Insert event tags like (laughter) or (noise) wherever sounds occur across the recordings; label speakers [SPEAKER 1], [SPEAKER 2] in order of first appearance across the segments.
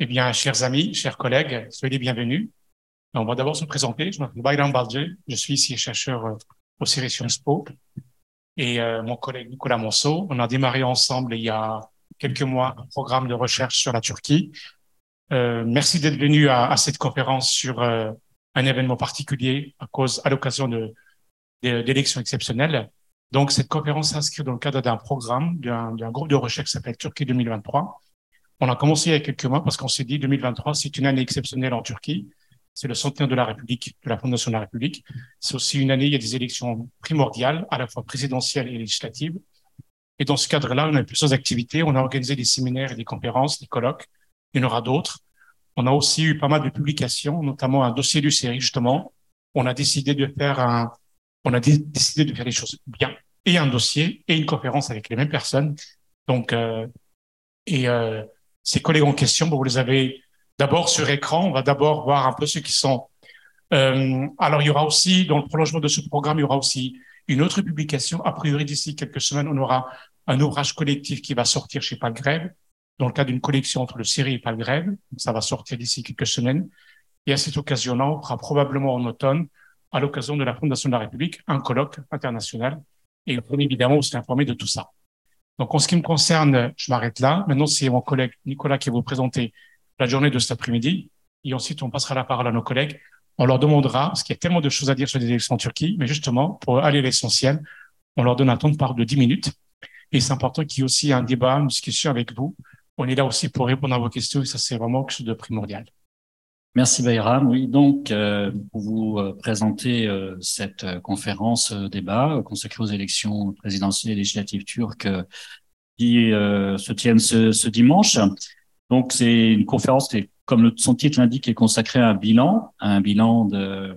[SPEAKER 1] Eh bien, chers amis, chers collègues, soyez les bienvenus. On va d'abord se présenter. Je m'appelle Bayram Baldje. Je suis ici chercheur euh, au CERI Sciences Po. Et euh, mon collègue Nicolas Monceau, on a démarré ensemble il y a quelques mois un programme de recherche sur la Turquie. Euh, merci d'être venu à, cette conférence sur un événement particulier à cause, à l'occasion de, d'élections exceptionnelles. Donc, cette conférence s'inscrit dans le cadre d'un programme, d'un groupe de recherche qui s'appelle Turquie 2023 on a commencé il y a quelques mois parce qu'on s'est dit 2023, c'est une année exceptionnelle en Turquie. C'est le centenaire de la République, de la fondation de la République. C'est aussi une année, il y a des élections primordiales, à la fois présidentielles et législatives. Et dans ce cadre-là, on a plusieurs activités. On a organisé des séminaires et des conférences, des colloques. Il y en aura d'autres. On a aussi eu pas mal de publications, notamment un dossier du série, justement. On a décidé de faire un, on a décidé de faire les choses bien. Et un dossier et une conférence avec les mêmes personnes. Donc, euh, et, euh, ces collègues en question, vous les avez d'abord sur écran. On va d'abord voir un peu ceux qui sont. Euh, alors, il y aura aussi, dans le prolongement de ce programme, il y aura aussi une autre publication. A priori, d'ici quelques semaines, on aura un ouvrage collectif qui va sortir chez Palgrève, dans le cadre d'une collection entre le Syrie et Palgrève. Ça va sortir d'ici quelques semaines. Et à cette occasion-là, on fera probablement en automne, à l'occasion de la Fondation de la République, un colloque international. Et on évidemment aussi informer de tout ça. Donc, en ce qui me concerne, je m'arrête là. Maintenant, c'est mon collègue Nicolas qui va vous présenter la journée de cet après-midi. Et ensuite, on passera la parole à nos collègues. On leur demandera, parce qu'il y a tellement de choses à dire sur les élections en Turquie, mais justement, pour aller à l'essentiel, on leur donne un temps de parole de 10 minutes. Et c'est important qu'il y ait aussi un débat, une discussion avec vous. On est là aussi pour répondre à vos questions et ça, c'est vraiment quelque chose de primordial.
[SPEAKER 2] Merci Bayram. Oui, donc euh, pour vous euh, présenter euh, cette euh, conférence débat consacrée aux élections présidentielles et législatives turques qui se tiennent ce, ce, dimanche. Donc c'est une conférence qui, comme le, son titre l'indique, est consacrée à un bilan, un bilan de,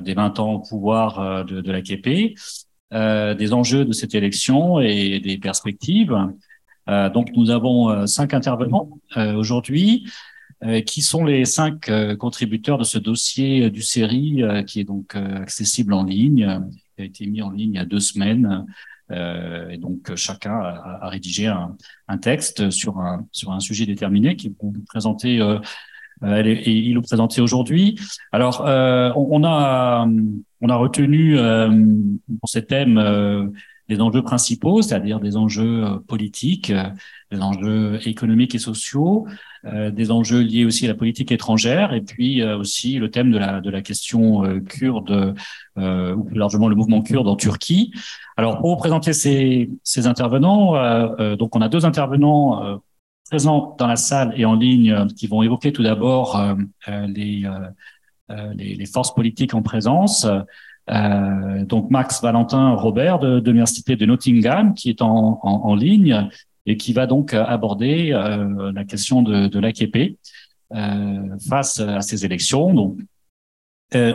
[SPEAKER 2] des 20 ans au pouvoir de, de l'AKP, des enjeux de cette élection et des perspectives. donc nous avons cinq intervenants aujourd'hui. Euh, qui sont les cinq euh, contributeurs de ce dossier euh, du série qui est donc accessible en ligne, qui a été mis en ligne il y a deux semaines. et donc chacun a, a rédigé un, un, texte sur un sur un sujet déterminé qui vont vous présenter et il nous présenter aujourd'hui. Alors on, on, a on a retenu pour ces thèmes les enjeux principaux, c'est-à-dire des enjeux politiques, des enjeux économiques et sociaux, euh, des enjeux liés aussi à la politique étrangère, et puis euh, aussi le thème de la, question euh, kurde, ou plus largement le mouvement kurde en Turquie. Alors, pour vous présenter ces, intervenants, donc on a deux intervenants présents dans la salle et en ligne qui vont évoquer tout d'abord les, forces politiques en présence. Euh, donc Max Valentin Robert de, de l'université de Nottingham qui est en, en, en ligne et qui va donc euh, aborder euh, la question de, de l'AKP euh, face à ces élections. Donc,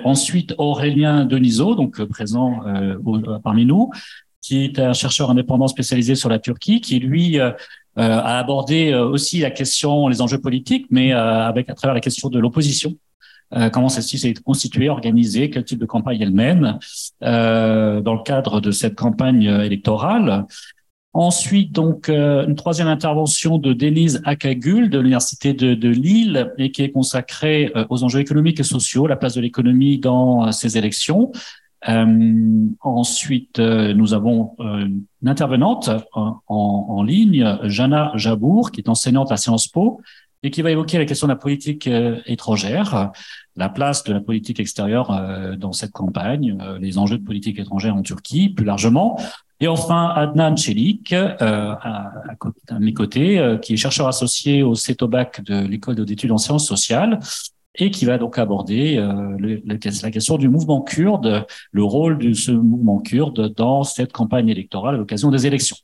[SPEAKER 2] ensuite, Aurélien Denisot, donc présent parmi nous, qui est un chercheur indépendant spécialisé sur la Turquie, qui lui a abordé aussi la question, les enjeux politiques, mais avec à travers la question de l'opposition. Comment celle-ci s'est constituée, organisée, quel type de campagne elle mène dans le cadre de cette campagne électorale. Ensuite, donc, euh, une troisième intervention de Denise Akagul de l'Université de, Lille et qui est consacrée euh, aux enjeux économiques et sociaux, la place de l'économie dans euh, ces élections. ensuite, nous avons une intervenante en, en, ligne, Jana Jabour, qui est enseignante à Sciences Po et qui va évoquer la question de la politique étrangère, la place de la politique extérieure dans cette campagne, les enjeux de politique étrangère en Turquie, plus largement. Et enfin, Adnan euh, à, mes côtés, euh, qui est chercheur associé au CETOBAC de l'École d'études en sciences sociales et qui va donc aborder euh, la question du mouvement kurde, le rôle de ce mouvement kurde dans cette campagne électorale à l'occasion des élections.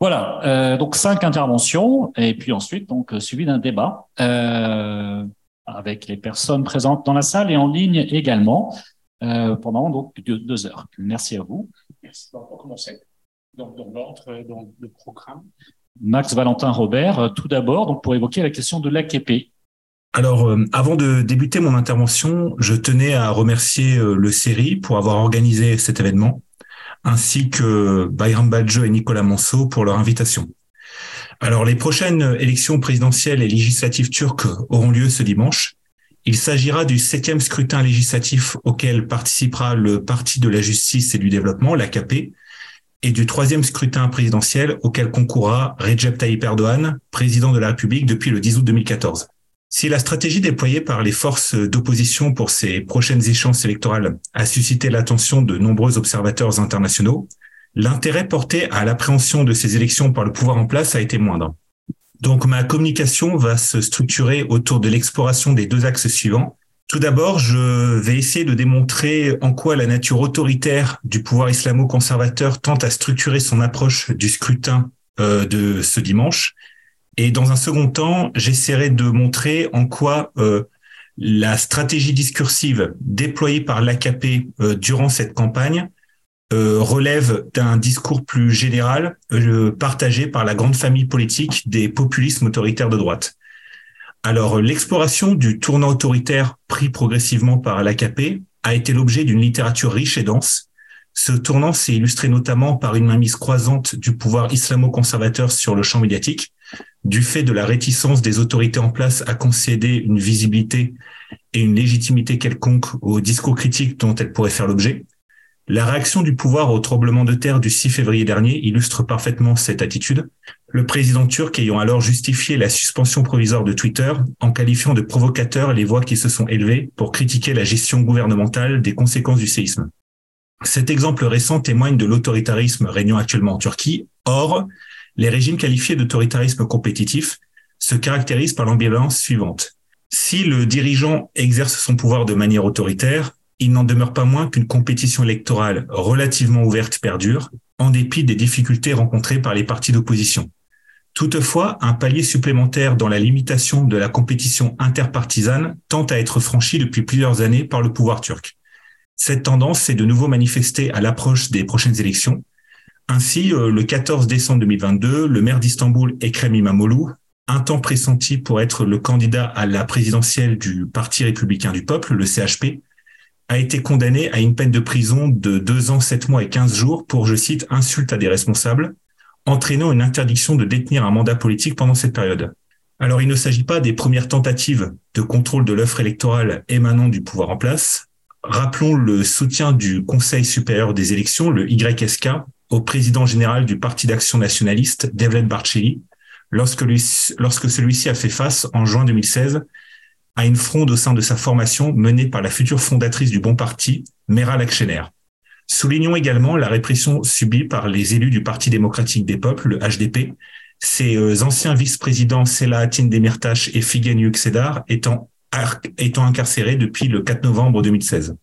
[SPEAKER 2] Voilà, euh, donc cinq interventions et puis ensuite donc suivi d'un débat euh, avec les personnes présentes dans la salle et en ligne également euh, pendant donc deux, deux heures. Merci à vous.
[SPEAKER 1] Merci. Donc, on commencer. Donc, dans l'ordre, dans le programme.
[SPEAKER 2] Max Valentin Robert, euh, tout d'abord, donc pour évoquer la question de l'AKP.
[SPEAKER 3] Alors, euh, avant de débuter mon intervention, je tenais à remercier euh, le CERI pour avoir organisé cet événement, ainsi que Bayram Badjo et Nicolas Monceau pour leur invitation. Alors, les prochaines élections présidentielles et législatives turques auront lieu ce dimanche. Il s'agira du septième scrutin législatif auquel participera le Parti de la justice et du développement, l'AKP, et du troisième scrutin présidentiel auquel concourra Recep Tayyip Erdogan, président de la République depuis le 10 août 2014. Si la stratégie déployée par les forces d'opposition pour ces prochaines échéances électorales a suscité l'attention de nombreux observateurs internationaux, l'intérêt porté à l'appréhension de ces élections par le pouvoir en place a été moindre. Donc ma communication va se structurer autour de l'exploration des deux axes suivants. Tout d'abord, je vais essayer de démontrer en quoi la nature autoritaire du pouvoir islamo-conservateur tente à structurer son approche du scrutin euh, de ce dimanche. Et dans un second temps, j'essaierai de montrer en quoi euh, la stratégie discursive déployée par l'AKP euh, durant cette campagne euh, relève d'un discours plus général euh, partagé par la grande famille politique des populismes autoritaires de droite. Alors, l'exploration du tournant autoritaire pris progressivement par l'AKP a été l'objet d'une littérature riche et dense. Ce tournant s'est illustré notamment par une mainmise croisante du pouvoir islamo-conservateur sur le champ médiatique, du fait de la réticence des autorités en place à concéder une visibilité et une légitimité quelconque aux discours critiques dont elles pourraient faire l'objet, la réaction du pouvoir au tremblement de terre du 6 février dernier illustre parfaitement cette attitude. Le président turc ayant alors justifié la suspension provisoire de Twitter en qualifiant de provocateurs les voix qui se sont élevées pour critiquer la gestion gouvernementale des conséquences du séisme. Cet exemple récent témoigne de l'autoritarisme régnant actuellement en Turquie. Or, les régimes qualifiés d'autoritarisme compétitif se caractérisent par l'ambivalence suivante. Si le dirigeant exerce son pouvoir de manière autoritaire, il n'en demeure pas moins qu'une compétition électorale relativement ouverte perdure, en dépit des difficultés rencontrées par les partis d'opposition. Toutefois, un palier supplémentaire dans la limitation de la compétition interpartisane tente à être franchi depuis plusieurs années par le pouvoir turc. Cette tendance s'est de nouveau manifestée à l'approche des prochaines élections. Ainsi, euh, le 14 décembre 2022, le maire d'Istanbul, Ekrem İmamoğlu, un temps pressenti pour être le candidat à la présidentielle du Parti républicain du peuple, le CHP, a été condamné à une peine de prison de deux ans, sept mois et quinze jours pour, je cite, insulte à des responsables, entraînant une interdiction de détenir un mandat politique pendant cette période. Alors, il ne s'agit pas des premières tentatives de contrôle de l'offre électorale émanant du pouvoir en place. Rappelons le soutien du Conseil supérieur des élections, le YSK, au président général du Parti d'action nationaliste, Devlet Barcelli, lorsque, celui-ci a fait face en juin 2016 à une fronde au sein de sa formation menée par la future fondatrice du Bon Parti, Meral Akşener. Soulignons également la répression subie par les élus du Parti démocratique des peuples, le HDP, ces euh, anciens vice-présidents Selahattin Demirtas et Figen Yüksekdar étant, étant incarcérés depuis le 4 novembre 2016.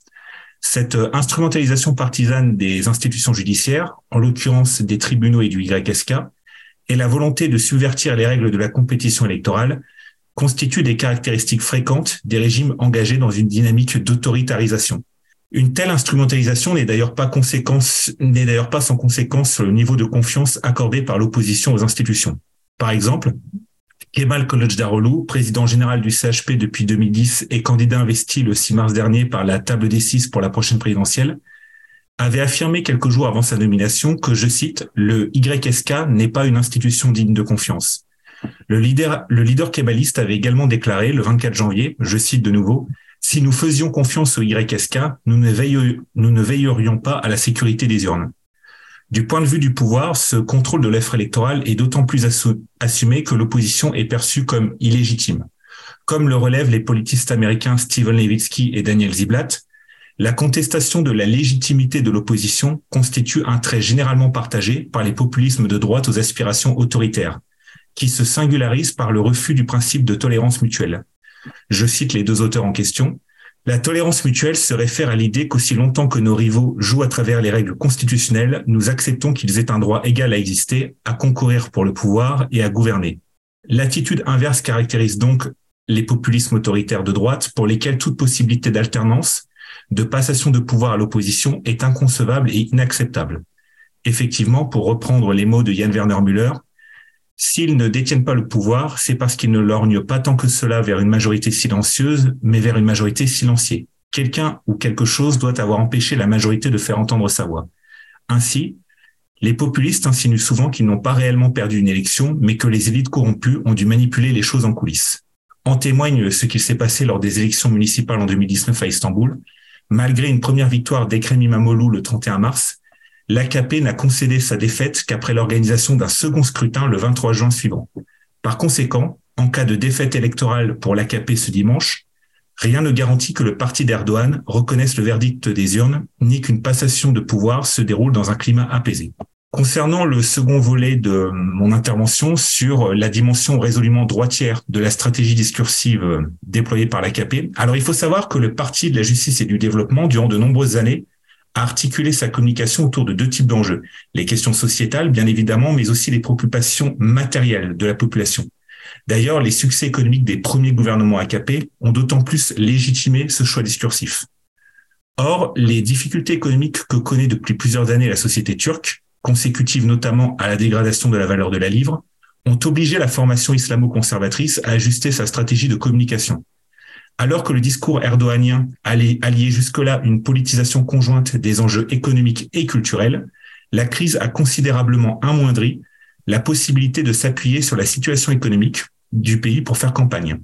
[SPEAKER 3] Cette euh, instrumentalisation partisane des institutions judiciaires, en l'occurrence des tribunaux et du YSK, et la volonté de subvertir les règles de la compétition électorale constituent des caractéristiques fréquentes des régimes engagés dans une dynamique d'autoritarisation. Une telle instrumentalisation n'est d'ailleurs pas n'est d'ailleurs pas sans conséquence sur le niveau de confiance accordé par l'opposition aux institutions. Par exemple, Kemal Kılıçdaroğlu, président général du CHP depuis 2010 et candidat investi le 6 mars dernier par la table des six pour la prochaine présidentielle, avait affirmé quelques jours avant sa nomination que, je cite, le YSK n'est pas une institution digne de confiance. Le leader, le kébaliste avait également déclaré le 24 janvier, je cite de nouveau, si nous faisions confiance au YSK, nous ne, nous ne veillerions pas à la sécurité des urnes. Du point de vue du pouvoir, ce contrôle de l'offre électorale est d'autant plus assumé que l'opposition est perçue comme illégitime. Comme le relèvent les politistes américains Steven Levitsky et Daniel Ziblatt, la contestation de la légitimité de l'opposition constitue un trait généralement partagé par les populismes de droite aux aspirations autoritaires, qui se singularise par le refus du principe de tolérance mutuelle. Je cite les deux auteurs en question. La tolérance mutuelle se réfère à l'idée qu'aussi longtemps que nos rivaux jouent à travers les règles constitutionnelles, nous acceptons qu'ils aient un droit égal à exister, à concourir pour le pouvoir et à gouverner. L'attitude inverse caractérise donc les populismes autoritaires de droite pour lesquels toute possibilité d'alternance, de passation de pouvoir à l'opposition est inconcevable et inacceptable. Effectivement, pour reprendre les mots de Jan Werner Müller, S'ils ne détiennent pas le pouvoir, c'est parce qu'ils ne lorgnent pas tant que cela vers une majorité silencieuse, mais vers une majorité silenciée. Quelqu'un ou quelque chose doit avoir empêché la majorité de faire entendre sa voix. Ainsi, Les populistes insinuent souvent qu'ils n'ont pas réellement perdu une élection, mais que les élites corrompues ont dû manipuler les choses en coulisses. En témoigne ce qu'il s'est passé lors des élections municipales en 2019 à Istanbul. Malgré une première victoire d'Ekrem Imamoglu le 31 mars, l'AKP n'a concédé sa défaite qu'après l'organisation d'un second scrutin le 23 juin suivant. Par conséquent, en cas de défaite électorale pour l'AKP ce dimanche, rien ne garantit que le parti d'Erdogan reconnaisse le verdict des urnes, ni qu'une passation de pouvoir se déroule dans un climat apaisé. Concernant le second volet de mon intervention sur la dimension résolument droitière de la stratégie discursive déployée par l'AKP, alors il faut savoir que le Parti de la justice et du développement, durant de nombreuses années, a articulé sa communication autour de deux types d'enjeux. Les questions sociétales, bien évidemment, mais aussi les préoccupations matérielles de la population. D'ailleurs, les succès économiques des premiers gouvernements AKP ont d'autant plus légitimé ce choix discursif. Or, les difficultés économiques que connaît depuis plusieurs années la société turque consécutives notamment à la dégradation de la valeur de la livre, ont obligé la formation islamo-conservatrice à ajuster sa stratégie de communication. Alors que le discours erdoganien allait allier jusque-là une politisation conjointe des enjeux économiques et culturels, la crise a considérablement amoindri la possibilité de s'appuyer sur la situation économique du pays pour faire campagne.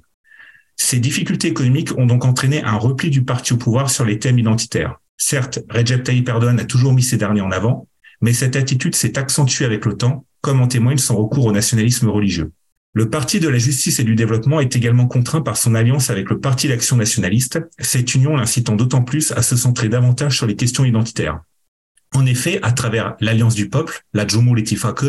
[SPEAKER 3] Ces difficultés économiques ont donc entraîné un repli du parti au pouvoir sur les thèmes identitaires. Certes, Recep Tayyip Erdogan a toujours mis ces derniers en avant, mais cette attitude s'est accentuée avec le temps, comme en témoigne son recours au nationalisme religieux. Le Parti de la justice et du développement est également contraint par son alliance avec le Parti d'action nationaliste, cette union l'incitant d'autant plus à se centrer davantage sur les questions identitaires. En effet, à travers l'Alliance du peuple, la Jumhur Itifake,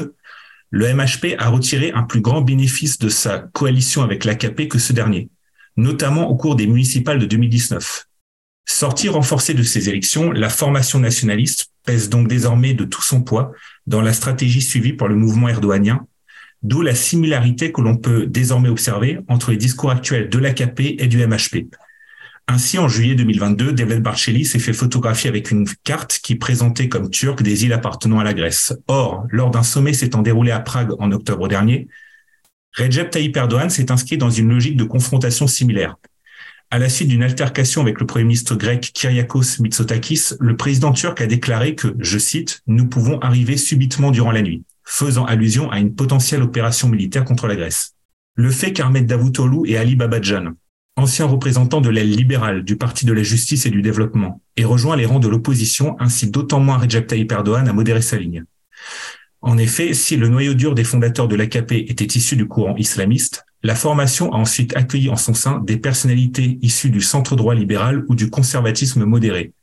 [SPEAKER 3] le MHP a retiré un plus grand bénéfice de sa coalition avec l'AKP que ce dernier, notamment au cours des municipales de 2019. Sortie renforcée de ces élections, la formation nationaliste pèse donc désormais de tout son poids dans la stratégie suivie par le mouvement erdoganien, d'où la similarité que l'on peut désormais observer entre les discours actuels de l'AKP et du MHP. Ainsi, en juillet 2022, Devlet Barceli s'est fait photographier avec une carte qui présentait comme turque des îles appartenant à la Grèce. Or, lors d'un sommet s'étant déroulé à Prague en octobre dernier, Recep Tayyip Erdogan s'est inscrit dans une logique de confrontation similaire. À la suite d'une altercation avec le Premier ministre grec Kyriakos Mitsotakis, le président turc a déclaré que, je cite, Nous pouvons arriver subitement durant la nuit, faisant allusion à une potentielle opération militaire contre la Grèce. Le fait qu'Ahmed Davutoglu et Ali Babadjan, anciens représentants de l'aile libérale du Parti de la justice et du développement, aient rejoint les rangs de l'opposition incite d'autant moins Recep Tayyip Erdogan à modérer sa ligne. En effet, si le noyau dur des fondateurs de l'AKP était issu du courant islamiste, la formation a ensuite accueilli en son sein des personnalités issues du centre droit libéral ou du conservatisme modéré,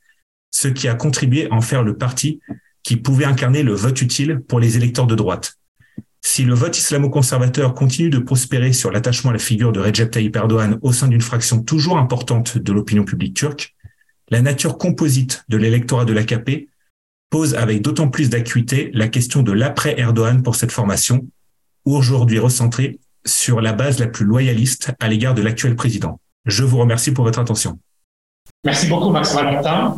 [SPEAKER 3] ce qui a contribué à en faire le parti qui pouvait incarner le vote utile pour les électeurs de droite. Si le vote islamo-conservateur continue de prospérer sur l'attachement à la figure de Recep Tayyip Erdogan au sein d'une fraction toujours importante de l'opinion publique turque, la nature composite de l'électorat de l'AKP pose avec d'autant plus d'acuité la question de l'après-Erdogan pour cette formation, aujourd'hui recentrée sur la base la plus loyaliste à l'égard de l'actuel président. Je vous remercie pour votre attention.
[SPEAKER 1] Merci beaucoup, Max Valentin.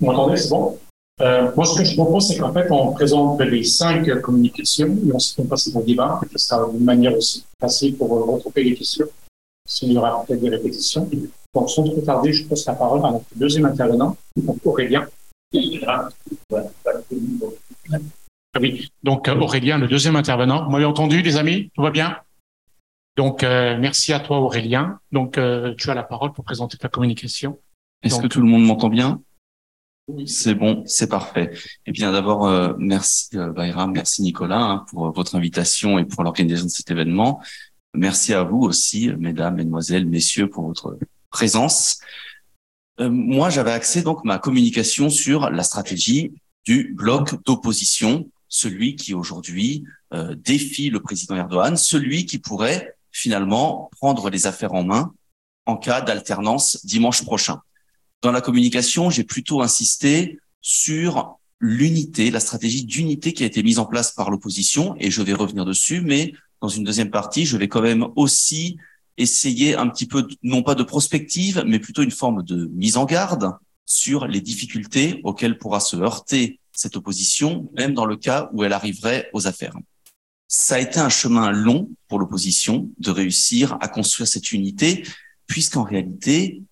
[SPEAKER 1] Vous m'entendez, c'est bon? Euh, Moi, ce que je propose, c'est qu'en fait, on présente les cinq communications et on se passe au débat. Ce sera une manière aussi facile pour retrouver les questions, s'il y aura peut-être des répétitions. Donc, sans trop tarder, je passe la parole à notre deuxième intervenant, Aurélien. Ah oui, donc euh, Aurélien, le deuxième intervenant. Vous m'avez entendu, les amis? Tout va bien? Donc, euh, merci à toi, Aurélien. Donc, euh, tu as la parole pour présenter ta communication.
[SPEAKER 4] Est-ce que tout le monde m'entend bien? C'est bon, c'est parfait. Eh bien, d'abord, merci Bayram, merci Nicolas hein, pour votre invitation et pour l'organisation de cet événement. Merci à vous aussi, mesdames, mesdemoiselles, messieurs, pour votre présence. moi, j'avais axé donc ma communication sur la stratégie du bloc d'opposition celui qui aujourd'hui euh, défie le président Erdogan, celui qui pourrait finalement prendre les affaires en main en cas d'alternance dimanche prochain. Dans la communication, j'ai plutôt insisté sur l'unité, la stratégie d'unité qui a été mise en place par l'opposition, et je vais revenir dessus, mais dans une deuxième partie, je vais quand même aussi essayer un petit peu, non pas de prospective, mais plutôt une forme de mise en garde sur les difficultés auxquelles pourra se heurter cette opposition, même dans le cas où elle arriverait aux affaires. Ça a été un chemin long pour l'opposition de réussir à construire cette unité, puisqu'en réalité,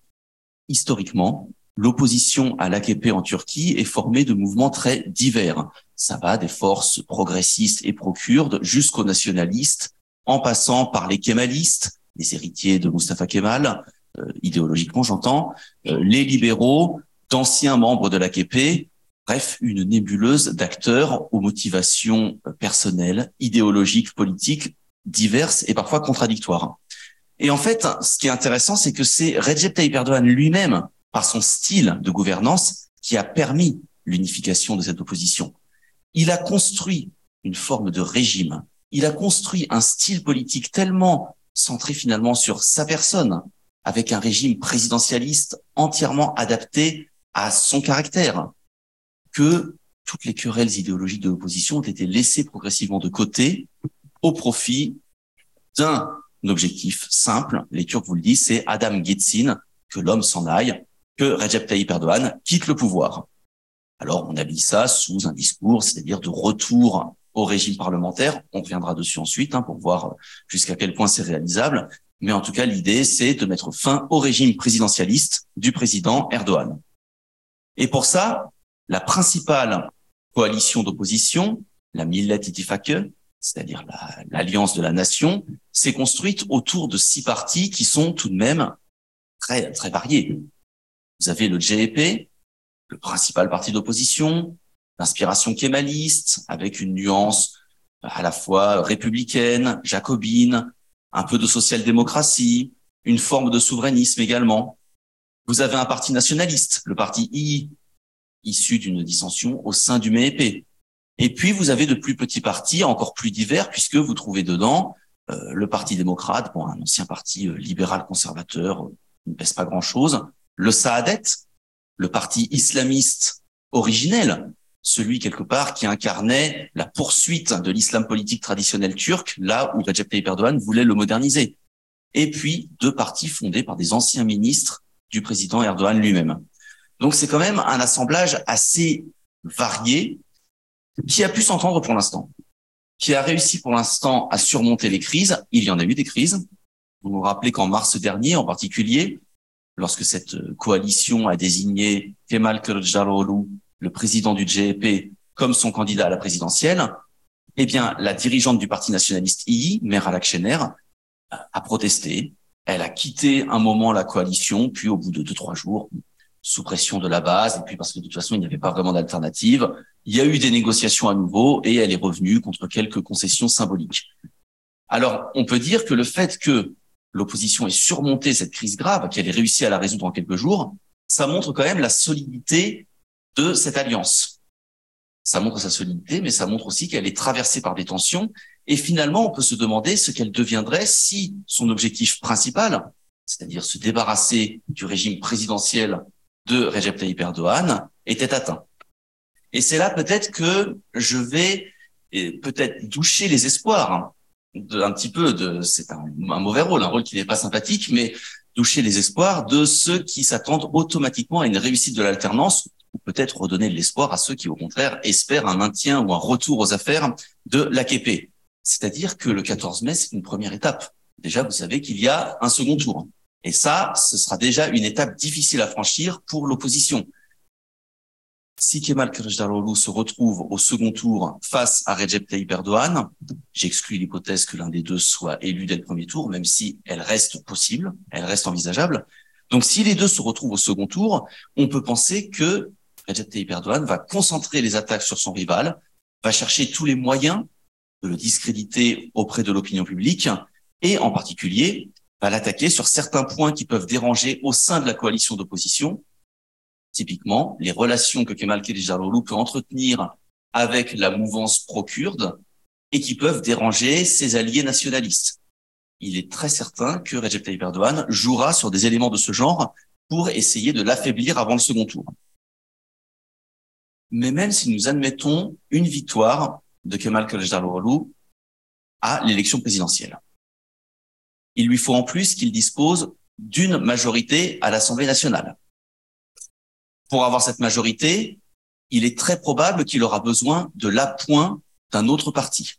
[SPEAKER 4] historiquement, l'opposition à l'AKP en Turquie est formée de mouvements très divers. ça va des forces progressistes et pro-kurdes jusqu'aux nationalistes, en passant par les kémalistes, les héritiers de Mustafa Kemal, euh, idéologiquement j'entends, euh, les libéraux, d'anciens membres de l'AKP, bref, une nébuleuse d'acteurs aux motivations personnelles, idéologiques, politiques diverses et parfois contradictoires. Et en fait, ce qui est intéressant, c'est que c'est Recep Tayyip Erdogan lui-même, par son style de gouvernance, qui a permis l'unification de cette opposition. Il a construit une forme de régime. Il a construit un style politique tellement centré finalement sur sa personne, avec un régime présidentialiste entièrement adapté à son caractère, que toutes les querelles idéologiques de l'opposition ont été laissées progressivement de côté au profit d'un objectif simple. Les Turcs vous le disent, c'est Adam Gitsin, que l'homme s'en aille, que Recep Tayyip Erdogan quitte le pouvoir. Alors, on habille ça sous un discours, c'est-à-dire de retour au régime parlementaire. On reviendra dessus ensuite hein, pour voir jusqu'à quel point c'est réalisable. Mais en tout cas, l'idée, c'est de mettre fin au régime présidentialiste du président Erdogan. Et pour ça, la principale coalition d'opposition, la Millet Ittifake, c'est-à-dire l'alliance de la nation, s'est construite autour de six partis qui sont tout de même très très variés. Vous avez le JEP, le principal parti d'opposition, d'inspiration kémaliste, avec une nuance à la fois républicaine, jacobine, un peu de social-démocratie, une forme de souverainisme également. Vous avez un parti nationaliste, le parti II, issu d'une dissension au sein du MEP. Et puis, vous avez de plus petits partis, encore plus divers, puisque vous trouvez dedans euh, le Parti démocrate, bon, un ancien parti euh, libéral-conservateur, euh, ne pèse pas grand-chose, le Saadet, le parti islamiste originel, celui quelque part qui incarnait la poursuite de l'islam politique traditionnel turc, là où Recep Tayyip Erdogan voulait le moderniser. Et puis, deux partis fondés par des anciens ministres du président Erdogan lui-même. Donc, c'est quand même un assemblage assez varié qui a pu s'entendre pour l'instant, qui a réussi pour l'instant à surmonter les crises. Il y en a eu des crises. Vous vous rappelez qu'en mars dernier, en particulier, lorsque cette coalition a désigné Kemal Kılıçdaroğlu, le président du GEP, comme son candidat à la présidentielle, eh bien, la dirigeante du Parti nationaliste II, Meral Akşener, a protesté. Elle a quitté un moment la coalition, puis au bout de deux, trois jours, sous pression de la base, et puis parce que de toute façon, il n'y avait pas vraiment d'alternative, il y a eu des négociations à nouveau et elle est revenue contre quelques concessions symboliques. Alors, on peut dire que le fait que l'opposition ait surmonté cette crise grave, qu'elle ait réussi à la résoudre en quelques jours, ça montre quand même la solidité de cette alliance. Ça montre sa solidité, mais ça montre aussi qu'elle est traversée par des tensions. Et finalement, on peut se demander ce qu'elle deviendrait si son objectif principal, c'est-à-dire se débarrasser du régime présidentiel de Recep Tayyip était atteint. Et c'est là peut-être que je vais peut-être doucher les espoirs hein, de, un petit peu de, c'est un, mauvais rôle, un rôle qui n'est pas sympathique, mais doucher les espoirs de ceux qui s'attendent automatiquement à une réussite de l'alternance ou peut-être redonner de l'espoir à ceux qui, au contraire, espèrent un maintien ou un retour aux affaires de l'AKP. C'est-à-dire que le 14 mai, c'est une première étape. Déjà, vous savez qu'il y a un second tour. Et ça, ce sera déjà une étape difficile à franchir pour l'opposition. Si Kemal Kılıçdaroğlu se retrouve au second tour face à Recep Tayyip Erdogan, j'exclus l'hypothèse que l'un des deux soit élu dès le premier tour, même si elle reste possible, elle reste envisageable. Donc si les deux se retrouvent au second tour, on peut penser que Recep Tayyip Erdogan va concentrer les attaques sur son rival, va chercher tous les moyens de le discréditer auprès de l'opinion publique et en particulier va l'attaquer sur certains points qui peuvent déranger au sein de la coalition d'opposition, typiquement les relations que Kemal Kılıçdaroğlu peut entretenir avec la mouvance pro-kurde et qui peuvent déranger ses alliés nationalistes. Il est très certain que Recep Tayyip Erdogan jouera sur des éléments de ce genre pour essayer de l'affaiblir avant le second tour. Mais même si nous admettons une victoire de Kemal Kılıçdaroğlu à l'élection présidentielle, il lui faut en plus qu'il dispose d'une majorité à l'Assemblée nationale pour avoir cette majorité, il est très probable qu'il aura besoin de l'appoint d'un autre parti.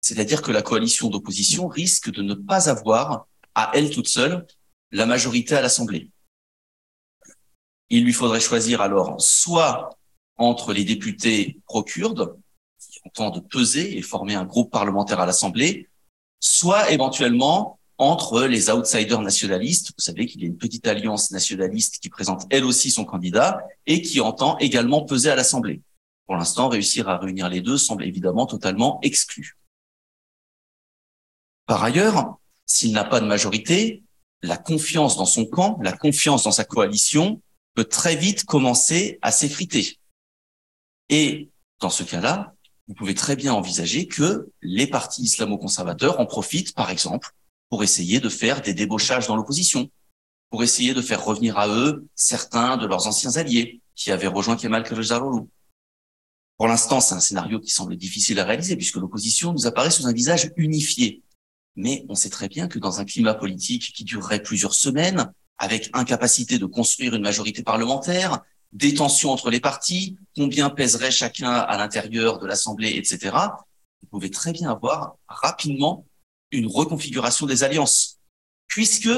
[SPEAKER 4] C'est-à-dire que la coalition d'opposition risque de ne pas avoir, à elle toute seule, la majorité à l'Assemblée. Il lui faudrait choisir alors soit entre les députés pro-kurdes, qui entendent peser et former un groupe parlementaire à l'Assemblée, soit éventuellement entre les outsiders nationalistes. Vous savez qu'il y a une petite alliance nationaliste qui présente elle aussi son candidat et qui entend également peser à l'Assemblée. Pour l'instant, réussir à réunir les deux semble évidemment totalement exclu. Par ailleurs, s'il n'a pas de majorité, la confiance dans son camp, la confiance dans sa coalition peut très vite commencer à s'effriter. Et dans ce cas-là, vous pouvez très bien envisager que les partis islamo-conservateurs en profitent, par exemple, pour essayer de faire des débauchages dans l'opposition, pour essayer de faire revenir à eux certains de leurs anciens alliés qui avaient rejoint Kemal Kılıçdaroğlu. Pour l'instant, c'est un scénario qui semble difficile à réaliser puisque l'opposition nous apparaît sous un visage unifié. Mais on sait très bien que dans un climat politique qui durerait plusieurs semaines, avec incapacité de construire une majorité parlementaire, des tensions entre les partis, combien pèserait chacun à l'intérieur de l'Assemblée, etc. Vous pouvez très bien avoir rapidement une reconfiguration des alliances, puisque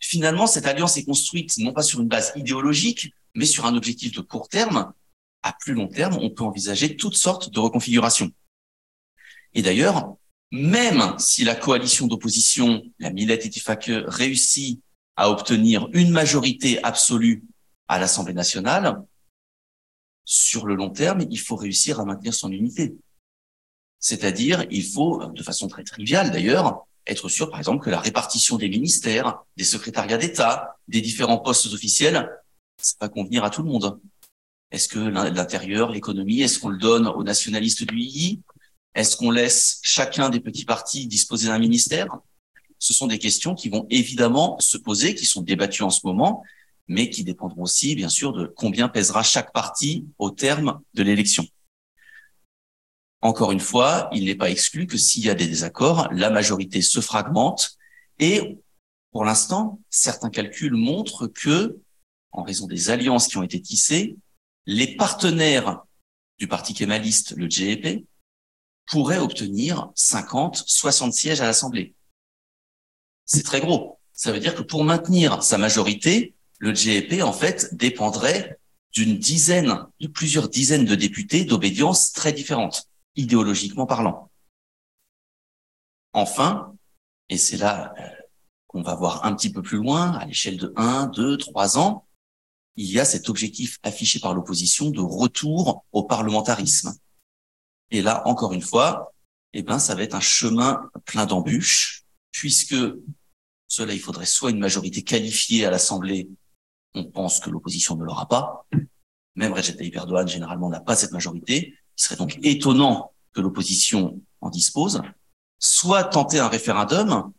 [SPEAKER 4] finalement cette alliance est construite non pas sur une base idéologique, mais sur un objectif de court terme. À plus long terme, on peut envisager toutes sortes de reconfigurations. Et d'ailleurs, même si la coalition d'opposition, la Millet Itifake, réussit à obtenir une majorité absolue à l'Assemblée nationale, sur le long terme, il faut réussir à maintenir son unité. C'est-à-dire, il faut, de façon très triviale d'ailleurs, être sûr, par exemple, que la répartition des ministères, des secrétariats d'État, des différents postes officiels, ça va convenir à tout le monde. Est-ce que l'intérieur, l'économie, est-ce qu'on le donne aux nationalistes du II Est-ce qu'on laisse chacun des petits partis disposer d'un ministère? Ce sont des questions qui vont évidemment se poser, qui sont débattues en ce moment, mais qui dépendront aussi, bien sûr, de combien pèsera chaque parti au terme de l'élection. Encore une fois, il n'est pas exclu que s'il y a des désaccords, la majorité se fragmente et pour l'instant, certains calculs montrent que, en raison des alliances qui ont été tissées, les partenaires du parti kémaliste, le GEP, pourraient obtenir 50, 60 sièges à l'Assemblée. C'est très gros. Ça veut dire que pour maintenir sa majorité, le GEP, en fait, dépendrait d'une dizaine, de plusieurs dizaines de députés d'obédience très différentes, idéologiquement parlant. Enfin, et c'est là euh, qu'on va voir un petit peu plus loin, à l'échelle de 1, 2, 3 ans, il y a cet objectif affiché par l'opposition de retour au parlementarisme. Et là, encore une fois, eh ben, ça va être un chemin plein d'embûches, puisque cela, il faudrait soit une majorité qualifiée à l'Assemblée on pense que l'opposition ne l'aura pas. Même Recep Tayyip Erdogan, généralement, n'a pas cette majorité. Il serait donc étonnant que l'opposition en dispose. Soit tenter un référendum,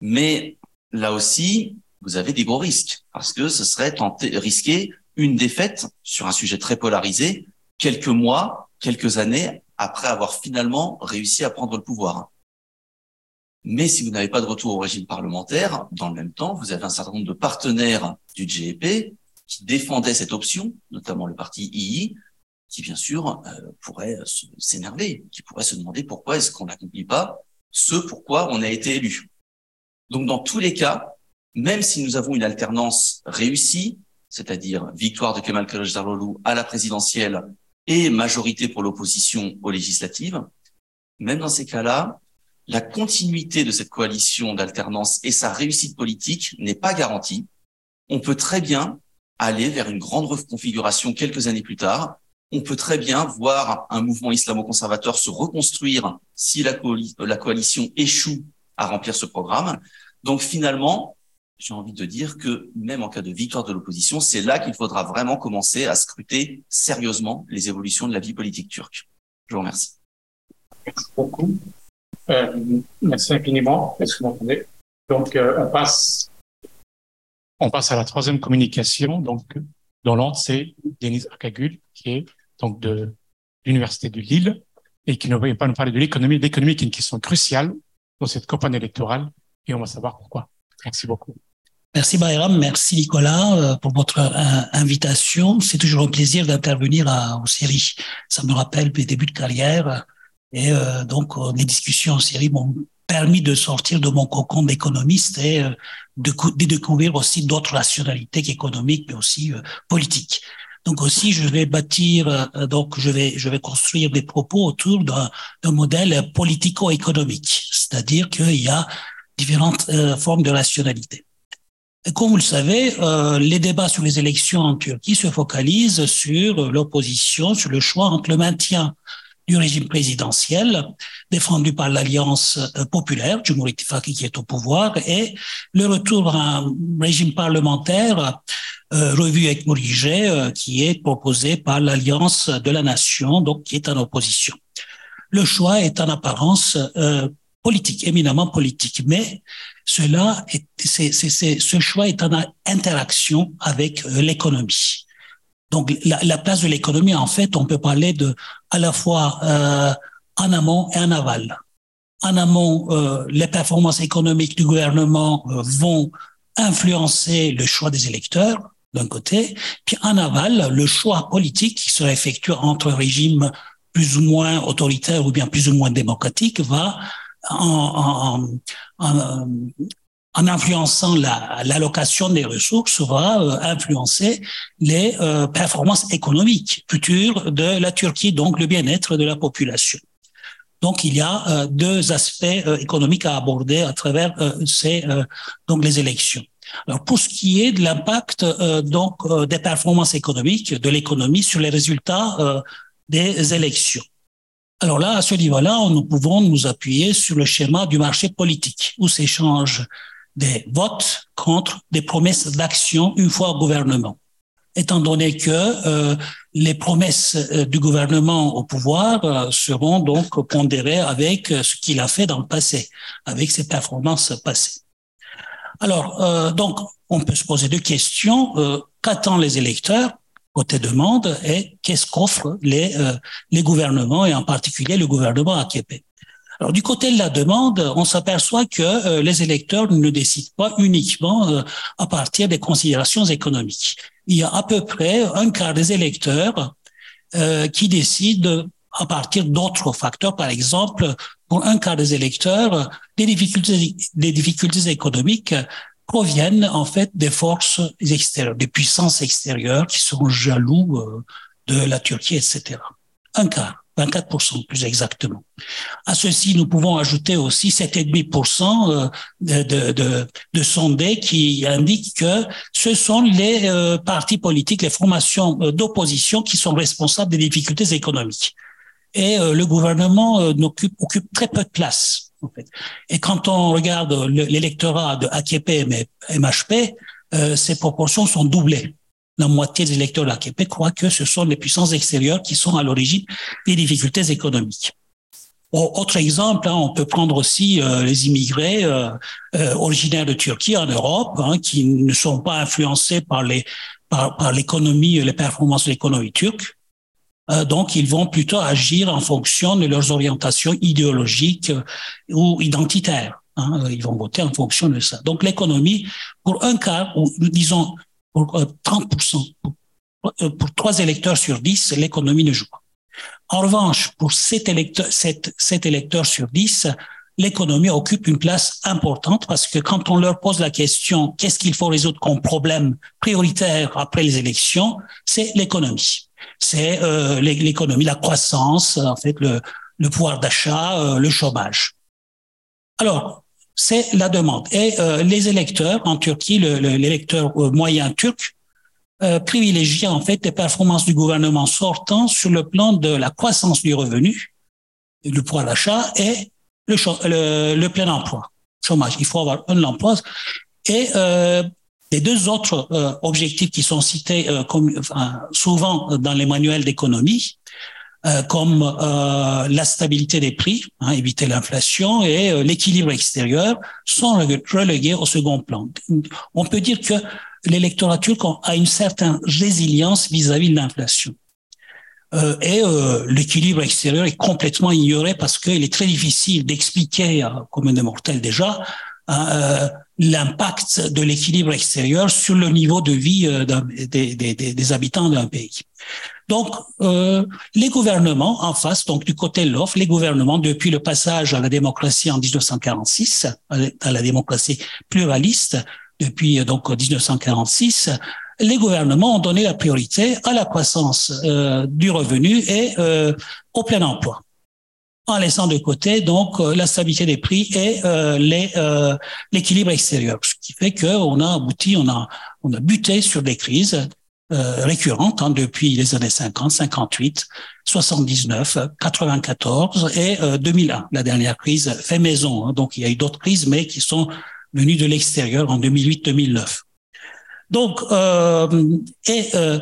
[SPEAKER 4] mais là aussi, vous avez des gros risques, parce que ce serait tenter, risquer une défaite sur un sujet très polarisé quelques mois, quelques années après avoir finalement réussi à prendre le pouvoir. Mais si vous n'avez pas de retour au régime parlementaire, dans le même temps, vous avez un certain nombre de partenaires du GEP qui défendaient cette option, notamment le parti II, qui bien sûr euh, pourrait s'énerver, qui pourrait se demander pourquoi est-ce qu'on n'accomplit pas ce pourquoi on a été élu. Donc dans tous les cas, même si nous avons une alternance réussie, c'est-à-dire victoire de Kemal Kılıçdaroğlu à la présidentielle et majorité pour l'opposition aux législatives, même dans ces cas-là, la continuité de cette coalition d'alternance et sa réussite politique n'est pas garantie. On peut très bien aller vers une grande reconfiguration quelques années plus tard. On peut très bien voir un mouvement islamo-conservateur se reconstruire si la, la coalition échoue à remplir ce programme. Donc finalement, j'ai envie de dire que même en cas de victoire de l'opposition, c'est là qu'il faudra vraiment commencer à scruter sérieusement les évolutions de la vie politique turque. Je vous remercie.
[SPEAKER 1] Merci beaucoup. Euh, merci infiniment. Est-ce que vous m'entendez? Donc, euh, on passe, on passe à la troisième communication. Donc, dont l'ordre c'est Denis Arkagul, qui est donc de l'université de Lille et qui ne va pas nous parler de l'économie. L'économie est une question cruciale dans cette campagne électorale et on va savoir pourquoi. Merci beaucoup.
[SPEAKER 5] Merci Bayram, merci Nicolas euh, pour votre invitation. C'est toujours un plaisir d'intervenir aux séries. Ça me rappelle mes débuts de carrière et euh, donc, euh, les discussions en série m'ont permis de sortir de mon cocon d'économiste et euh, de, découvrir aussi d'autres rationalités qu'économiques, mais aussi politiques. Donc aussi, je vais bâtir, donc je vais, je vais construire des propos autour d'un modèle politico-économique, c'est-à-dire qu'il y a différentes formes de rationalité. Comme vous le savez, euh, les débats sur les élections en Turquie se focalisent sur l'opposition, sur le choix entre le maintien du régime présidentiel défendu par l'Alliance euh, populaire, du Ittifaqi qui est au pouvoir, et le retour à un régime parlementaire euh, revu et corrigé euh, qui est proposé par l'Alliance de la Nation, donc qui est en opposition. Le choix est en apparence euh, politique, éminemment politique, mais cela est, c'est, c'est, ce choix est en interaction avec l'économie. Donc la, la, place de l'économie, en fait, on peut parler de à la fois euh, en amont et en aval. En amont, euh, les performances économiques du gouvernement vont influencer le choix des électeurs d'un côté, puis en aval, le choix politique qui sera effectué entre régimes plus ou moins autoritaires ou bien plus ou moins démocratiques va en, en, en influençant l'allocation des ressources, va euh, influencer les euh, performances économiques futures de la Turquie, donc le bien-être de la population. Donc il y a euh, deux aspects économiques à aborder à travers ces donc les élections. Alors pour ce qui est de l'impact donc des performances économiques de l'économie sur les résultats des élections. Alors là, à ce niveau-là, nous pouvons nous appuyer sur le schéma du marché politique, où s'échangent des votes contre des promesses d'action une fois au gouvernement. Étant donné que euh, les promesses euh, du gouvernement au pouvoir euh, seront donc pondérées avec ce qu'il a fait dans le passé, avec ses performances passées. Alors, donc, on peut se poser deux questions. Qu'attendent les électeurs côté demande et qu'est-ce qu'offrent les, euh, gouvernements et en particulier le gouvernement AKP. Alors du côté de la demande, on s'aperçoit que euh, les électeurs ne décident pas uniquement euh, à partir des considérations économiques. Il y a à peu près un quart des électeurs qui décident à partir d'autres facteurs. Par exemple, pour un quart des électeurs, des difficultés, des difficultés économiques proviennent en fait des forces extérieures, des puissances extérieures qui sont jaloux euh, de la Turquie, etc. Un quart, 24% plus exactement. À ceci, nous pouvons ajouter aussi 7,5% euh, de, de, de, de sondés qui indiquent que ce sont les euh, partis politiques, les formations d'opposition qui sont responsables des difficultés économiques. Et le gouvernement occupe, occupe très peu de place et quand on regarde l'électorat de AKP et MHP, euh, ces proportions sont doublées. La moitié des électeurs de l'AKP croient que ce sont les puissances extérieures qui sont à l'origine des difficultés économiques. Autre exemple, hein, on peut prendre aussi euh, les immigrés euh, originaires de Turquie en Europe, hein, qui ne sont pas influencés par les par, par l'économie, les performances de l'économie turque, euh, donc, ils vont plutôt agir en fonction de leurs orientations idéologiques euh, ou identitaires. Hein. Ils vont voter en fonction de ça. Donc, l'économie, pour un quart, disons pour 30%, euh, pour, trois électeurs sur dix, l'économie ne joue pas. En revanche, pour sept électeurs, sept électeurs sur dix, l'économie occupe une place importante parce que quand on leur pose la question qu'est-ce qu'il faut résoudre comme problème prioritaire après les élections, c'est l'économie c'est euh, l'économie, la croissance, en fait, le, le pouvoir d'achat, euh, le chômage. Alors, c'est la demande. Et euh, les électeurs en Turquie, l'électeur moyen turc, privilégie en fait les performances du gouvernement sortant sur le plan de la croissance du revenu, du pouvoir d'achat et le, le, le, plein emploi, chômage. Il faut avoir un emploi. Et les deux autres euh, objectifs qui sont cités euh, comme, enfin, souvent dans les manuels d'économie, euh, comme euh, la stabilité des prix, hein, éviter l'inflation et euh, l'équilibre extérieur, sont relégués au second plan. On peut dire que l'électorat turc a une certaine résilience vis-à-vis de l'inflation. et l'équilibre extérieur est complètement ignoré parce qu'il est très difficile d'expliquer, comme un des mortels déjà, l'impact de l'équilibre extérieur sur le niveau de vie euh, des, habitants d'un pays. Donc, euh, les gouvernements en face, donc du côté de l'offre, les gouvernements, depuis le passage à la démocratie en 1946, à la démocratie pluraliste, depuis euh, donc 1946, les gouvernements ont donné la priorité à la croissance euh, du revenu et euh, au plein emploi, en laissant de côté euh, la stabilité des prix et les l'équilibre extérieur, ce qui fait qu'on a abouti, on a buté sur des crises récurrentes hein, depuis les années 50, 58, 79, 94 et 2001, la dernière crise fait maison. Hein. donc il y a eu d'autres crises, mais qui sont venues de l'extérieur en 2008-2009. Donc, euh, et euh,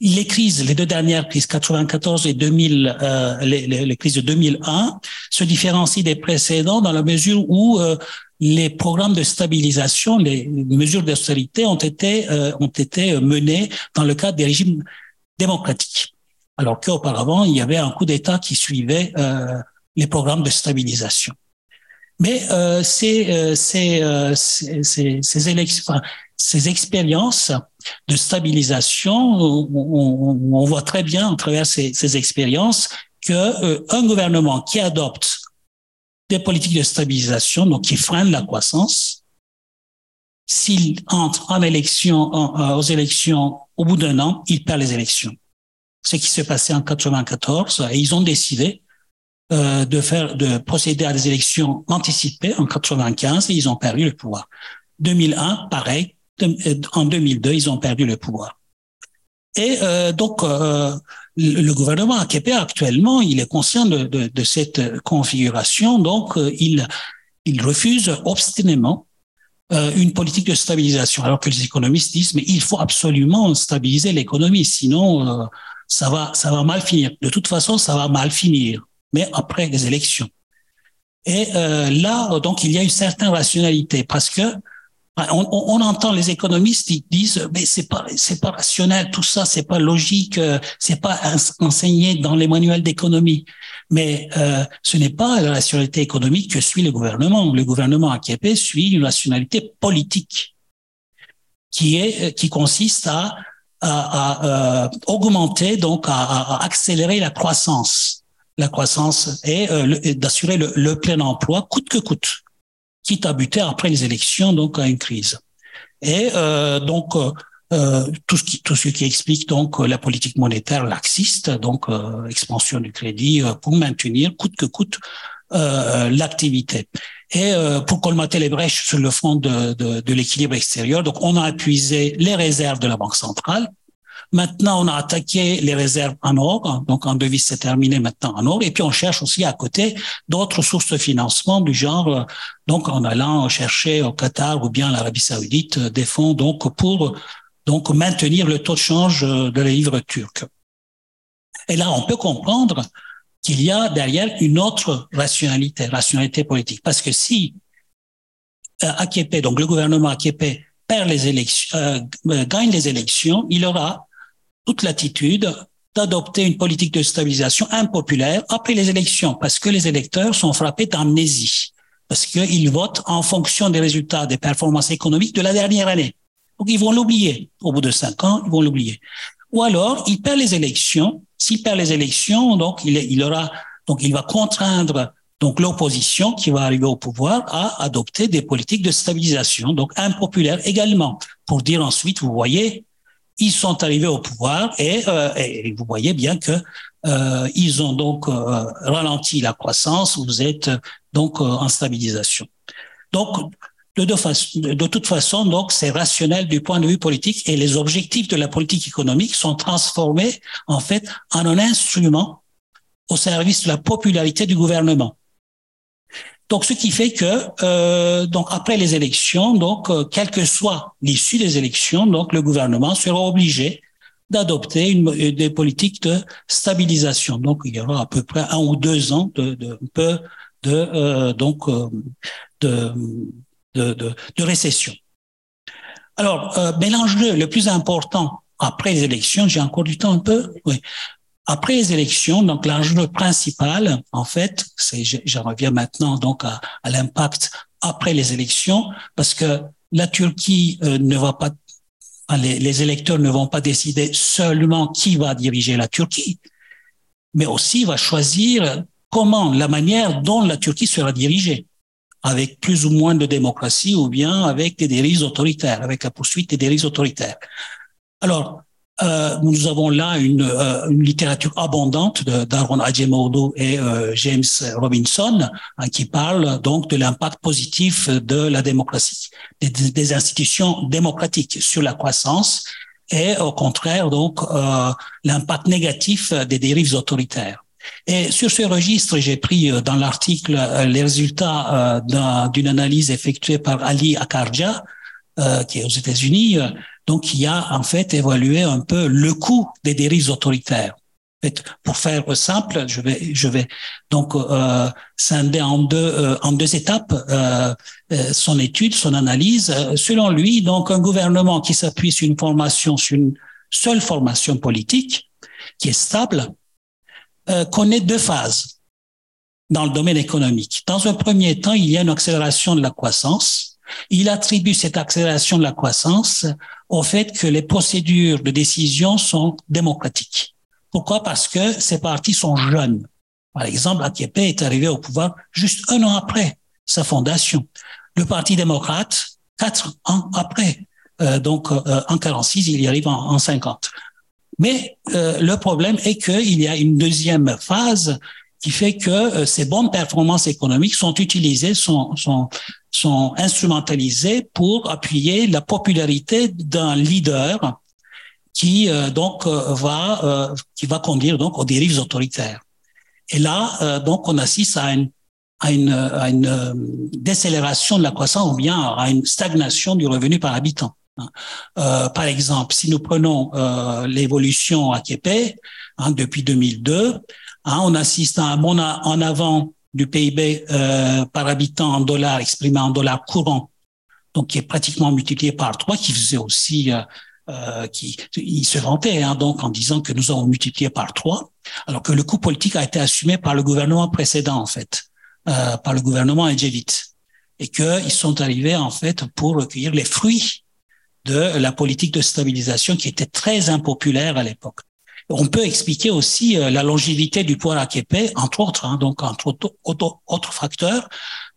[SPEAKER 5] les crises, les deux dernières crises, 94 et 2000, euh, les, les, crises de 2001, se différencient des précédents dans la mesure où euh, les programmes de stabilisation, les mesures d'austérité ont été euh, ont été menées dans le cadre des régimes démocratiques, alors qu'auparavant il y avait un coup d'État qui suivait les programmes de stabilisation. Mais ces, ces, ces, ces, élections, ces expériences de stabilisation, on, voit très bien à travers ces, ces expériences que euh, un gouvernement qui adopte des politiques de stabilisation, donc qui freine la croissance, s'il entre en élection, aux élections au bout d'un an, il perd les élections. Ce qui s'est passé en 94, et ils ont décidé euh, de faire, de procéder à des élections anticipées en 95 et ils ont perdu le pouvoir. 2001, pareil, en 2002, ils ont perdu le pouvoir. Et euh, donc, euh, le, gouvernement Québec actuellement, il est conscient de, cette configuration, donc euh, il, refuse obstinément euh, une politique de stabilisation, alors que les économistes disent mais il faut absolument stabiliser l'économie, sinon euh, ça va ça va mal finir. De toute façon, ça va mal finir, mais après les élections. Et là, donc, il y a une certaine rationalité parce que on, entend les économistes ils disent mais c'est pas c'est pas rationnel tout ça c'est pas logique euh, c'est pas enseigné dans les manuels d'économie. Mais euh, ce n'est pas la rationalité économique que suit le gouvernement. Le gouvernement Québec suit une rationalité politique qui est euh, qui consiste à, à, augmenter donc à, accélérer la croissance. La croissance et d'assurer le plein emploi coûte que coûte quitte à buter après les élections, donc à une crise. Et euh, donc euh, euh, tout ce qui tout ce qui explique donc la politique monétaire laxiste, donc euh, expansion du crédit euh, pour maintenir coûte que coûte euh, l'activité. Et pour colmater les brèches sur le front de, de, de l'équilibre extérieur, donc on a épuisé les réserves de la Banque centrale, Maintenant, on a attaqué les réserves en or, donc en devise c'est terminé maintenant en or, et puis on cherche aussi à côté d'autres sources de financement du genre, euh, donc en allant chercher au Qatar ou bien l'Arabie Saoudite euh, des fonds donc pour donc maintenir le taux de change euh, de la livre turque. Et là, on peut comprendre qu'il y a derrière une autre rationalité, rationalité politique, parce que si Akepe, donc le gouvernement Akepe perd les élections, gagne les élections, il aura toute l'attitude d'adopter une politique de stabilisation impopulaire après les élections, parce que les électeurs sont frappés d'amnésie, parce qu'ils votent en fonction des résultats des performances économiques de la dernière année. Donc ils vont l'oublier. Au bout de cinq ans, ils vont l'oublier. Ou alors, il perd les élections. S'il perd les élections, donc il, il aura, donc il va contraindre donc l'opposition qui va arriver au pouvoir à adopter des politiques de stabilisation, donc impopulaires également, pour dire ensuite, vous voyez, ils sont arrivés au pouvoir et, euh, et vous voyez bien que euh, ils ont donc euh, ralenti la croissance. Vous êtes donc en stabilisation. Donc de, de, de, toute façon, donc c'est rationnel du point de vue politique et les objectifs de la politique économique sont transformés en fait en un instrument au service de la popularité du gouvernement. Donc, ce qui fait que euh, donc après les élections, donc euh, quelle que soit l'issue des élections, donc le gouvernement sera obligé d'adopter une, euh, des politiques de stabilisation. Donc, il y aura à peu près un ou deux ans de, de peu de euh, donc euh, de, de, de, récession. Alors, mais l'enjeu le plus important après les élections, j'ai encore du temps un peu. Oui. Après les élections, donc l'enjeu principal, en fait, c'est, je, reviens maintenant donc à, l'impact après les élections, parce que la Turquie euh, ne va pas, les, électeurs ne vont pas décider seulement qui va diriger la Turquie, mais aussi va choisir comment, la manière dont la Turquie sera dirigée, avec plus ou moins de démocratie ou bien avec des dérives autoritaires, avec la poursuite des dérives autoritaires. Alors, nous avons là une, euh, une littérature abondante d'Aaron Ajemodo et euh, James Robinson hein, qui parlent donc de l'impact positif de la démocratie, des, institutions démocratiques sur la croissance et au contraire donc euh, l'impact négatif des dérives autoritaires. Et sur ce registre, j'ai pris dans l'article les résultats d'une analyse effectuée par Ali Akarja, qui est aux États-Unis, donc, qui a en fait évalué un peu le coût des dérives autoritaires. Pour faire simple, je vais, je vais donc euh, scinder en deux, euh, en deux étapes euh, euh, son étude, son analyse. Selon lui, donc un gouvernement qui s'appuie sur une formation, sur une seule formation politique, qui est stable, euh, connaît deux phases dans le domaine économique. Dans un premier temps, il y a une accélération de la croissance il attribue cette accélération de la croissance au fait que les procédures de décision sont démocratiques. Pourquoi? Parce que ces partis sont jeunes. Par exemple, Akepe est arrivé au pouvoir juste un an après sa fondation. Le Parti démocrate, quatre ans après. Euh, donc, euh, en 46, il y arrive en, en 50. Mais euh, le problème est qu'il y a une deuxième phase qui fait que euh, ces bonnes performances économiques sont utilisées, sont, sont, sont instrumentalisées pour appuyer la popularité d'un leader qui euh, donc euh, va qui va conduire donc aux dérives autoritaires. Et là, donc, on assiste à une à une, à une décélération de la croissance ou bien à une stagnation du revenu par habitant. Euh, par exemple, si nous prenons euh, l'évolution à Québec hein, depuis 2002, Hein, on assiste à un bond en avant du PIB euh, par habitant en dollars, exprimé en dollars courants, donc qui est pratiquement multiplié par trois, qui faisait aussi, euh, euh, qui il se vantait hein, donc en disant que nous avons multiplié par trois, alors que le coût politique a été assumé par le gouvernement précédent en fait, euh, par le gouvernement Edgevit, et qu'ils sont arrivés en fait pour recueillir les fruits de la politique de stabilisation qui était très impopulaire à l'époque. On peut expliquer aussi euh, la longévité du pouvoir Akepe, entre autres, hein, donc entre autres, autres facteurs,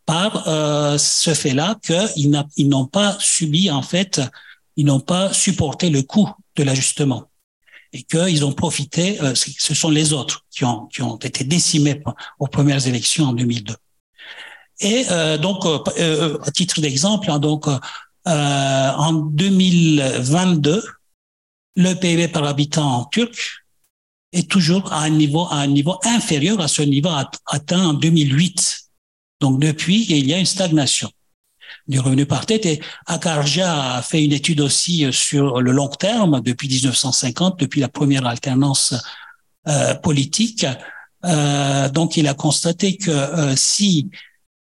[SPEAKER 5] par euh, ce fait-là qu'ils n'ont pas subi, en fait, ils n'ont pas supporté le coût de l'ajustement et qu'ils ont profité, euh, ce sont les autres qui ont, qui ont été décimés aux premières élections en 2002. Et euh, donc, euh, à titre d'exemple, hein, donc en 2022, le PIB par habitant turc est toujours à un niveau, à un niveau inférieur à ce niveau atteint en 2008. Donc depuis, il y a une stagnation du revenu par tête. Et Akarja a fait une étude aussi sur le long terme, depuis 1950, depuis la première alternance euh, politique. Euh, donc il a constaté que euh, si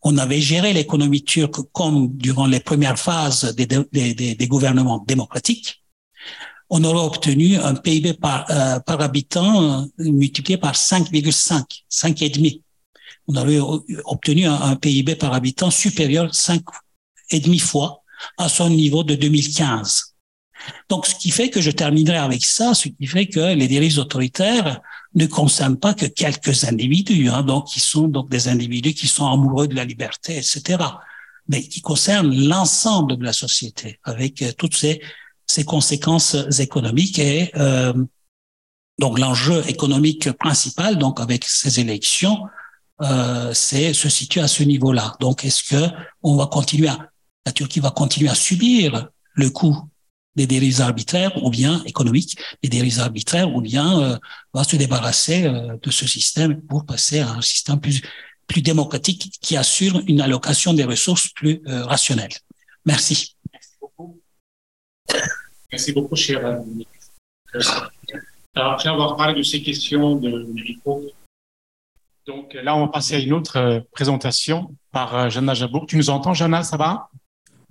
[SPEAKER 5] on avait géré l'économie turque comme durant les premières phases des, des, des gouvernements démocratiques, on aurait obtenu un PIB par, euh, par habitant euh, multiplié par 5,5, 5,5. On aurait obtenu un, PIB par habitant supérieur 5,5 fois à son niveau de 2015. Donc, ce qui fait que je terminerai avec ça, ce qui fait que les dérives autoritaires ne concernent pas que quelques individus, hein, donc qui sont donc des individus qui sont amoureux de la liberté, etc., mais qui concernent l'ensemble de la société avec euh, toutes ces ses conséquences économiques et euh, donc l'enjeu économique principal donc avec ces élections euh, c'est se situe à ce niveau-là. Donc est-ce que on va continuer à la Turquie va continuer à subir le coût des dérives arbitraires ou bien économiques des dérives arbitraires ou bien euh, va se débarrasser euh, de ce système pour passer à un système plus plus démocratique qui assure une allocation des ressources plus euh, rationnelle? Merci.
[SPEAKER 1] Merci beaucoup, cher. Alors, après avoir parlé de ces questions de micro, donc là, on va passer à une autre euh, présentation par euh, Jana Jabour. Tu nous entends, Jana, ça va?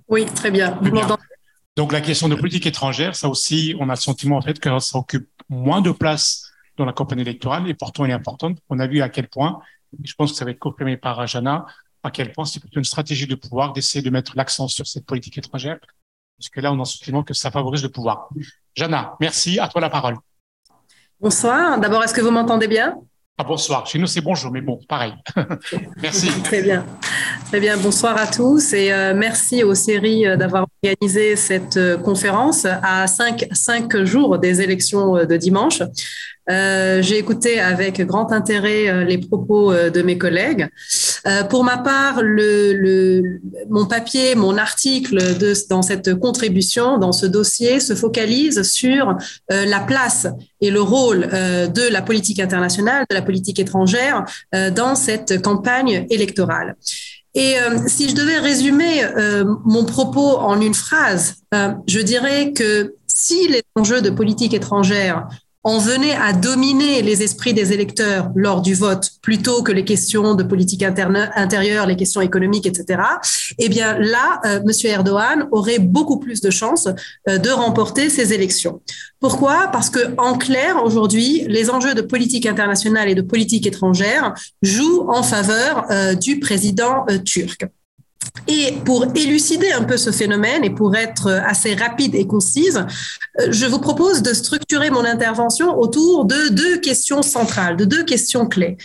[SPEAKER 6] Oui, très bien. Vous m'entendez?
[SPEAKER 1] Donc, la question de politique étrangère, ça aussi, on a le sentiment en fait que ça occupe moins de place dans la campagne électorale et pourtant elle est importante. On a vu à quel point, et je pense que ça va être confirmé par Jana, à quel point c'est plutôt une stratégie de pouvoir d'essayer de mettre l'accent sur cette politique étrangère parce que là, on a sentiment que ça favorise le pouvoir. Jana, merci. À toi la parole.
[SPEAKER 6] Bonsoir. D'abord, est-ce que vous m'entendez bien?
[SPEAKER 1] Ah, bonsoir. Chez nous, c'est bonjour, mais bon, pareil. (laughs) merci. (laughs)
[SPEAKER 6] Très bien. Très bien. Bonsoir à tous et euh, merci aux séries euh, d'avoir organisé cette euh, conférence à cinq, cinq jours des élections de dimanche. Euh, j'ai écouté avec grand intérêt euh, les propos euh, de mes collègues. pour ma part, le, le, mon papier, mon article de, dans cette contribution, dans ce dossier, se focalise sur la place et le rôle de la politique internationale, de la politique étrangère dans cette campagne électorale. Et si je devais résumer mon propos en une phrase, je dirais que si les enjeux de politique étrangère on venait à dominer les esprits des électeurs lors du vote plutôt que les questions de politique intérieure, les questions économiques, etc., eh bien là, euh, M. Erdogan aurait beaucoup plus de chances euh, de remporter ces élections. Pourquoi? Parce que en clair, aujourd'hui, les enjeux de politique internationale et de politique étrangère jouent en faveur euh, du président turc. Et pour élucider un peu ce phénomène et pour être assez rapide et concise, euh, je vous propose de structurer mon intervention autour de deux questions centrales, de deux questions clés.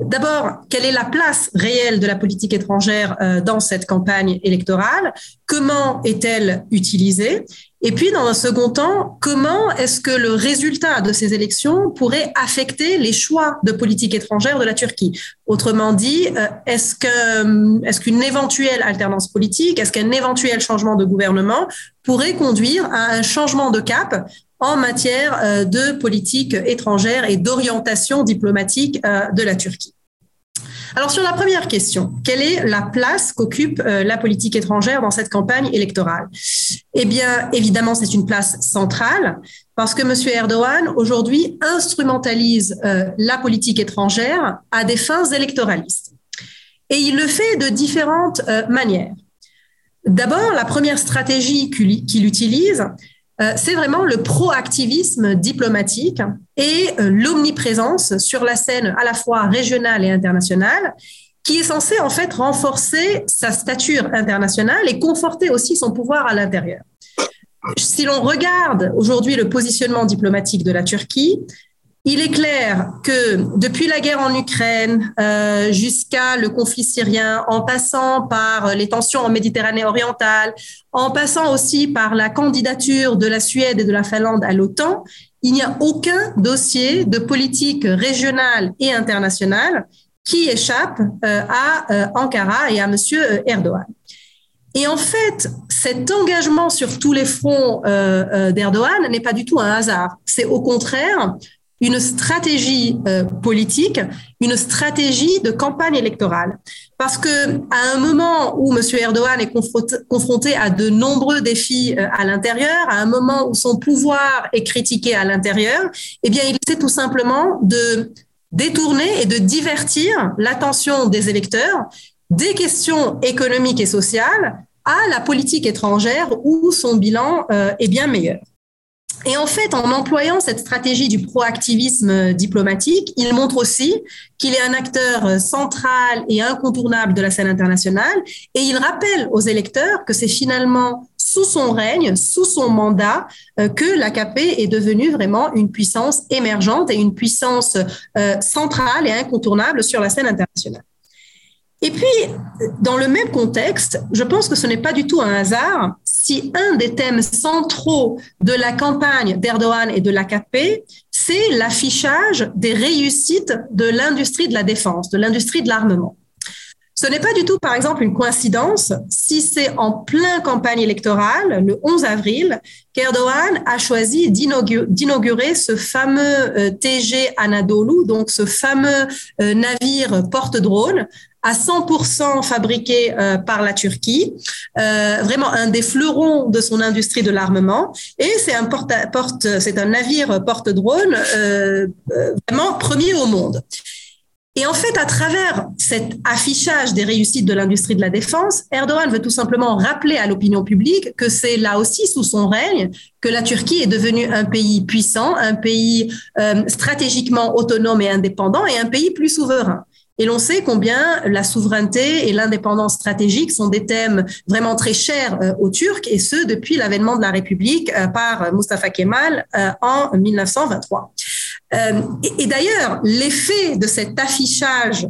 [SPEAKER 6] D'abord, quelle est la place réelle de la politique étrangère euh, dans cette campagne électorale? Comment est-elle utilisée? Et puis, dans un second temps, comment est-ce que le résultat de ces élections pourrait affecter les choix de politique étrangère de la Turquie? Autrement dit, euh, est-ce que est-ce qu'une éventuelle alternance politique, est-ce qu'un éventuel changement de gouvernement pourrait conduire à un changement de cap en matière euh, de politique étrangère et d'orientation diplomatique euh, de la Turquie? Alors sur la première question, quelle est la place qu'occupe euh, la politique étrangère dans cette campagne électorale? Eh bien, évidemment, c'est une place centrale parce que M. Erdogan, aujourd'hui, instrumentalise la politique étrangère à des fins électoralistes. Et il le fait de différentes manières. D'abord, la première stratégie qu'il utilise, euh, c'est vraiment le proactivisme diplomatique et euh, l'omniprésence sur la scène à la fois régionale et internationale qui est censé en fait renforcer sa stature internationale et conforter aussi son pouvoir à l'intérieur. Si l'on regarde aujourd'hui le positionnement diplomatique de la Turquie, il est clair que depuis la guerre en Ukraine euh, jusqu'à le conflit syrien, en passant par les tensions en Méditerranée orientale, en passant aussi par la candidature de la Suède et de la Finlande à l'OTAN, il n'y a aucun dossier de politique régionale et internationale qui échappe euh, à euh, Ankara et à M. Erdogan. Et en fait, cet engagement sur tous les fronts d'Erdogan n'est pas du tout un hasard. C'est au contraire une stratégie euh, politique, une stratégie de campagne électorale. Parce que à un moment où M. Erdogan est confronté, à de nombreux défis euh, à l'intérieur, à un moment où son pouvoir est critiqué à l'intérieur, eh bien, il essaie tout simplement de détourner et de divertir l'attention des électeurs des questions économiques et sociales à la politique étrangère où son bilan euh, est bien meilleur. Et en fait, en employant cette stratégie du proactivisme diplomatique, il montre aussi qu'il est un acteur central et incontournable de la scène internationale. Et il rappelle aux électeurs que c'est finalement sous son règne, sous son mandat, euh, que l'AKP est devenue vraiment une puissance émergente et une puissance euh, centrale et incontournable sur la scène internationale. Et puis, dans le même contexte, je pense que ce n'est pas du tout un hasard si un des thèmes centraux de la campagne d'Erdogan et de l'AKP, c'est l'affichage des réussites de l'industrie de la défense, de l'industrie de l'armement. Ce n'est pas du tout, par exemple, une coïncidence si c'est en plein campagne électorale, le 11 avril, qu'Erdogan a choisi d'inaugurer ce fameux euh, TG Anadolu, donc ce fameux euh, navire porte-drone à 100% fabriqué euh, par la Turquie, euh, vraiment un des fleurons de son industrie de l'armement. Et c'est un porte, porte c'est un navire porte-drone euh, vraiment premier au monde. Et en fait, à travers cet affichage des réussites de l'industrie de la défense, Erdogan veut tout simplement rappeler à l'opinion publique que c'est là aussi sous son règne que la Turquie est devenue un pays puissant, un pays stratégiquement autonome et indépendant et un pays plus souverain. Et l'on sait combien la souveraineté et l'indépendance stratégique sont des thèmes vraiment très chers euh, aux Turcs, et ce, depuis l'avènement de la République euh, par Mustafa Kemal euh, en 1923. Euh, et, d'ailleurs, l'effet de cet affichage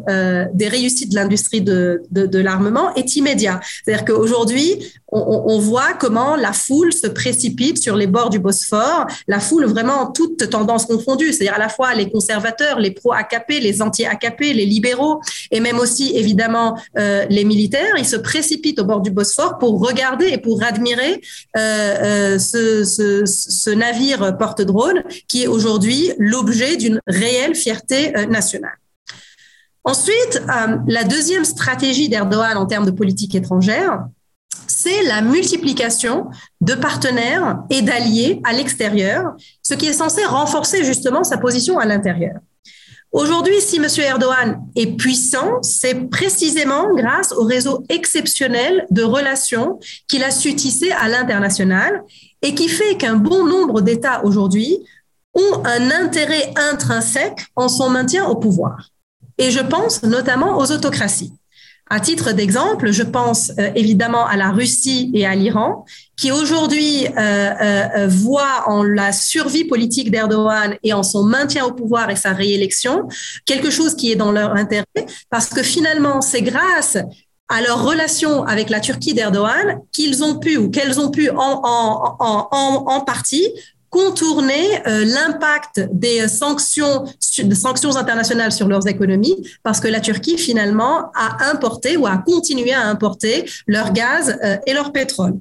[SPEAKER 6] des réussites de l'industrie de l'armement est immédiat. C'est-à-dire qu'aujourd'hui, on, on, voit comment la foule se précipite sur les bords du Bosphore, la foule vraiment toutes tendances confondues, c'est-à-dire à la fois les conservateurs, les pro-AKP, les anti-AKP, les libéraux, et même aussi évidemment euh, les militaires. Ils se précipitent au bord du Bosphore pour regarder et pour admirer euh, euh ce, ce, ce, navire porte-drone qui est aujourd'hui l'objet d'une réelle fierté euh, nationale. Ensuite, euh, la deuxième stratégie d'Erdogan en termes de politique étrangère, c'est la multiplication de partenaires et d'alliés à l'extérieur, ce qui est censé renforcer justement sa position à l'intérieur. Aujourd'hui, si M. Erdogan est puissant, c'est précisément grâce au réseau exceptionnel de relations qu'il a su tisser à l'international et qui fait qu'un bon nombre d'États aujourd'hui ont un intérêt intrinsèque en son maintien au pouvoir. Et je pense notamment aux autocraties. À titre d'exemple, je pense euh, évidemment à la Russie et à l'Iran, qui aujourd'hui euh, euh, voient en la survie politique d'Erdogan et en son maintien au pouvoir et sa réélection quelque chose qui est dans leur intérêt, parce que finalement, c'est grâce à leur relation avec la Turquie d'Erdogan qu'ils ont pu ou qu'elles ont pu en, partie contourner euh, l'impact des sanctions, des sanctions internationales sur leurs économies parce que la Turquie finalement a importé ou a continué à importer leur gaz euh, et leur pétrole.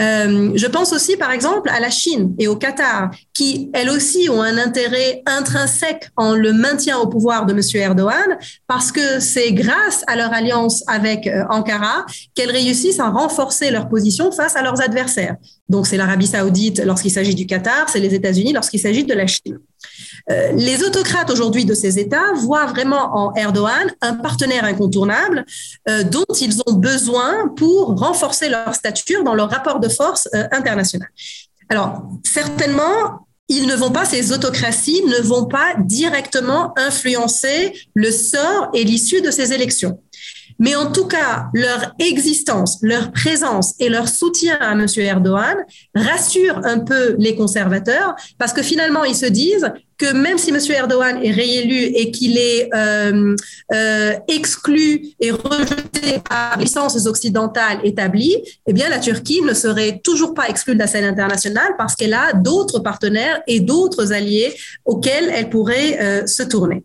[SPEAKER 6] Euh, je pense aussi par exemple à la Chine et au Qatar qui elles aussi ont un intérêt intrinsèque en le maintien au pouvoir de monsieur Erdogan parce que c'est grâce à leur alliance avec Ankara qu'elles réussissent à renforcer leur position face à leurs adversaires. Donc, c'est l'Arabie saoudite lorsqu'il s'agit du Qatar, c'est les États-Unis lorsqu'il s'agit de la Chine. Euh, les autocrates aujourd'hui de ces États voient vraiment en Erdogan un partenaire incontournable euh, dont ils ont besoin pour renforcer leur stature dans leur rapport de force euh, international. Alors, certainement, ils ne vont pas, ces autocraties ne vont pas directement influencer le sort et l'issue de ces élections. Mais en tout cas, leur existence, leur présence et leur soutien à M. Erdogan rassurent un peu les conservateurs parce que finalement, ils se disent que même si M. Erdogan est réélu et qu'il est euh, euh, exclu et rejeté par les licences occidentales établies, eh bien, la Turquie ne serait toujours pas exclue de la scène internationale parce qu'elle a d'autres partenaires et d'autres alliés auxquels elle pourrait euh, se tourner.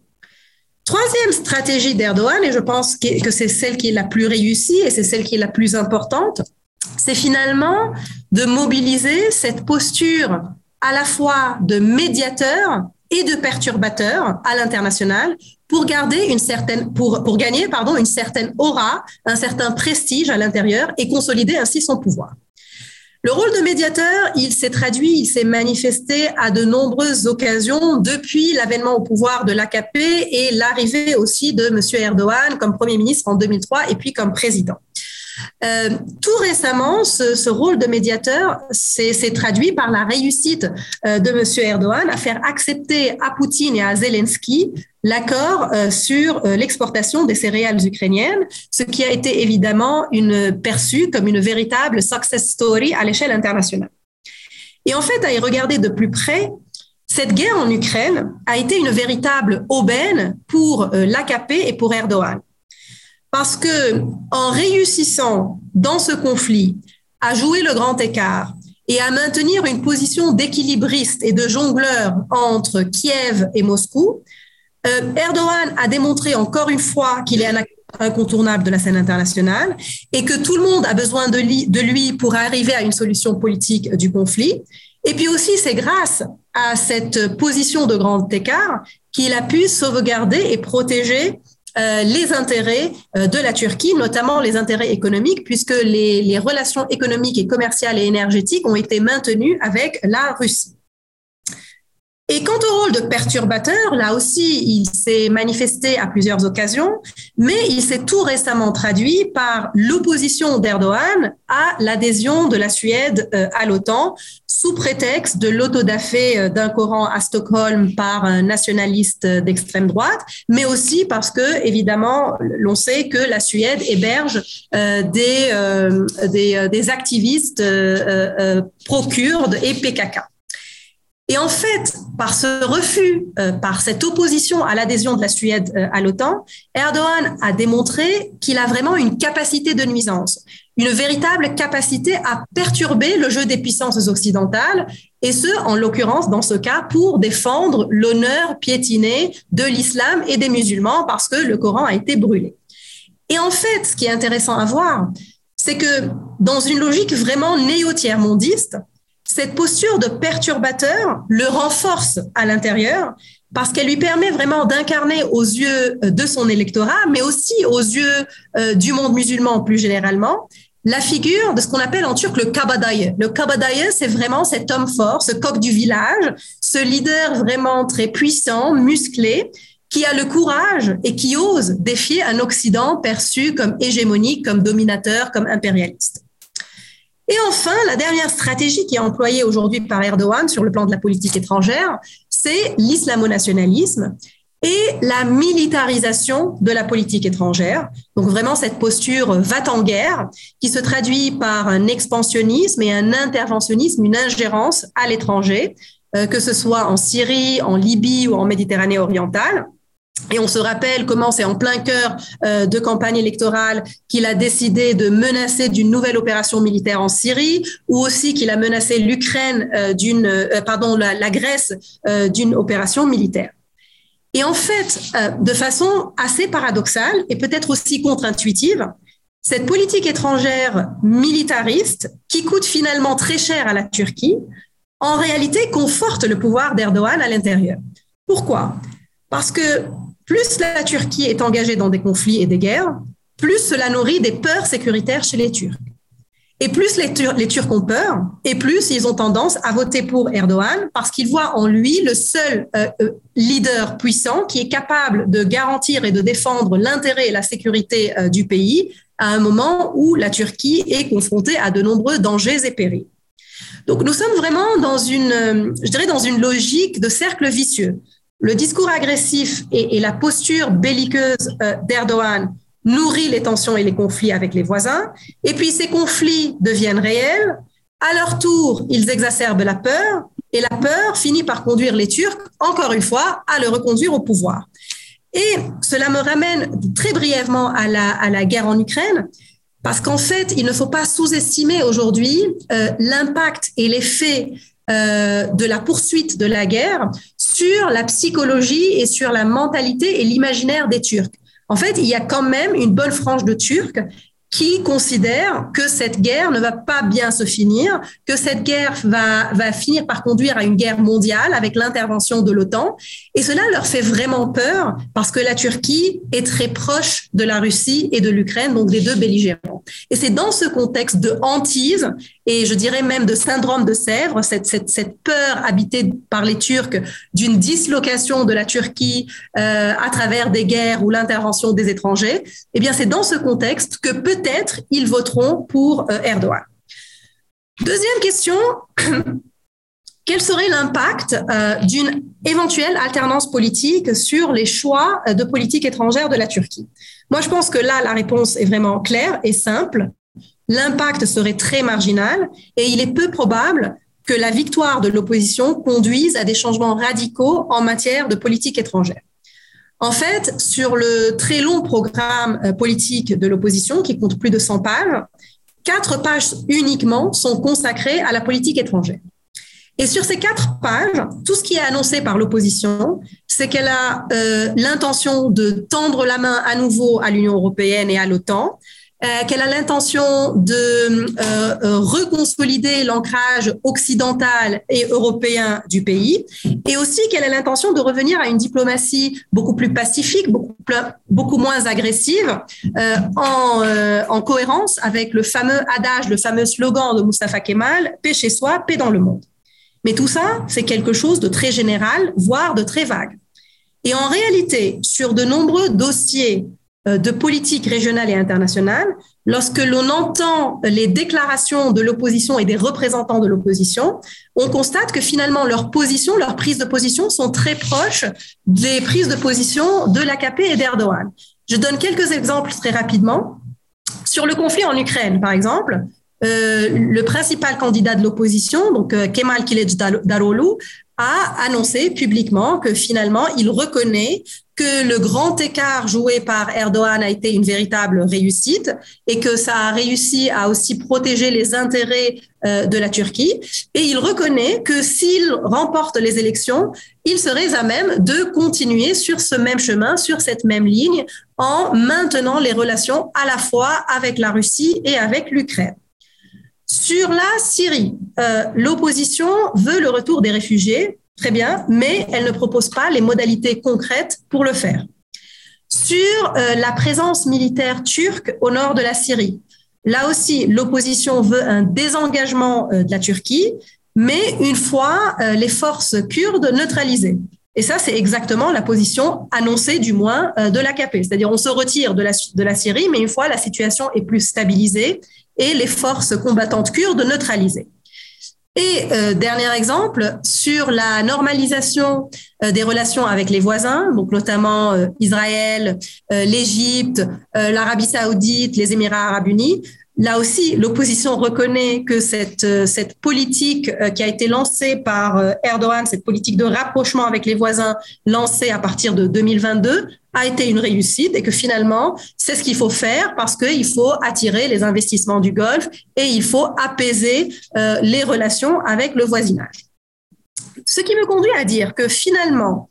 [SPEAKER 6] Troisième stratégie d'Erdogan, et je pense que c'est celle qui est la plus réussie et c'est celle qui est la plus importante, c'est finalement de mobiliser cette posture à la fois de médiateur et de perturbateur à l'international pour garder une certaine pour pour gagner pardon une certaine aura, un certain prestige à l'intérieur et consolider ainsi son pouvoir. Le rôle de médiateur, il s'est traduit, il s'est manifesté à de nombreuses occasions depuis l'avènement au pouvoir de l'AKP et l'arrivée aussi de M. Erdogan comme Premier ministre en 2003 et puis comme président. Euh, tout récemment, ce, ce, rôle de médiateur s'est traduit par la réussite euh, de M. Erdogan à faire accepter à Poutine et à Zelensky l'accord euh, sur l'exportation des céréales ukrainiennes, ce qui a été évidemment une, perçu comme une véritable success story à l'échelle internationale. Et en fait, à y regarder de plus près, cette guerre en Ukraine a été une véritable aubaine pour l'AKP et pour Erdogan. Parce que en réussissant dans ce conflit à jouer le grand écart et à maintenir une position d'équilibriste et de jongleur entre Kiev et Moscou, euh, Erdogan a démontré encore une fois qu'il est un incontournable de la scène internationale et que tout le monde a besoin de lui, de lui pour arriver à une solution politique du conflit. Et puis aussi, c'est grâce à cette position de grand écart qu'il a pu sauvegarder et protéger euh, les intérêts euh, de la Turquie, notamment les intérêts économiques, puisque les, les relations économiques et commerciales et énergétiques ont été maintenues avec la Russie. Et quant au rôle de perturbateur, là aussi, il s'est manifesté à plusieurs occasions, mais il s'est tout récemment traduit par l'opposition d'Erdogan à l'adhésion de la Suède euh, à l'OTAN, sous prétexte de l'autodafé euh, d'un Coran à Stockholm par un nationaliste d'extrême droite, mais aussi parce que, évidemment, l'on sait que la Suède héberge euh, des, des, des, activistes pro-kurdes et PKK. Et en fait, par ce refus, euh, par cette opposition à l'adhésion de la Suède euh, à l'OTAN, Erdogan a démontré qu'il a vraiment une capacité de nuisance, une véritable capacité à perturber le jeu des puissances occidentales, et ce, en l'occurrence, dans ce cas, pour défendre l'honneur piétiné de l'islam et des musulmans, parce que le Coran a été brûlé. Et en fait, ce qui est intéressant à voir, c'est que dans une logique vraiment néo-tiers-mondiste, cette posture de perturbateur le renforce à l'intérieur parce qu'elle lui permet vraiment d'incarner aux yeux de son électorat, mais aussi aux yeux euh, du monde musulman plus généralement, la figure de ce qu'on appelle en turc le kabadaye. Le kabadaye, c'est vraiment cet homme fort, ce coq du village, ce leader vraiment très puissant, musclé, qui a le courage et qui ose défier un Occident perçu comme hégémonique, comme dominateur, comme impérialiste. Et enfin, la dernière stratégie qui est employée aujourd'hui par Erdogan sur le plan de la politique étrangère, c'est l'islamo-nationalisme et la militarisation de la politique étrangère. Donc vraiment cette posture va en guerre qui se traduit par un expansionnisme et un interventionnisme, une ingérence à l'étranger, euh, que ce soit en Syrie, en Libye ou en Méditerranée orientale. Et on se rappelle comment c'est en plein cœur euh, de campagne électorale qu'il a décidé de menacer d'une nouvelle opération militaire en Syrie, ou aussi qu'il a menacé l'Ukraine euh, euh, pardon, la, Grèce d'une opération militaire. Et en fait, de façon assez paradoxale et peut-être aussi contre-intuitive, cette politique étrangère militariste, qui coûte finalement très cher à la Turquie, en réalité conforte le pouvoir d'Erdogan à l'intérieur. Pourquoi? Parce que plus la Turquie est engagée dans des conflits et des guerres, plus cela nourrit des peurs sécuritaires chez les Turcs. Et plus les, Turcs ont peur, et plus ils ont tendance à voter pour Erdogan parce qu'ils voient en lui le seul euh, euh, leader puissant qui est capable de garantir et de défendre l'intérêt et la sécurité euh, du pays à un moment où la Turquie est confrontée à de nombreux dangers et périls. Donc nous sommes vraiment dans une, je dirais, dans une logique de cercle vicieux. Le discours agressif et, la posture belliqueuse euh, d'Erdogan nourrit les tensions et les conflits avec les voisins. Et puis ces conflits deviennent réels. À leur tour, ils exacerbent la peur. Et la peur finit par conduire les Turcs, encore une fois, à le reconduire au pouvoir. Et cela me ramène très brièvement à la, guerre en Ukraine, parce qu'en fait, il ne faut pas sous-estimer aujourd'hui euh, l'impact et l'effet euh, de la poursuite de la guerre sur la psychologie et sur la mentalité et l'imaginaire des Turcs. En fait, il y a quand même une bonne frange de Turcs qui considèrent que cette guerre ne va pas bien se finir, que cette guerre va, va finir par conduire à une guerre mondiale avec l'intervention de l'OTAN. Et cela leur fait vraiment peur parce que la Turquie est très proche de la Russie et de l'Ukraine, donc des deux belligérants. Et c'est dans ce contexte de hantise et je dirais même de syndrome de Sèvres, cette, cette, cette peur habitée par les Turcs d'une dislocation de la Turquie euh, à travers des guerres ou l'intervention des étrangers, eh bien c'est dans ce contexte que peut-être ils voteront pour euh, Erdogan. Deuxième question, (clears throat) quel serait l'impact euh, d'une éventuelle alternance politique sur les choix de politique étrangère de la Turquie? Moi, je pense que là, la réponse est vraiment claire et simple l'impact serait très marginal et il est peu probable que la victoire de l'opposition conduise à des changements radicaux en matière de politique étrangère. En fait, sur le très long programme euh, politique de l'opposition, qui compte plus de 100 pages, quatre pages uniquement sont consacrées à la politique étrangère. Et sur ces quatre pages, tout ce qui est annoncé par l'opposition, c'est qu'elle a euh, l'intention de tendre la main à nouveau à l'Union européenne et à l'OTAN, euh, qu'elle a l'intention de euh, euh, reconsolider l'ancrage occidental et européen du pays, et aussi qu'elle a l'intention de revenir à une diplomatie beaucoup plus pacifique, beaucoup, moins agressive, en, en cohérence avec le fameux adage, le fameux slogan de Mustafa Kemal, paix chez soi, paix dans le monde. Mais tout ça, c'est quelque chose de très général, voire de très vague. Et en réalité, sur de nombreux dossiers de politique régionale et internationale, lorsque l'on entend les déclarations de l'opposition et des représentants de l'opposition, on constate que finalement leurs positions, leurs prises de position sont très proches des prises de position de l'AKP et d'Erdogan. Je donne quelques exemples très rapidement. Sur le conflit en Ukraine, par exemple, euh, le principal candidat de l'opposition, donc euh, Kemal Daroglu, a annoncé publiquement que finalement, il reconnaît que le grand écart joué par Erdogan a été une véritable réussite et que ça a réussi à aussi protéger les intérêts euh, de la Turquie. Et il reconnaît que s'il remporte les élections, il serait à même de continuer sur ce même chemin, sur cette même ligne, en maintenant les relations à la fois avec la Russie et avec l'Ukraine. Sur la Syrie, euh, l'opposition veut le retour des réfugiés, très bien, mais elle ne propose pas les modalités concrètes pour le faire. Sur euh, la présence militaire turque au nord de la Syrie, là aussi, l'opposition veut un désengagement euh, de la Turquie, mais une fois les forces kurdes neutralisées. Et ça, c'est exactement la position annoncée, du moins, de l'AKP. C'est-à-dire, on se retire de la, de la Syrie, mais une fois la situation est plus stabilisée et les forces combattantes kurdes neutralisées. Et euh, dernier exemple, sur la normalisation euh, des relations avec les voisins, donc notamment euh, Israël, l'Égypte, l'Arabie saoudite, les Émirats arabes unis, Là aussi, l'opposition reconnaît que cette, cette politique qui a été lancée par Erdogan, cette politique de rapprochement avec les voisins lancée à partir de 2022, a été une réussite et que finalement, c'est ce qu'il faut faire parce qu'il faut attirer les investissements du Golfe et il faut apaiser euh, les relations avec le voisinage. Ce qui me conduit à dire que finalement,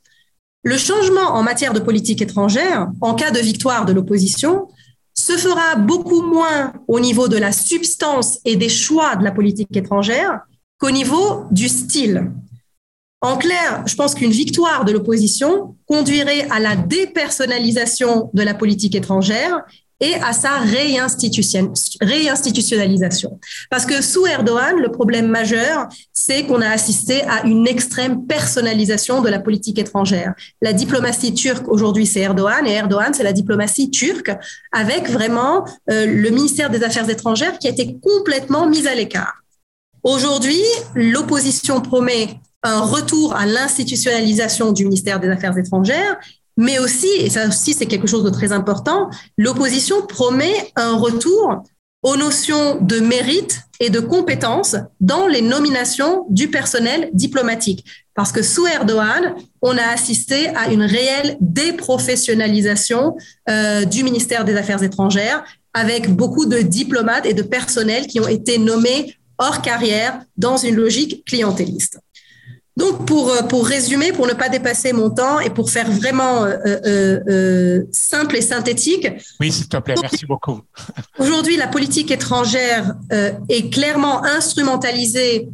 [SPEAKER 6] le changement en matière de politique étrangère, en cas de victoire de l'opposition, se fera beaucoup moins au niveau de la substance et des choix de la politique étrangère qu'au niveau du style. En clair, je pense qu'une victoire de l'opposition conduirait à la dépersonnalisation de la politique étrangère et à sa réinstitutionnalisation. Parce que sous Erdogan, le problème majeur, c'est qu'on a assisté à une extrême personnalisation de la politique étrangère. La diplomatie turque, aujourd'hui, c'est Erdogan, et Erdogan, c'est la diplomatie turque, avec vraiment euh, le ministère des Affaires étrangères qui a été complètement mis à l'écart. Aujourd'hui, l'opposition promet un retour à l'institutionnalisation du ministère des Affaires étrangères, mais aussi, et ça aussi c'est quelque chose de très important, l'opposition promet un retour aux notions de mérite et de compétence dans les nominations du personnel diplomatique. Parce que sous Erdogan, on a assisté à une réelle déprofessionnalisation euh, du ministère des Affaires étrangères, avec beaucoup de diplomates et de personnels qui ont été nommés hors carrière dans une logique clientéliste. Donc, pour, euh, pour résumer, pour ne pas dépasser mon temps et pour faire vraiment euh, euh, euh simple et synthétique.
[SPEAKER 1] Oui, s'il te plaît, merci beaucoup. (laughs)
[SPEAKER 6] Aujourd'hui, la politique étrangère euh, est clairement instrumentalisée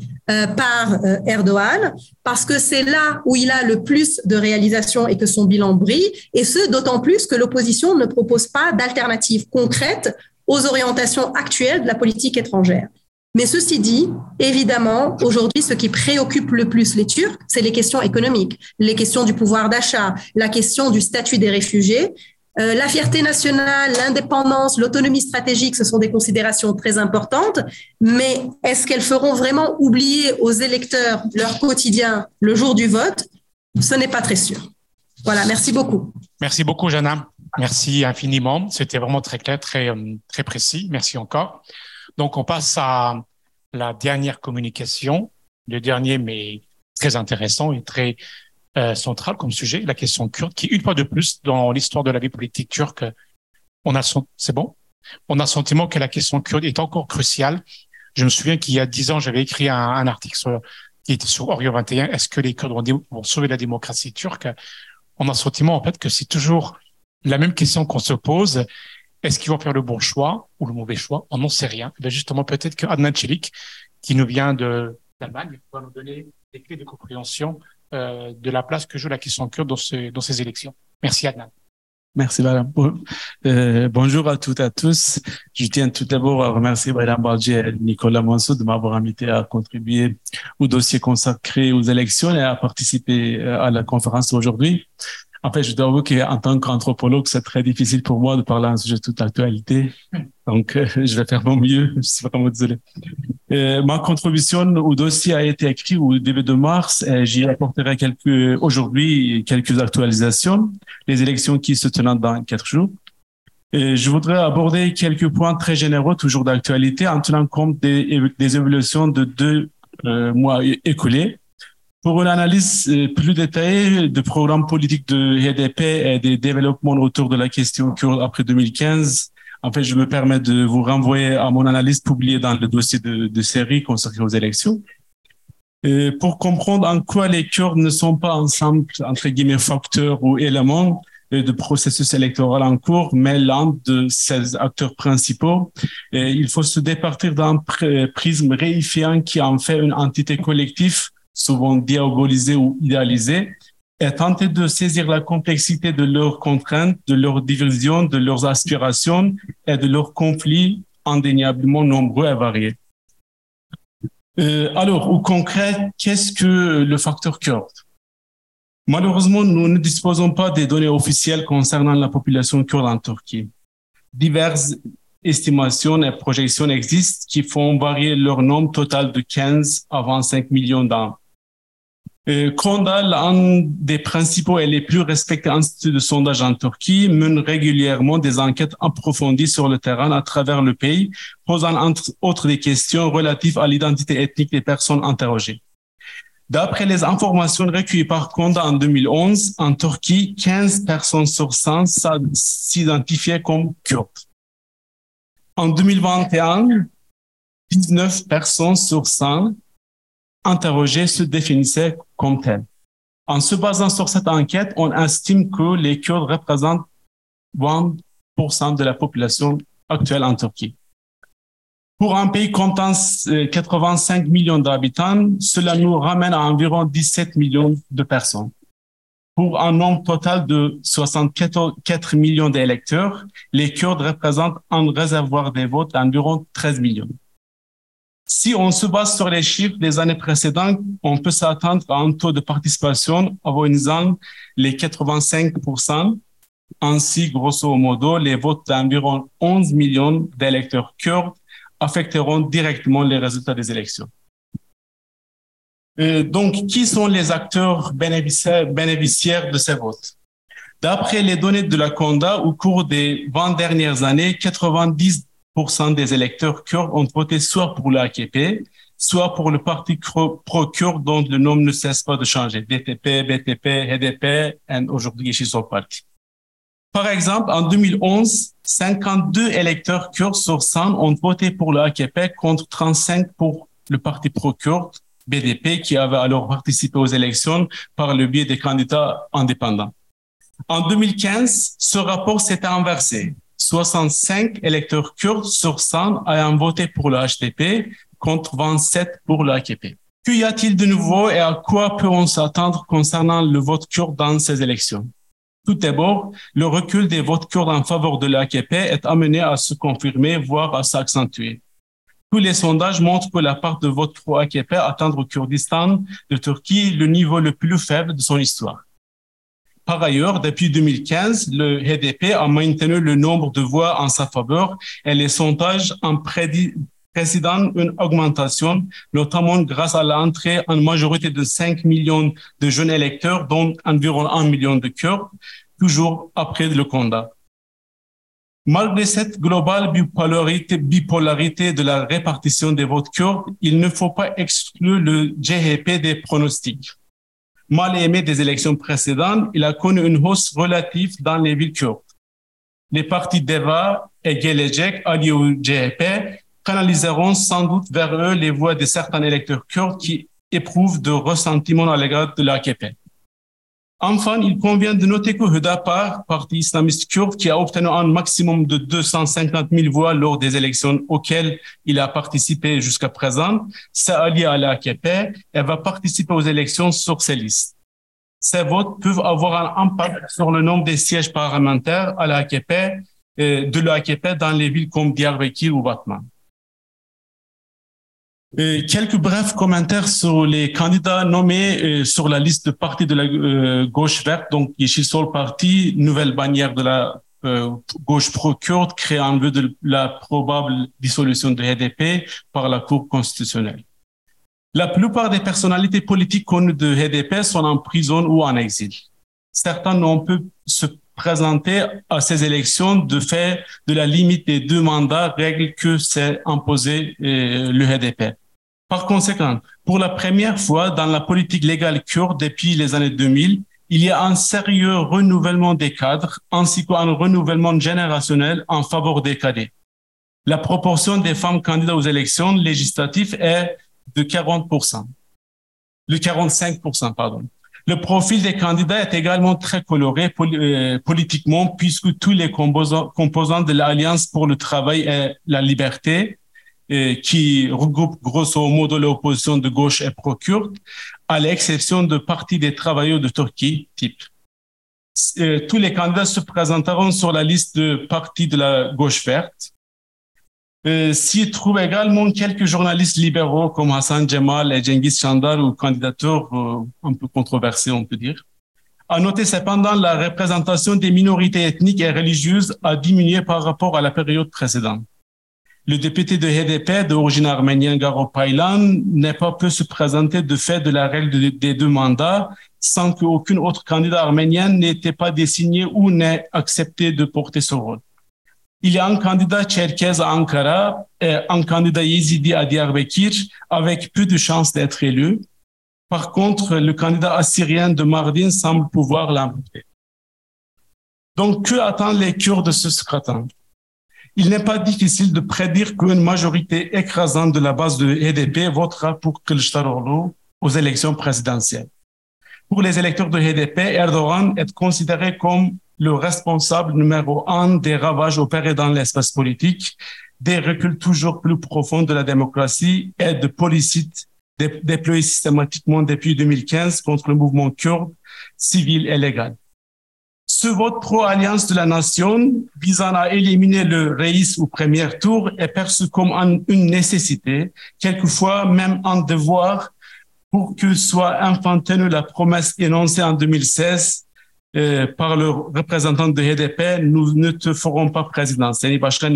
[SPEAKER 6] par Erdogan parce que c'est là où il a le plus de réalisations et que son bilan brille, et ce, d'autant plus que l'opposition ne propose pas d'alternative concrète aux orientations actuelles de la politique étrangère. Mais ceci dit, évidemment, aujourd'hui, ce qui préoccupe le plus les Turcs, c'est les questions économiques, les questions du pouvoir d'achat, la question du statut des réfugiés. Euh, la fierté nationale, l'indépendance, l'autonomie stratégique, ce sont des considérations très importantes, mais est-ce qu'elles feront vraiment oublier aux électeurs leur quotidien le jour du vote? Ce n'est pas très sûr. Voilà, merci beaucoup.
[SPEAKER 1] Merci beaucoup, Jana. Merci infiniment. C'était vraiment très clair, très, euh, très précis. Merci encore. Donc, on passe à la dernière communication, le dernier, mais très intéressant et très euh, central comme sujet, la question kurde, qui une fois de plus dans l'histoire de la vie politique turque, on a son, c'est bon, on a sentiment que la question kurde est encore cruciale. Je me souviens qu'il y a dix ans, j'avais écrit un, article sur, qui était sur Orient 21. Est-ce que les Kurdes vont, vont sauver la démocratie turque? On a sentiment en fait que c'est toujours la même question qu'on se pose est-ce qu'ils vont faire le bon choix ou le mauvais choix? On n'en sait rien. Ben justement, peut-être que Adnan qui nous vient de d'Allemagne, va nous donner des clés de compréhension euh, de la place que joue la question kurde dans ces élections. Merci Adnan.
[SPEAKER 7] Merci madame. Euh, bonjour à toutes et à tous. Je tiens tout d'abord à remercier Madame Bardier et Nicolas Monceau de m'avoir invité à contribuer au dossier consacré aux élections et à participer euh, à la conférence aujourd'hui. En fait, je dois avouer qu'en tant qu'anthropologue, c'est très difficile pour moi de parler d'un sujet de toute actualité. Donc, euh, (laughs) je vais faire mon mieux. (laughs) Je suis vraiment désolé. Euh, ma contribution au dossier a été écrite au début de mars. J'y apporterai quelques, aujourd'hui, quelques actualisations. Les élections qui se tiennent dans quatre jours. Et je voudrais aborder quelques points très généraux, toujours d'actualité, en tenant compte des, des évolutions de deux euh, mois écoulés Pour une analyse plus détaillée du programme politique de HDP et des développements autour de la question kurde après 2015, en fait, je me permets de vous renvoyer à mon analyse publiée dans le dossier de, série consacré aux élections. Et pour comprendre en quoi les Kurdes ne sont pas ensemble, entre guillemets, facteurs ou éléments de processus électoral en cours, mais l'un de ces acteurs principaux. Il faut se départir d'un prisme réifiant qui en fait une entité collective, souvent diabolisée ou idéalisée, et tenter de saisir la complexité de leurs contraintes, de leurs divisions, de leurs aspirations et de leurs conflits indéniablement nombreux et variés. Euh, alors, au concret, qu'est-ce que le facteur kurde Malheureusement, nous ne disposons pas des données officielles concernant la population kurde en Turquie. Diverses estimations et projections existent qui font varier leur nombre total de 15 à 25 millions d'âmes. Euh, Konda, l'un des principaux et les plus respectés instituts de sondage en Turquie, mène régulièrement des enquêtes approfondies sur le terrain à travers le pays, posant entre autres des questions relatives à l'identité ethnique des personnes interrogées. D'après les informations recueillies par Konda en 2011, en Turquie, 15 personnes sur 100 s'identifiaient comme kurdes. En 2021, 19 personnes sur 100 interrogés se définissaient comme tels. En se basant sur cette enquête, on estime que les Kurdes représentent 20% de la population actuelle en Turquie. Pour un pays comptant 85 euh, millions d'habitants, cela nous ramène à environ 17 millions de personnes. Pour un nombre total de 64 millions d'électeurs, les Kurdes représentent un réservoir des votes d'environ 13 millions. Si on se base sur les chiffres des années précédentes, on peut s'attendre à un taux de participation avoisinant les 85%. Ainsi, grosso modo, les votes d'environ 11 millions d'électeurs kurdes affecteront directement les résultats des élections. donc, qui sont les acteurs bénéficiaires de ces votes? D'après les données de la CONDA, au cours des 20 dernières années, 90 des électeurs kurdes ont voté soit pour l'AKP, soit pour le parti pro-kurde dont le nom ne cesse pas de changer, DTP, BTP, HDP et aujourd'hui son Parti. Par exemple, en 2011, 52 électeurs kurdes sur 100 ont voté pour l'AKP contre 35 pour le parti pro-kurde, BDP, qui avait alors participé aux élections par le biais des candidats indépendants. En 2015, ce rapport s'était inversé. 65 électeurs kurdes sur 100 ayant voté pour le HDP contre 27 pour le AKP. Qu'y a-t-il de nouveau et à quoi peut-on s'attendre concernant le vote kurde dans ces élections? Tout d'abord, le recul des votes kurdes en faveur de l'AKP est amené à se confirmer, voire à s'accentuer. Tous les sondages montrent que la part de vote pro-AKP atteindre au Kurdistan de Turquie le niveau le plus faible de son histoire. Par ailleurs, depuis 2015, le HDP a maintenu le nombre de voix en sa faveur et les sondages en président une augmentation, notamment grâce à l'entrée en majorité de 5 millions de jeunes électeurs, dont environ 1 million de Kurdes, toujours après le combat. Malgré cette globale bipolarité, bipolarité de la répartition des votes kurdes, il ne faut pas exclure le GHP des pronostics mal aimé des élections précédentes, il a connu une hausse relative dans les villes kurdes. Les partis DEVA et Gelecek, alliés au canaliseront sans doute vers eux les voix de certains électeurs kurdes qui éprouvent de ressentiment à l'égard de l'AKP. Enfin, il convient de noter que Hudapar, parti islamiste kurde, qui a obtenu un maximum de 250 000 voix lors des élections auxquelles il a participé jusqu'à présent, s'est allié à l'AKP et va participer aux élections sur ces listes. Ces votes peuvent avoir un impact sur le nombre des sièges parlementaires à l'AKP, euh, de l'AKP dans les villes comme Diyarbakir ou Batman quelques brefs commentaires sur les candidats nommés euh, sur la liste de partis de la euh, gauche verte, donc Sol Parti, nouvelle bannière de la euh, gauche pro-kurde créée en vue de la probable dissolution de HDP par la Cour constitutionnelle. La plupart des personnalités politiques connues de HDP sont en prison ou en exil. Certains n'ont pu se présenter à ces élections de fait de la limite des deux mandats, règle que s'est imposée le HDP. Par conséquent, Pour la première fois dans la politique légale kurde depuis les années 2000, il y a un sérieux renouvellement des cadres ainsi qu'un renouvellement générationnel en faveur des cadets. La proportion des femmes candidates aux élections législatives est de 40%. Le 45%, pardon. Le profil des candidats est également très coloré euh, politiquement puisque tous les composants, composants de l'Alliance pour le travail et la liberté, qui regroupe grosso modo l'opposition de gauche et pro-kurde, à l'exception de partis des travailleurs de Turquie, type. Euh, tous les candidats se présenteront sur la liste de partis de la gauche verte. Euh, S'y trouvent également quelques journalistes libéraux comme Hassan Jamal et Cengiz Chandar ou candidatures euh, un peu controversées, on peut dire. À noter cependant, la représentation des minorités ethniques et religieuses a diminué par rapport à la période précédente. Le député de HDP d'origine arménienne Garo Paylan n'est pas pu se présenter de fait de la règle des deux mandats sans qu'aucune autre candidat arménienne n'ait pas désigné ou n'ait accepté de porter ce rôle. Il y a un candidat tcherkez à Ankara et un candidat yézidi à Diyarbakir avec peu de chances d'être élu. Par contre, le candidat assyrien de Mardin semble pouvoir l'emporter. Donc, que attendent les Kurdes de ce scrutin? Il n'est pas difficile de prédire qu'une majorité écrasante de la base de HDP votera pour Kılıçdaroğlu aux élections présidentielles. Pour les électeurs de HDP, Erdogan est considéré comme le responsable numéro un des ravages opérés dans l'espace politique, des reculs toujours plus profonds de la démocratie et de politiques déployés systématiquement depuis 2015 contre le mouvement kurde, civil et légal. Ce vote pro-alliance de la nation visant à éliminer le reis au premier tour est perçu comme une nécessité, quelquefois même un devoir pour que soit enfin tenue la promesse énoncée en 2016 euh, par le représentant de HDP, nous ne te ferons pas président. Seni başkan.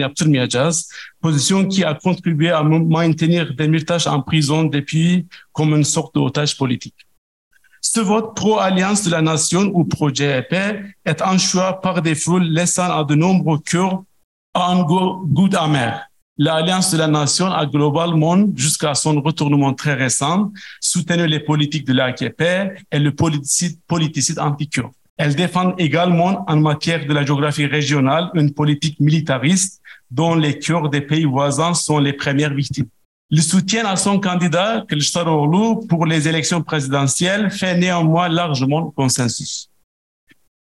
[SPEAKER 7] Position qui a contribué à maintenir Demirtas en prison depuis comme une sorte d'otage politique. Ce vote pro-alliance de la nation ou pro-GEP est un choix par défaut laissant à de nombreux Kurdes un goût amer. L'Alliance de la Nation a globalement, jusqu'à son retournement très récent, soutenu les politiques de l'AKP et le politicide, politicide anti-kurde. Elle défend également en matière de la géographie régionale une politique militariste dont les cœurs des pays voisins sont les premières victimes. Le soutien à son candidat, Kılıçdaroğlu, pour les élections présidentielles fait néanmoins largement consensus.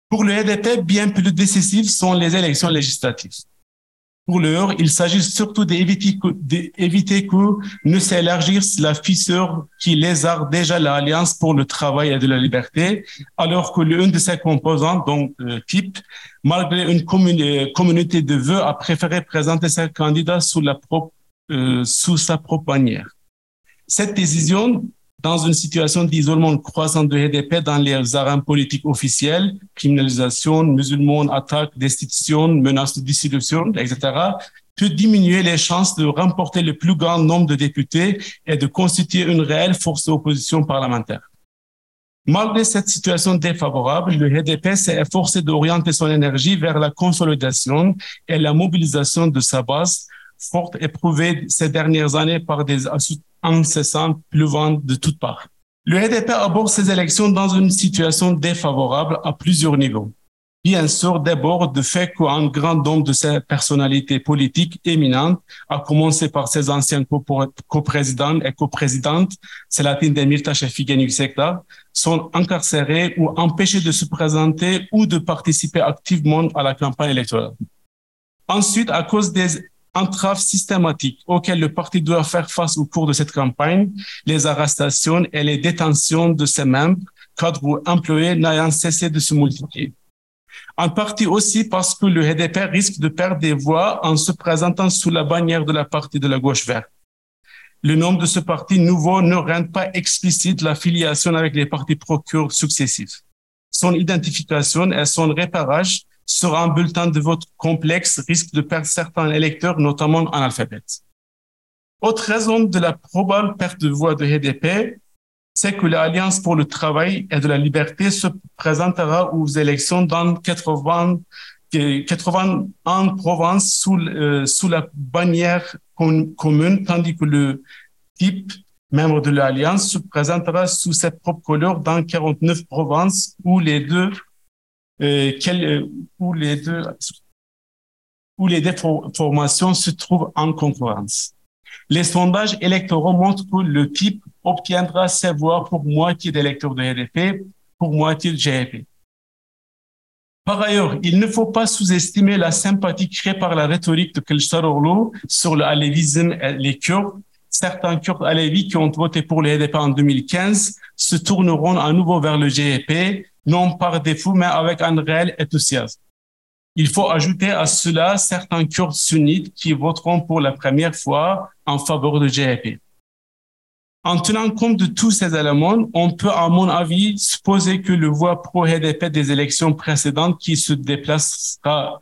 [SPEAKER 7] Pour le HDP, bien plus décisives sont les élections législatives. Pour l'heure, il s'agit surtout d'éviter que, ne s'élargisse la fissure qui lézarde déjà l'Alliance pour le travail et de la liberté, alors que l'une de ses composantes, donc euh, type, malgré une euh, communauté de vœux, a préféré présenter ses candidats sous, la propre, euh, sous sa propre bannière. Cette décision dans une situation d'isolement croissant de HDP dans les arènes politiques officielles, criminalisation, musulmans, attaques, destitution, menaces de dissolution, etc., peut diminuer les chances de remporter le plus grand nombre de députés et de constituer une réelle force d'opposition parlementaire. Malgré cette situation défavorable, le HDP s'est efforcé d'orienter son énergie vers la consolidation et la mobilisation de sa base, forte éprouvée ces dernières années par des incessant pleuvant de toutes parts. Le HDP aborde ces élections dans une situation défavorable à plusieurs niveaux. Bien sûr, d'abord, de fait qu'un grand nombre de ces personnalités politiques éminentes, à commencer par ses anciens coprésidents et coprésidentes, Selahattin Demirtas et Figen Yüksekdağ, sont incarcérés ou empêchés de se présenter ou de participer activement à la campagne électorale. Ensuite, à cause des entraves systématiques auxquelles le parti doit faire face au cours de cette campagne, les arrestations et les détentions de ses membres, cadres ou employés n'ayant cessé de se multiplier. En partie aussi parce que le HDP risque de perdre des voix en se présentant sous la bannière de la partie de la gauche verte. Le nom de ce parti nouveau ne rend pas explicite la filiation avec les partis procureurs successifs. Son identification et son réparage sur un bulletin de vote complexe risque de perdre certains électeurs, notamment analphabètes. Autre raison de la probable perte de voix de HDP, c'est que l'Alliance pour le travail et de la liberté se présentera aux élections dans 80, 81 provinces sous, euh, sous la bannière commune, tandis que le type membre de l'Alliance, se présentera sous cette propre couleur dans 49 provinces où les deux, quel, où les deux, où les deux formations se trouvent en concurrence. Les sondages électoraux montrent que le type obtiendra ses voix pour moitié d'électeurs de RDP, pour moitié de GFP. Par ailleurs, il ne faut pas sous-estimer la sympathie créée par la rhétorique de Kılıçdaroğlu sur le alévisme et les Kurdes. Certains Kurdes alévis qui ont voté pour le HDP en 2015 se tourneront à nouveau vers le GEP, non par défaut, mais avec un réel enthousiasme. Il faut ajouter à cela certains Kurdes sunnites qui voteront pour la première fois en faveur du GEP. En tenant compte de tous ces éléments, on peut, à mon avis, supposer que le voix pro-HDP des élections précédentes qui se déplaceront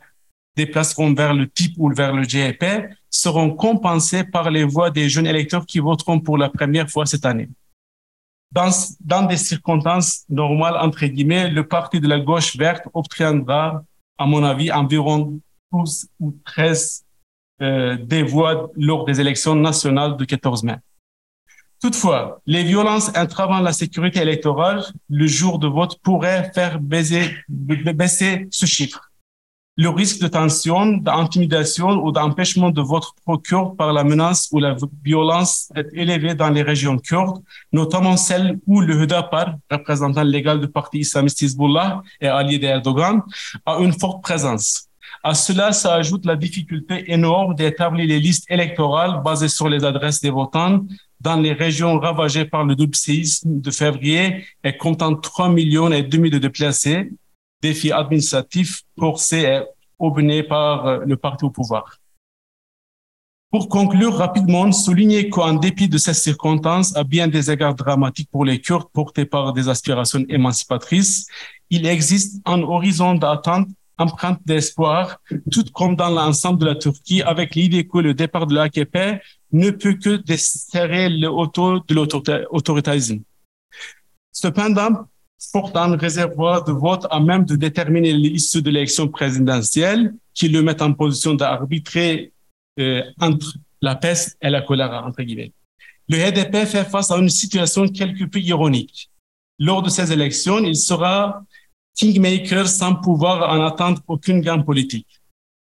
[SPEAKER 7] vers le type ou vers le GEP seront compensées par les voix des jeunes électeurs qui voteront pour la première fois cette année. Dans, dans des circonstances normales, entre guillemets, le parti de la gauche verte obtiendra, à mon avis, environ 12 ou 13 euh, des voix lors des élections nationales du 14 mai. Toutefois, les violences entravant la sécurité électorale le jour de vote pourraient faire baisser, baisser ce chiffre. Le risque de tension, d'intimidation ou d'empêchement de vote pro-kurde par la menace ou la violence est élevé dans les régions kurdes, notamment celles où le Hudapar, représentant légal du parti islamiste Hezbollah et allié d'Erdogan, a une forte présence. À cela s'ajoute la difficulté énorme d'établir les listes électorales basées sur les adresses des votants dans les régions ravagées par le double séisme de février et comptant 3 millions et demi de déplacés, défis administratifs forcés et obtenus par euh, le parti au pouvoir. Pour conclure rapidement, souligner qu'en dépit de ces circonstances, à bien des égards dramatiques pour les Kurdes portés par des aspirations émancipatrices, il existe un horizon d'attente empreinte d'espoir, tout comme dans l'ensemble de la Turquie, avec l'idée que le départ de l'AKP ne peut que desserrer le auto de l'autoritarisme. Cependant, porte un réservoir de vote à même de déterminer l'issue de l'élection présidentielle qui le met en position d'arbitrer euh, entre la peste et la choléra, entre guillemets. Le HDP fait face à une situation quelque peu ironique. Lors de ces élections, il sera kingmaker sans pouvoir en attendre aucune gamme politique.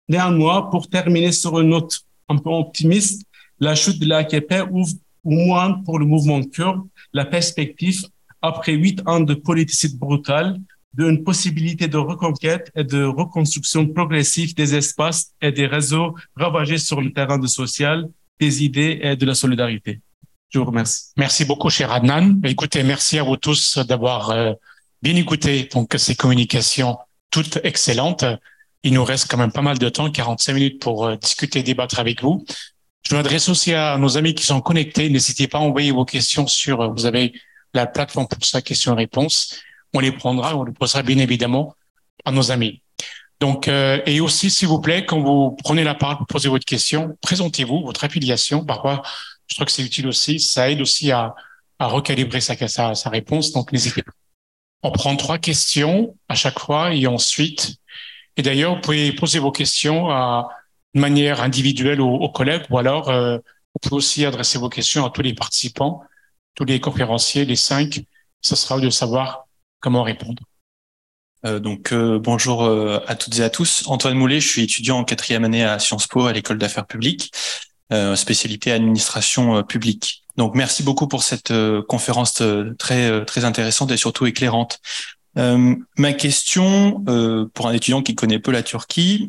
[SPEAKER 7] Néanmoins, pour terminer sur une note un peu optimiste, la chute de l'AKP ouvre au moins pour le mouvement kurde la perspective, après huit ans de politicité brutale, d'une possibilité de reconquête et de reconstruction progressive des espaces et des réseaux ravagés sur le terrain de social, des idées et de la solidarité. Je vous remercie.
[SPEAKER 1] Merci beaucoup, cher Adnan. Écoutez, merci à vous tous d'avoir euh, bien écouté donc ces communications toutes excellentes. Il nous reste quand même pas mal de temps, 45 minutes pour euh, discuter, débattre avec vous. Je m'adresse aussi à nos amis qui sont connectés. N'hésitez pas à envoyer vos questions sur, vous avez la plateforme pour sa question-réponse. On les prendra, on les posera bien évidemment à nos amis. Donc, euh, et aussi, s'il vous plaît, quand vous prenez la parole pour poser votre question, présentez-vous, votre affiliation. Parfois, je trouve que c'est utile aussi. Ça aide aussi à, à recalibrer sa, sa, sa réponse. Donc, n'hésitez pas. On prend trois questions à chaque fois et ensuite, et d'ailleurs, vous pouvez poser vos questions à, de manière individuelle aux, collègues ou alors euh, vous pouvez aussi adresser vos questions à tous les participants, tous les conférenciers, les cinq. Ce sera de savoir comment répondre.
[SPEAKER 8] Euh, donc euh, bonjour euh, à toutes et à tous. Antoine Moulet, je suis étudiant en quatrième année à Sciences Po à l'école d'affaires publiques, spécialité administration publique. Donc merci beaucoup pour cette conférence très très intéressante et surtout éclairante. ma question pour un étudiant qui connaît peu la Turquie,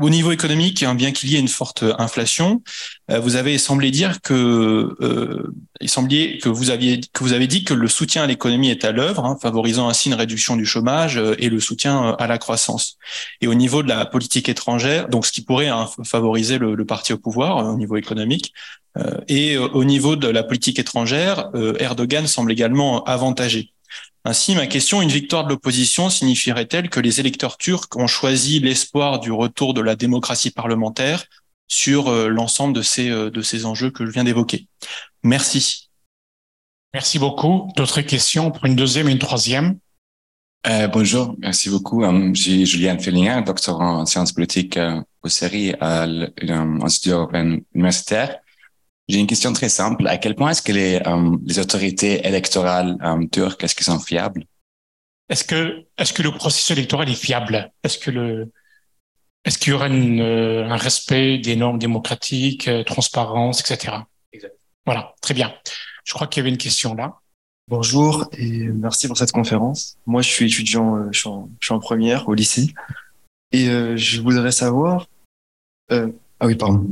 [SPEAKER 8] au niveau économique, hein, bien qu'il y ait une forte inflation, euh, vous avez semblé dire que euh, que vous aviez que vous avez dit que le soutien à l'économie est à l'œuvre, hein, favorisant ainsi une réduction du chômage euh, et le soutien à la croissance. Et au niveau de la politique étrangère, donc ce qui pourrait hein, favoriser le, le, parti au pouvoir au niveau économique, et au niveau de la politique étrangère, Erdogan semble également avantagé. Ainsi, ma question, une victoire de l'opposition signifierait-elle que les électeurs turcs ont choisi l'espoir du retour de la démocratie parlementaire sur euh, l'ensemble de ces, euh, de ces enjeux que je viens d'évoquer? Merci.
[SPEAKER 1] Merci beaucoup. D'autres questions pour une deuxième et une troisième?
[SPEAKER 9] Euh, Bonjour, merci beaucoup. je suis Julien Fellinger, doctorant en sciences politiques au série à l'Institut européen universitaire. J'ai une question très simple. À quel point est-ce que les, euh, les autorités électorales euh, turques, est-ce qu'elles sont fiables?
[SPEAKER 1] Est-ce que, le processus électoral est fiable? Est-ce que le, est-ce qu'il y aura une, euh, un respect des normes démocratiques, euh, transparence, etc. Voilà, très bien. Je crois qu'il y avait une question là.
[SPEAKER 10] Bonjour et merci pour cette conférence. Moi, je suis étudiant, euh, je, suis en, je suis en première au lycée et euh, je voudrais savoir. Euh, ah oui, pardon.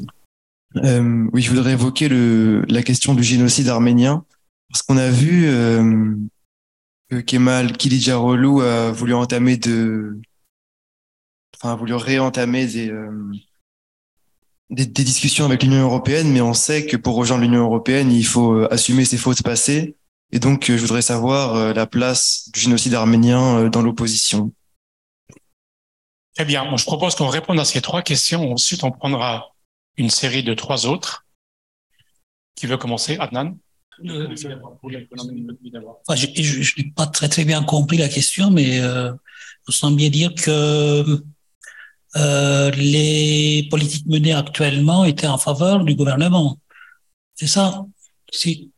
[SPEAKER 10] Euh, oui, je voudrais évoquer le, la question du génocide arménien parce qu'on a vu euh, que Kemal Kılıçdaroğlu a voulu entamer de, enfin, a voulu réentamer des, euh, des, discussions avec l'Union européenne, mais on sait que pour rejoindre l'Union européenne, il faut euh, assumer ses fautes passées. Et donc, euh, je voudrais savoir la place du génocide arménien dans l'opposition.
[SPEAKER 1] Très bien. Moi, je propose qu'on réponde à ces trois questions. Ensuite, on prendra une série de trois autres. Qui veut commencer Adnan?
[SPEAKER 5] Enfin, je je n'ai pas très très bien compris la question, mais euh, vous sembliez dire que euh, les politiques menées actuellement étaient en faveur du gouvernement. C'est ça? Si.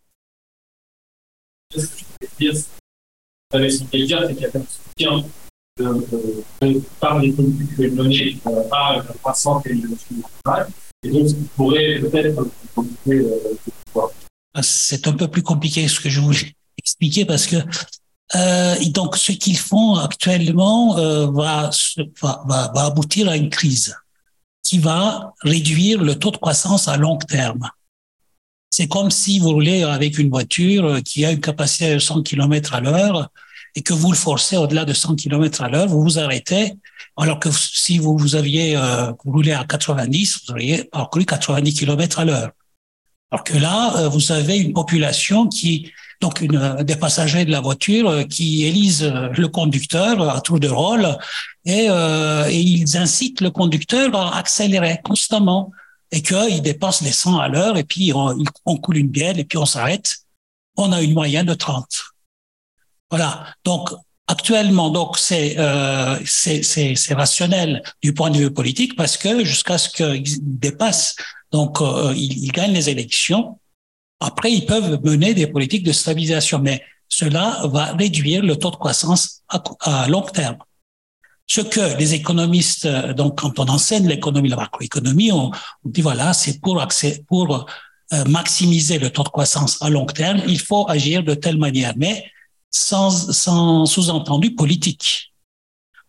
[SPEAKER 11] ce qu'il dire, c'est qu'il y avait un soutien de, de, de, par les politiques menées euh, par la croissance et nationale, euh, pouvoir.
[SPEAKER 5] C'est un peu plus compliqué ce que je voulais (laughs) expliquer parce que euh, donc ce qu'ils font actuellement euh, va, aboutir à une crise qui va réduire le taux de croissance à long terme. C'est comme si vous roulez avec une voiture qui a une capacité de 100 km à l'heure et que vous le forcez au-delà de 100 km à l'heure, vous vous arrêtez, alors que si vous, vous aviez euh, roulez à 90, vous auriez parcouru 90 km à l'heure. Alors que là, euh, vous avez une population qui, donc une, des passagers de la voiture euh, qui élisent le conducteur à tour de rôle et, euh, et ils incitent le conducteur à accélérer constamment et qu'il dépasse les 100 à l'heure et puis on, on coule une bielle et puis on s'arrête. On a une moyenne de 30. Voilà. Donc actuellement, donc c'est euh, rationnel du point de vue politique parce que jusqu'à ce qu'ils dépassent, donc euh, ils, gagnent les élections. Après, ils peuvent mener des politiques de stabilisation, mais cela va réduire le taux de croissance à, long terme. Ce que les économistes, donc quand on enseigne l'économie, la macroéconomie, on, on dit voilà, c'est pour accès, pour euh, maximiser le taux de croissance à long terme, il faut agir de telle manière. Mais sans, sans sous-entendu politique.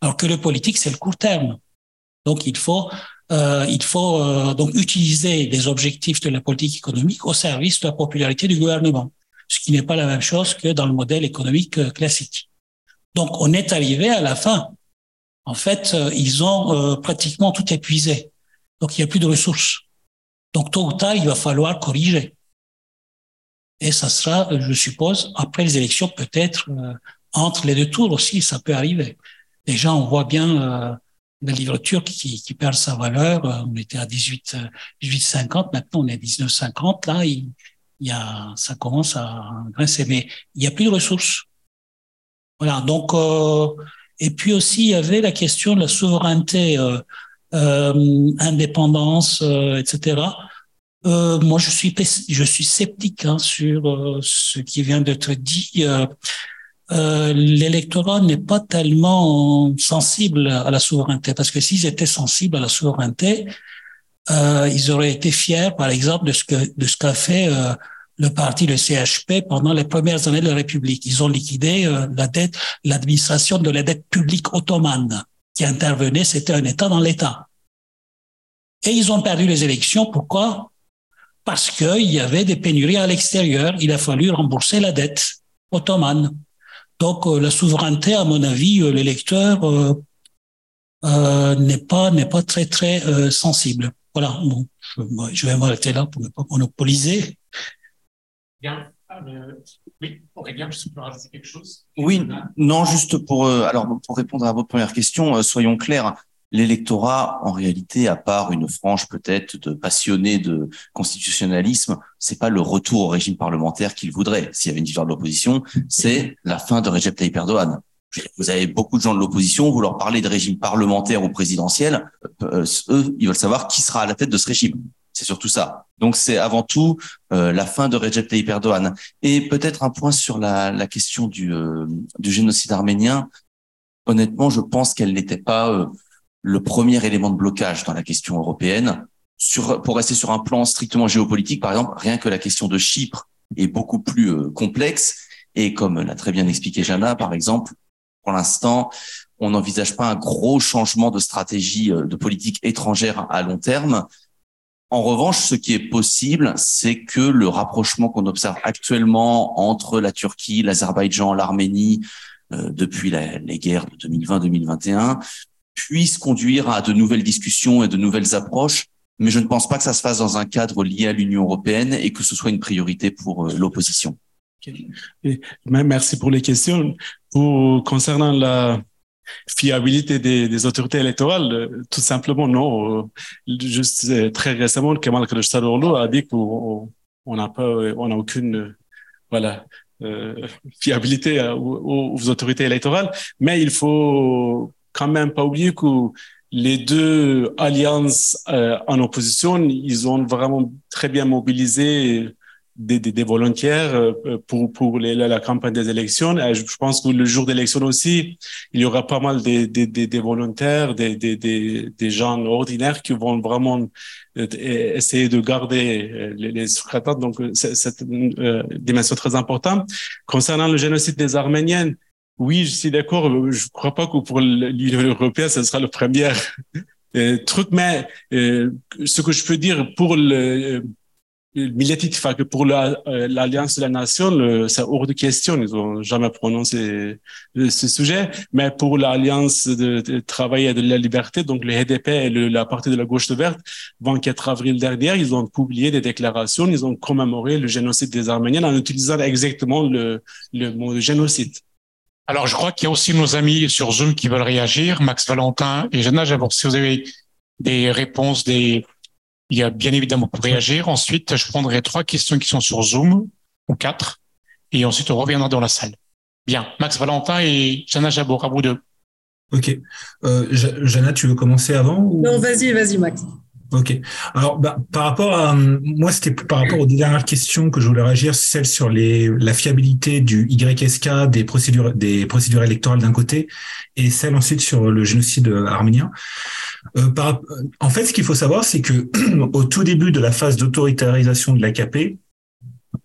[SPEAKER 5] Alors que le politique, c'est le court terme. Donc, il faut, euh, il faut euh, donc utiliser les objectifs de la politique économique au service de la popularité du gouvernement, ce qui n'est pas la même chose que dans le modèle économique euh, classique. Donc, on est arrivé à la fin. En fait, euh, ils ont euh, pratiquement tout épuisé. Donc, il n'y a plus de ressources. Donc, tôt ou tard, il va falloir corriger. Et ça sera, je suppose, après les élections, peut-être euh, entre les deux tours aussi, ça peut arriver. Déjà, on voit bien euh, la livre turque qui, perd sa valeur. Euh, on était à 18, 18,50, maintenant on est à 19,50. Là, ça commence à grincer, mais il n'y a plus de ressources. Voilà. Donc, euh, et puis aussi, il y avait la question de la souveraineté, euh, euh, indépendance, etc. Euh, moi, je suis je suis sceptique hein, sur euh, ce qui vient d'être dit. Euh, euh L'électorat n'est pas tellement sensible à la souveraineté parce que s'ils étaient sensibles à la souveraineté, euh, ils auraient été fiers, par exemple, de ce que de ce qu'a fait le parti, le CHP, pendant les premières années de la République. Ils ont liquidé la dette, l'administration de la dette publique ottomane qui intervenait. C'était un État dans l'État. Et ils ont perdu les élections. Pourquoi? Parce qu'il y avait des pénuries à l'extérieur. Il a fallu rembourser la dette ottomane. Donc euh, la souveraineté, à mon avis, euh, l'électeur euh, euh, n'est pas n'est pas très très euh, sensible. Voilà. Bon, je, je vais m'arrêter là pour ne pas monopoliser.
[SPEAKER 1] Bien. Oui, Aurélien, je peux rajouter quelque chose.
[SPEAKER 4] Oui, non, juste pour alors pour répondre à votre première question, soyons clairs l'électorat, en réalité, à part une frange peut-être de passionnés de constitutionnalisme, c'est pas le retour au régime parlementaire qu'il voudrait. S'il y avait une victoire de l'opposition, c'est la fin de Recep Tayyip Erdogan. Vous avez beaucoup de gens de l'opposition, vous leur parlez de régime parlementaire ou présidentiel, euh, eux, ils veulent savoir qui sera à la tête de ce régime. C'est surtout ça. Donc c'est avant tout la fin de Recep Tayyip Erdogan. Et peut-être un point sur la, la question du, du génocide arménien. Honnêtement, je pense qu'elle n'était pas le premier élément de blocage dans la question européenne. Sur, pour rester sur un plan strictement géopolitique, par exemple, rien que la question de Chypre est beaucoup plus euh, complexe. Et comme l'a très bien expliqué Jana, par exemple, pour l'instant, on n'envisage pas un gros changement de stratégie euh, de politique étrangère à long terme. En revanche, ce qui est possible, c'est que le rapprochement qu'on observe actuellement entre la Turquie, l'Azerbaïdjan, l'Arménie, euh, depuis les guerres de 2020-2021, puisse conduire à de nouvelles discussions et de nouvelles approches, mais je ne pense pas que ça se fasse dans un cadre lié à l'Union européenne et que ce soit une priorité pour euh, l'opposition.
[SPEAKER 7] Merci pour les questions. Concernant la fiabilité des, autorités électorales, euh, tout simplement non. Euh, juste très récemment, Kemal Kılıçdaroğlu a dit qu'on n'a pas, on n'a aucune, voilà, fiabilité aux, autorités électorales, mais il faut quand même pas oublier que les deux alliances euh, en opposition, ils ont vraiment très bien mobilisé des, des, volontaires euh, pour, pour la, campagne des élections. Et je pense que le jour d'élection aussi, il y aura pas mal des, des, des volontaires, des, des, gens ordinaires qui vont vraiment euh, essayer de garder les, les. Donc, c'est une dimension très importante. Concernant le génocide des Arméniens, oui, je suis d'accord. Je crois pas que pour l'Union européenne, ce sera le premier euh, truc, mais euh, ce que je peux dire pour le, le que pour euh, l'Alliance de la Nation, c'est hors de question. Ils ont jamais prononcé ce sujet. Mais pour l'Alliance de, travail et de la liberté, donc le HDP et la partie de la gauche verte, 24 avril dernier, ils ont publié des déclarations. Ils ont commémoré le génocide des Arméniens en utilisant exactement le, le mot génocide.
[SPEAKER 1] Alors, je crois qu'il y a aussi nos amis sur Zoom qui veulent réagir, Max Valentin et Jeanne Alors, si vous avez des réponses, des, il y a bien évidemment pour réagir. Ensuite, je prendrai trois questions qui sont sur Zoom, ou quatre, et ensuite on reviendra dans la salle. Bien, Max Valentin et Jana Jabour, à vous deux.
[SPEAKER 3] Ok. Euh, Jana, tu veux commencer avant
[SPEAKER 6] Non, vas-y, vas-y, Max.
[SPEAKER 3] Ok. Alors, bah, par rapport à moi, c'était par rapport aux dernières questions que je voulais réagir, celle sur les la fiabilité du YSK des procédures des procédures électorales d'un côté, et celle ensuite sur le génocide arménien. Euh, par, en fait, ce qu'il faut savoir, c'est que (clears throat) au tout début de la phase d'autoritarisation de l'AKP,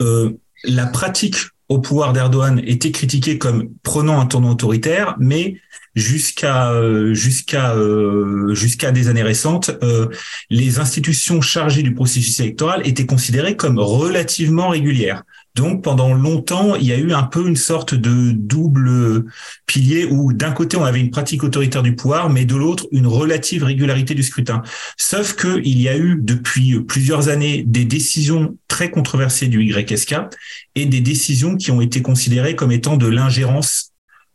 [SPEAKER 3] euh, la pratique au pouvoir d'Erdogan était critiquée comme prenant un tournant autoritaire, mais jusqu'à euh, jusqu'à euh, jusqu'à des années récentes, euh, les institutions chargées du processus électoral étaient considérées comme relativement régulières. Donc pendant longtemps, il y a eu un peu une sorte de double pilier où d'un côté on avait une pratique autoritaire du pouvoir, mais de l'autre une relative régularité du scrutin. Sauf que il y a eu depuis plusieurs années des décisions très controversées du YSK et des décisions qui ont été considérées comme étant de l'ingérence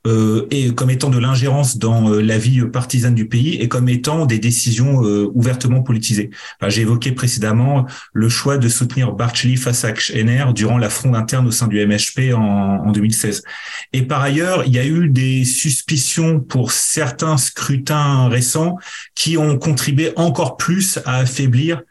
[SPEAKER 3] euh, et comme étant de l'ingérence dans euh, la vie partisane du pays et comme étant des décisions euh, ouvertement politisées. J'ai évoqué précédemment le choix de soutenir Barchli face à Kshner durant la fronde interne au sein du MHP en, en 2016. Et par ailleurs, il y a eu des suspicions pour certains scrutins récents qui ont contribué encore plus à affaiblir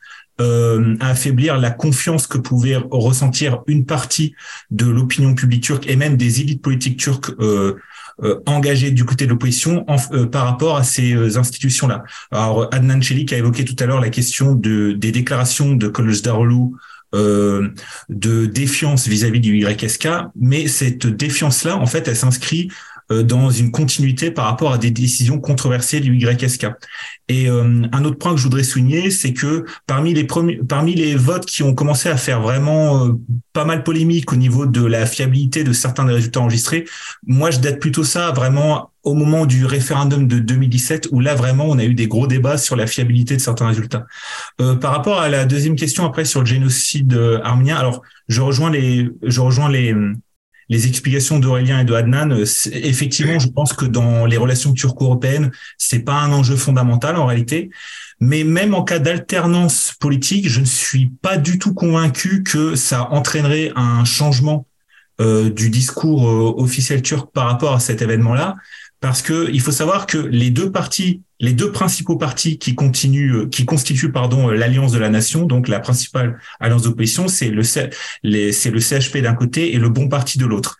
[SPEAKER 3] euh, à affaiblir la confiance que pouvait ressentir une partie de l'opinion publique turque et même des élites politiques turques euh, euh, engagé du côté de l'opposition euh, par rapport à ces euh, institutions-là. Alors Adnan Chelik a évoqué tout à l'heure la question de, des déclarations de Kılıçdaroğlu euh, de défiance vis-à-vis -vis du YSK, mais cette défiance-là, en fait, elle s'inscrit dans une continuité par rapport à des décisions controversées du YSK. Et euh, un autre point que je voudrais souligner, c'est que parmi les parmi les votes qui ont commencé à faire vraiment euh, pas mal polémique au niveau de la fiabilité de certains des résultats enregistrés, moi je date plutôt ça vraiment au moment du référendum de 2017 où là vraiment on a eu des gros débats sur la fiabilité de certains résultats. Euh, par rapport à la deuxième question après sur le génocide arménien, alors je rejoins les je rejoins les les explications d'Aurélien et de Adnan, euh, effectivement, je pense que dans les relations turco-européennes, c'est pas un enjeu fondamental en réalité. Mais même en cas d'alternance politique, je ne suis pas du tout convaincu que ça entraînerait un changement euh, du discours euh, officiel turc par rapport à cet événement-là, parce que il faut savoir que les deux parties les deux principaux partis qui continuent, euh, qui constituent pardon euh, l'alliance de la nation, donc la principale alliance d'opposition, c'est le CHP d'un côté et le Bon Parti de l'autre.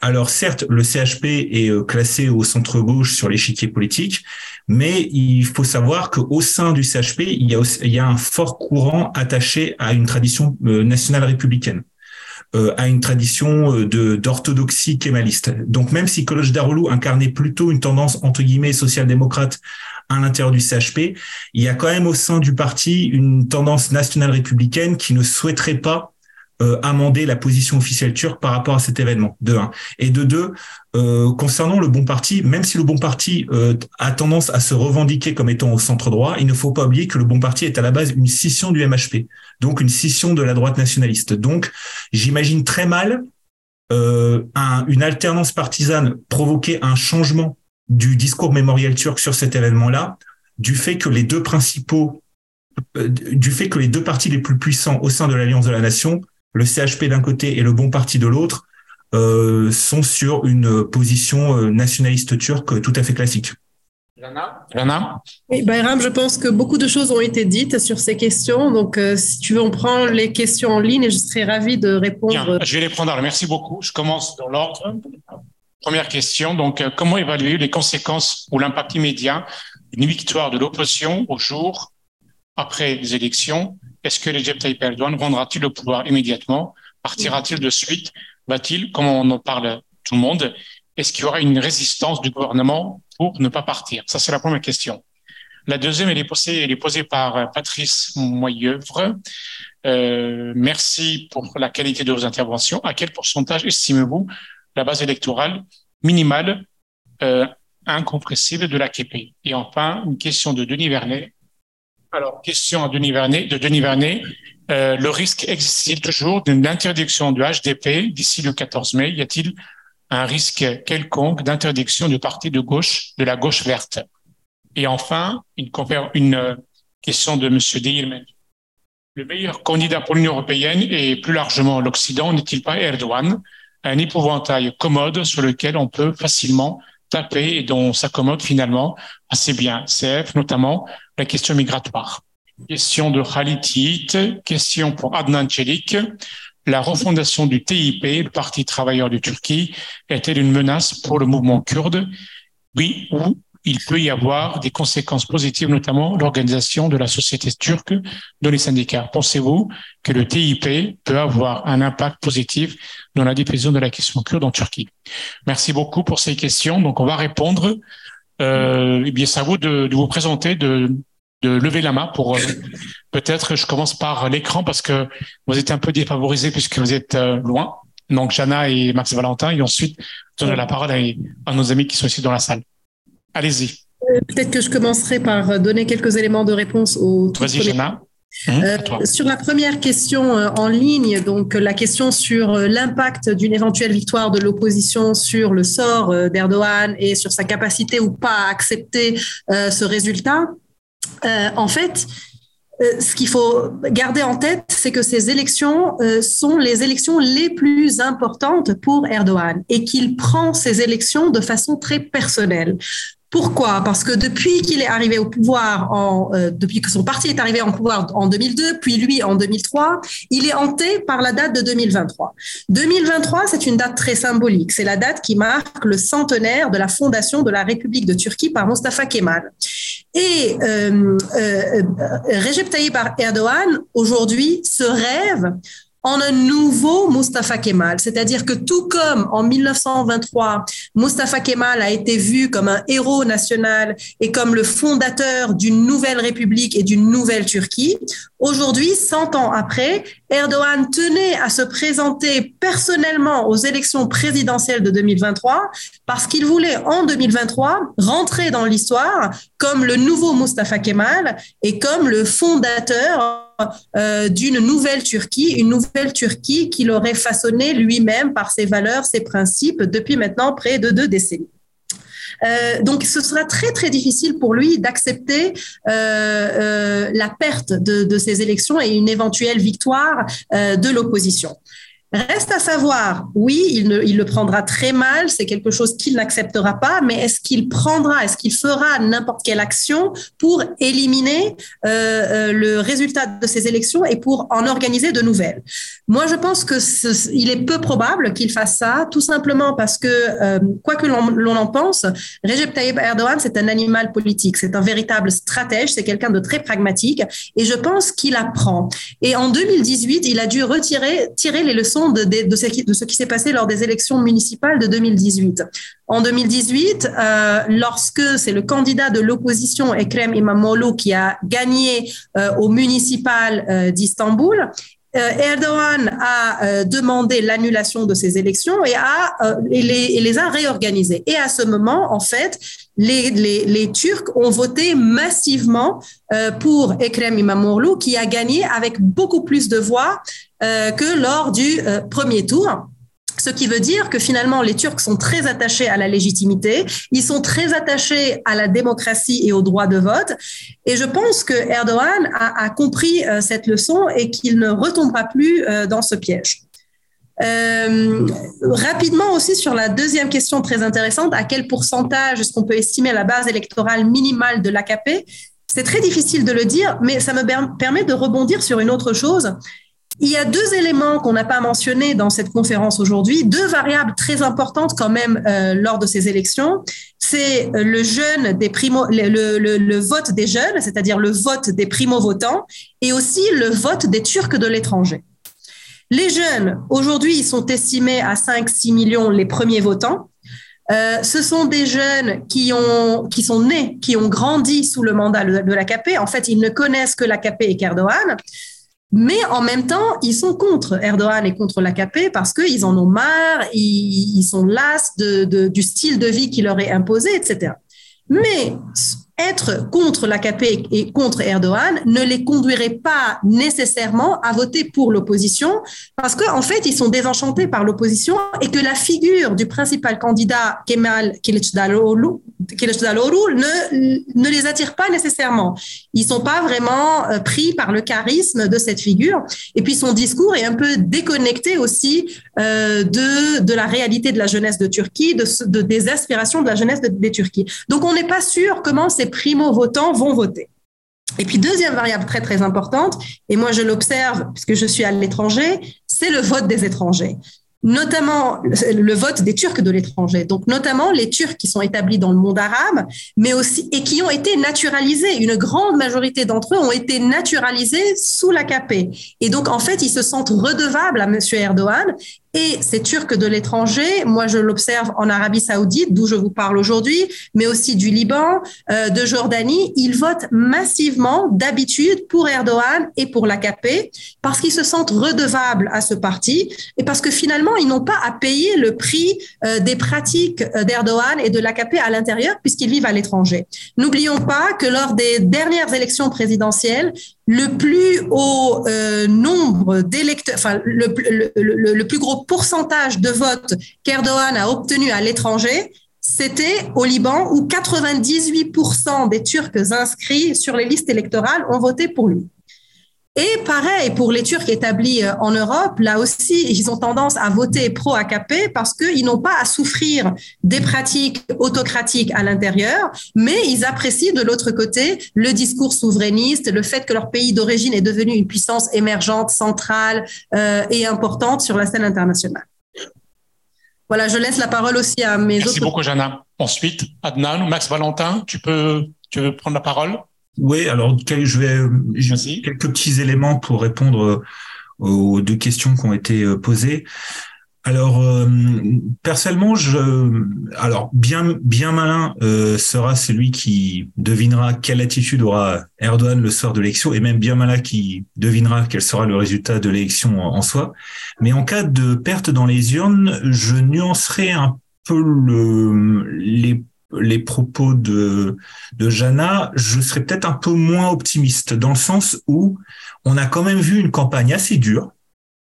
[SPEAKER 3] Alors certes, le CHP est euh, classé au centre gauche sur l'échiquier politique, mais il faut savoir qu'au sein du CHP, il y a un fort courant attaché à une tradition nationale républicaine. À une tradition d'orthodoxie kémaliste. Donc même si Koloch Darolou incarnait plutôt une tendance entre guillemets social-démocrate à l'intérieur du CHP, il y a quand même au sein du parti une tendance nationale républicaine qui ne souhaiterait pas euh, amender la position officielle turque par rapport à cet événement, de un. Et de deux, euh, concernant le bon parti, même si le bon parti euh, a tendance à se revendiquer comme étant au centre droit, il ne faut pas oublier que le bon parti est à la base une scission du MHP, donc une scission de la droite nationaliste. Donc, j'imagine très mal un, une alternance partisane provoquer un changement du discours mémoriel turc sur cet événement-là, du fait que les deux principaux du fait que les deux partis les plus puissants au sein de l'Alliance de la Nation le CHP d'un côté et le Bon Parti de l'autre, euh, sont sur une position euh, nationaliste turque tout à fait classique.
[SPEAKER 1] Rana
[SPEAKER 6] Oui, Bayram, je pense que beaucoup de choses ont été dites sur ces questions. Donc, euh, si tu veux, on prend les questions en ligne et je serais ravi de répondre.
[SPEAKER 1] je vais les prendre. merci beaucoup. Je commence dans l'ordre. Première question. Donc, comment évaluer les conséquences ou l'impact immédiat d'une victoire de l'opposition au jour après les élections? Est-ce que Recep Tayyip Erdogan rendra-t-il le pouvoir immédiatement? Partira-t-il de suite? Va-t-il, comme on en parle tout le monde, est-ce qu'il y aura une résistance du gouvernement pour ne pas partir? Ça, c'est la première question. La deuxième, elle est posée, elle est posée par Patrice Moyeuvre. Euh, merci pour la qualité de vos interventions. À quel pourcentage estimez-vous la base électorale minimale euh, incompressible de l'AKP Et enfin, une question de Denis Vernet. Alors, question à Denis Vernet, de Denis Vernet. Euh, le risque existe-t-il toujours d'une interdiction du HDP d'ici le 14 mai? Y a-t-il un risque quelconque d'interdiction du parti de gauche, de la gauche verte? Et enfin, une, euh, question de M. Deilman. Le meilleur candidat pour l'Union européenne et plus largement l'Occident n'est-il pas Erdogan, un épouvantail commode sur lequel on peut facilement taper et dont s'accommode finalement assez bien CF, notamment la question migratoire. Question de Khalid question pour Adnan Çelik. La refondation du TIP, le Parti travailleur de Turquie, est-elle une menace pour le mouvement kurde? Oui ou il peut y avoir des conséquences positives, notamment l'organisation de la société turque dans les syndicats. Pensez-vous que le TIP peut avoir un impact positif dans la diffusion de la question kurde en Turquie? Merci beaucoup pour ces questions. Donc, on va répondre. Euh, eh bien, c'est à vous de, vous présenter, de, lever la main pour euh, peut-être. Je commence par l'écran parce que vous êtes un peu défavorisés puisque vous êtes euh, loin. Donc, Jana et Max Valentin, et ensuite donner la parole à nos amis qui sont ici dans la salle. Allez-y.
[SPEAKER 6] Euh, peut-être que je commencerai par donner quelques éléments de réponse aux.
[SPEAKER 1] Vas-y.
[SPEAKER 6] Mmh, euh, sur la première question euh, en ligne, donc la question sur euh, l'impact d'une éventuelle victoire de l'opposition sur le sort d'Erdogan et sur sa capacité ou pas à accepter ce résultat, en fait, ce qu'il faut garder en tête, c'est que ces élections sont les élections les plus importantes pour Erdogan et qu'il prend ces élections de façon très personnelle. Pourquoi? Parce que depuis qu'il est arrivé au pouvoir, euh, depuis que son parti est arrivé en pouvoir en 2002, puis lui en 2003, il est hanté par la date de 2023. 2023, c'est une date très symbolique. C'est la date qui marque le centenaire de la fondation de la République de Turquie par Mustafa Kemal. Et euh, euh, Recep Tayyip Erdogan, aujourd'hui, se rêve en un nouveau Mustafa Kemal. C'est-à-dire que tout comme en 1923, Mustafa Kemal a été vu comme un héros national et comme le fondateur d'une nouvelle république et d'une nouvelle Turquie, aujourd'hui, 100 ans après, Erdogan tenait à se présenter personnellement aux élections présidentielles de 2023 parce qu'il voulait en 2023 rentrer dans l'histoire comme le nouveau Mustafa Kemal et comme le fondateur euh, d'une nouvelle Turquie, une nouvelle Turquie qu'il aurait façonnée lui-même par ses valeurs, ses principes depuis maintenant près de deux décennies. Euh, donc, ce sera très très difficile pour lui d'accepter euh, la perte de, ces élections et une éventuelle victoire de l'opposition. Reste à savoir, oui, il, le prendra très mal, c'est quelque chose qu'il n'acceptera pas, mais est-ce qu'il prendra, est-ce qu'il fera n'importe quelle action pour éliminer euh, euh, le résultat de ces élections et pour en organiser de nouvelles? Moi, je pense que il est peu probable qu'il fasse ça, tout simplement parce que, euh, quoi que l'on en pense, Recep Tayyip Erdogan, c'est un animal politique, c'est un véritable stratège, c'est quelqu'un de très pragmatique, et je pense qu'il apprend. Et en 2018, il a dû retirer, tirer les leçons de, ce qui, s'est passé lors des élections municipales de 2018. En 2018, euh, lorsque c'est le candidat de l'opposition Ekrem Imamoglu qui a gagné euh, au municipal euh, d'Istanbul, Erdogan a demandé l'annulation de ces élections et, a, les, et, les, a réorganisées. Et à ce moment, en fait, les, les, les Turcs ont voté massivement pour Ekrem Imamoglu, qui a gagné avec beaucoup plus de voix que lors du premier tour. Ce qui veut dire que finalement, les Turcs sont très attachés à la légitimité, ils sont très attachés à la démocratie et au droit de vote. Et je pense que Erdogan a, a compris euh, cette leçon et qu'il ne retombera plus euh, dans ce piège. Euh, rapidement aussi sur la deuxième question très intéressante, à quel pourcentage est-ce qu'on peut estimer la base électorale minimale de l'AKP C'est très difficile de le dire, mais ça me permet de rebondir sur une autre chose. Il y a deux éléments qu'on n'a pas mentionnés dans cette conférence aujourd'hui, deux variables très importantes quand même euh, lors de ces élections. C'est euh, le jeune des primo, le, vote des jeunes, c'est-à-dire le vote des primo-votants, et aussi le vote des Turcs de l'étranger. Les jeunes, aujourd'hui, ils sont estimés à 5-6 millions les premiers votants. Euh, ce sont des jeunes qui, ont, qui sont nés, qui ont grandi sous le mandat de, l'AKP. En fait, ils ne connaissent que l'AKP et qu'Erdogan. Mais en même temps, ils sont contre Erdogan et contre l'AKP parce qu'ils en ont marre, ils, sont las de, du style de vie qui leur est imposé, etc. Mais être contre l'AKP et contre Erdogan ne les conduirait pas nécessairement à voter pour l'opposition parce qu'en en fait, ils sont désenchantés par l'opposition et que la figure du principal candidat Kemal Kılıçdaroğlu ne, ne les attire pas nécessairement. Ils sont pas vraiment euh, pris par le charisme de cette figure. Et puis son discours est un peu déconnecté aussi euh, de, de la réalité de la jeunesse de Turquie, de, de des aspirations de la jeunesse de, des Turquie. Donc on n'est pas sûr comment ces primo-votants vont voter. Et puis, deuxième variable très, très importante, et moi je l'observe puisque je suis à l'étranger, c'est le vote des étrangers notamment le vote des Turcs de l'étranger, donc notamment les Turcs qui sont établis dans le monde arabe, mais aussi et qui ont été naturalisés. Une grande majorité d'entre eux ont été naturalisés sous l'AKP. Et donc en fait, ils se sentent redevables à Monsieur Erdogan et ces Turcs de l'étranger, moi je l'observe en Arabie saoudite, d'où je vous parle aujourd'hui, mais aussi du Liban, euh, de Jordanie, ils votent massivement d'habitude pour Erdogan et pour l'AKP parce qu'ils se sentent redevables à ce parti et parce que finalement, ils n'ont pas à payer le prix euh, des pratiques euh, d'Erdogan et de l'AKP à l'intérieur puisqu'ils vivent à l'étranger. N'oublions pas que lors des dernières élections présidentielles, le plus haut euh, nombre d'électeurs, enfin le, plus gros pourcentage de votes qu'Erdogan a obtenu à l'étranger, c'était au Liban où 98% des Turcs inscrits sur les listes électorales ont voté pour lui. Et pareil, pour les Turcs établis euh, en Europe, là aussi, ils ont tendance à voter pro-AKP parce qu'ils n'ont pas à souffrir des pratiques autocratiques à l'intérieur, mais ils apprécient de l'autre côté le discours souverainiste, le fait que leur pays d'origine est devenu une puissance émergente, centrale euh, et importante sur la scène internationale. Voilà, je laisse la parole aussi à mes
[SPEAKER 1] Merci
[SPEAKER 6] autres...
[SPEAKER 1] Merci beaucoup, Jana. Ensuite, Adnan, Max Valentin, tu peux, tu veux prendre la parole?
[SPEAKER 3] Oui, alors je vais quelques petits éléments pour répondre euh, aux deux questions qui ont été euh, posées. Alors euh, personnellement, je alors bien bien malin sera celui qui devinera quelle attitude aura Erdogan le soir de l'élection et même bien malin qui devinera quel sera le résultat de l'élection en, en soi. Mais en cas de perte dans les urnes, je nuancerai un peu le, les les propos de, de Jana, je serais peut-être un peu moins optimiste dans le sens où on a quand même vu une campagne assez dure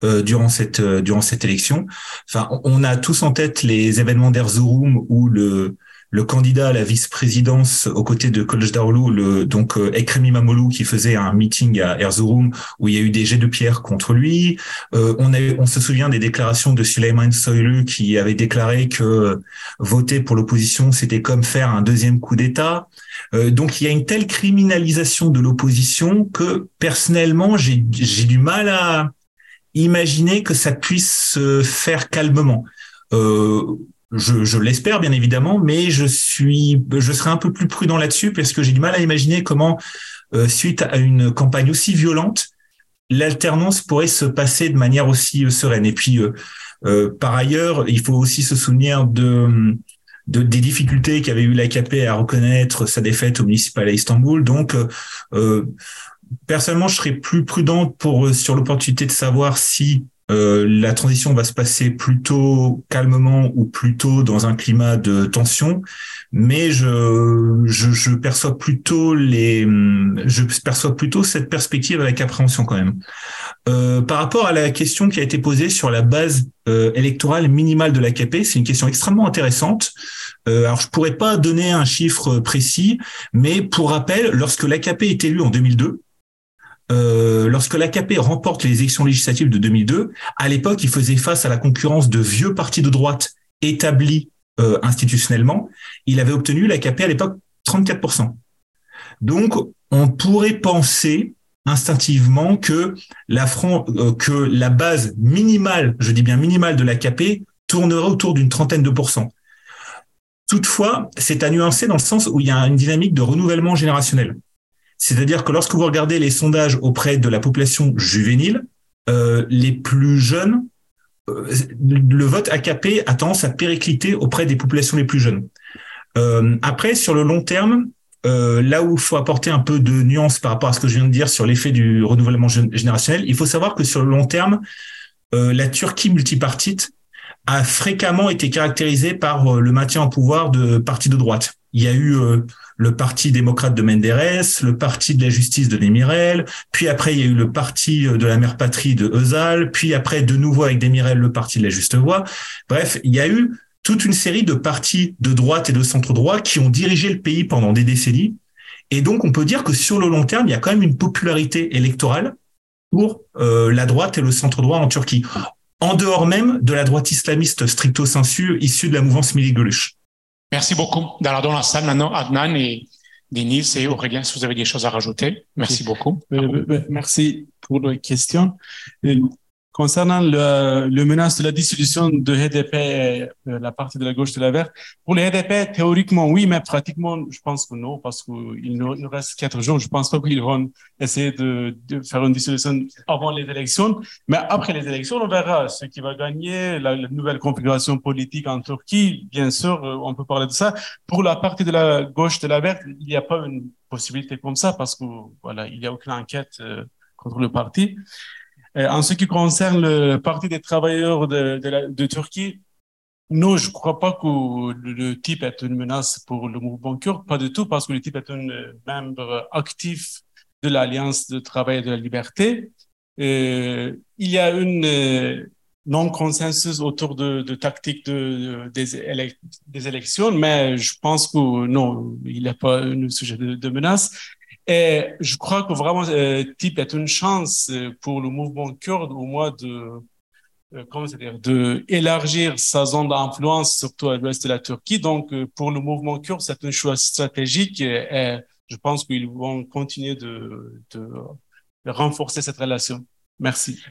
[SPEAKER 3] euh, durant cette euh, durant cette élection. Enfin, on a tous en tête les événements d'Erzurum où le le candidat à la vice-présidence aux côtés de Kılıçdaroğlu, le donc euh, Ekrem İmamoğlu qui faisait un meeting à Erzurum où il y a eu des jets de pierre contre lui. Euh, on a on se souvient des déclarations de Süleyman Soylu qui avait déclaré que voter pour l'opposition c'était comme faire un deuxième coup d'État. Euh, donc il y a une telle criminalisation de l'opposition que personnellement j'ai du mal à imaginer que ça puisse se faire calmement. Euh, je, l'espère bien évidemment, mais je suis, je serai un peu plus prudent là-dessus parce que j'ai du mal à imaginer comment, euh, suite à une campagne aussi violente, l'alternance pourrait se passer de manière aussi euh, sereine. Et puis, euh, par ailleurs, il faut aussi se souvenir de, de des difficultés qu'avait eu l'AKP à reconnaître sa défaite au municipal à Istanbul. Donc, personnellement, je serais plus prudente pour sur l'opportunité de savoir si euh, la transition va se passer plutôt calmement ou plutôt dans un climat de tension, mais je, je, je, perçois plutôt les, je perçois plutôt cette perspective avec appréhension quand même. Euh, par rapport à la question qui a été posée sur la base euh, électorale minimale de l'AKP, c'est une question extrêmement intéressante. Euh, alors je pourrais pas donner un chiffre précis, mais pour rappel, lorsque l'AKP est élu en 2002, euh, lorsque l'AKP remporte les élections législatives de 2002, à l'époque, il faisait face à la concurrence de vieux partis de droite établis euh, institutionnellement. Il avait obtenu l'AKP à l'époque 34%. Donc, on pourrait penser instinctivement que la, euh, que la base minimale, je dis bien minimale de l'AKP, tournerait autour d'une trentaine de pourcents. Toutefois, c'est à nuancer dans le sens où il y a une dynamique de renouvellement générationnel. C'est-à-dire que lorsque vous regardez les sondages auprès de la population juvénile, euh, les plus jeunes, euh, le vote AKP a tendance à péricliter auprès des populations les plus jeunes. Euh, après, sur le long terme, là où il faut apporter un peu de nuance par rapport à ce que je viens de dire sur l'effet du renouvellement générationnel, il faut savoir que sur le long terme, la Turquie multipartite a fréquemment été caractérisée par le maintien en pouvoir de partis de droite. Il y a eu le parti démocrate de Menderes, le parti de la justice de Demirel, puis après il y a eu le parti de la mère patrie de Özal, puis après de nouveau avec Demirel le parti de la juste voix. Bref, il y a eu toute une série de partis de droite et de centre droit qui ont dirigé le pays pendant des décennies. Et donc on peut dire que sur le long terme, il y a quand même une popularité électorale pour euh, la droite et le centre droit en Turquie, en dehors même de la droite islamiste stricto sensu issue de la mouvance Milli
[SPEAKER 1] Merci beaucoup. Dans la salle maintenant, Adnan et Denis et Aurélien, si vous avez des choses à rajouter. Merci beaucoup.
[SPEAKER 7] Euh, euh, merci pour la question. Concernant le, le, menace de la dissolution de HDP, euh, la partie de la gauche de la verte, pour les HDP, théoriquement, oui, mais pratiquement, je pense que non, parce qu'il nous reste quatre jours. Je pense pas qu'ils vont essayer de, faire une dissolution avant les élections. Mais après les élections, on verra ce qui va gagner, la, la nouvelle configuration politique en Turquie. Bien sûr, euh, on peut parler de ça. Pour la partie de la gauche de la verte, il n'y a pas une possibilité comme ça parce que, voilà, il n'y a aucune enquête euh, contre le parti. Euh, en ce qui concerne le Parti des travailleurs de, Turquie, non, je ne crois pas que le, type est une menace pour le mouvement kurde, pas du tout, parce que le type est un membre actif de l'Alliance de travail et de la liberté. Euh, il y a une euh, non-consensus autour de, de tactique de, des, des, élections, mais je pense que non, il a pas un sujet de menace. Et je crois que vraiment, euh, TIP est une chance euh, pour le mouvement kurde au moins de, euh, comment dire, de élargir sa zone d'influence, surtout à l'ouest de la Turquie. Donc, euh, pour le mouvement kurde, c'est un choix stratégique et, je pense qu'ils vont continuer de, renforcer cette relation. Merci.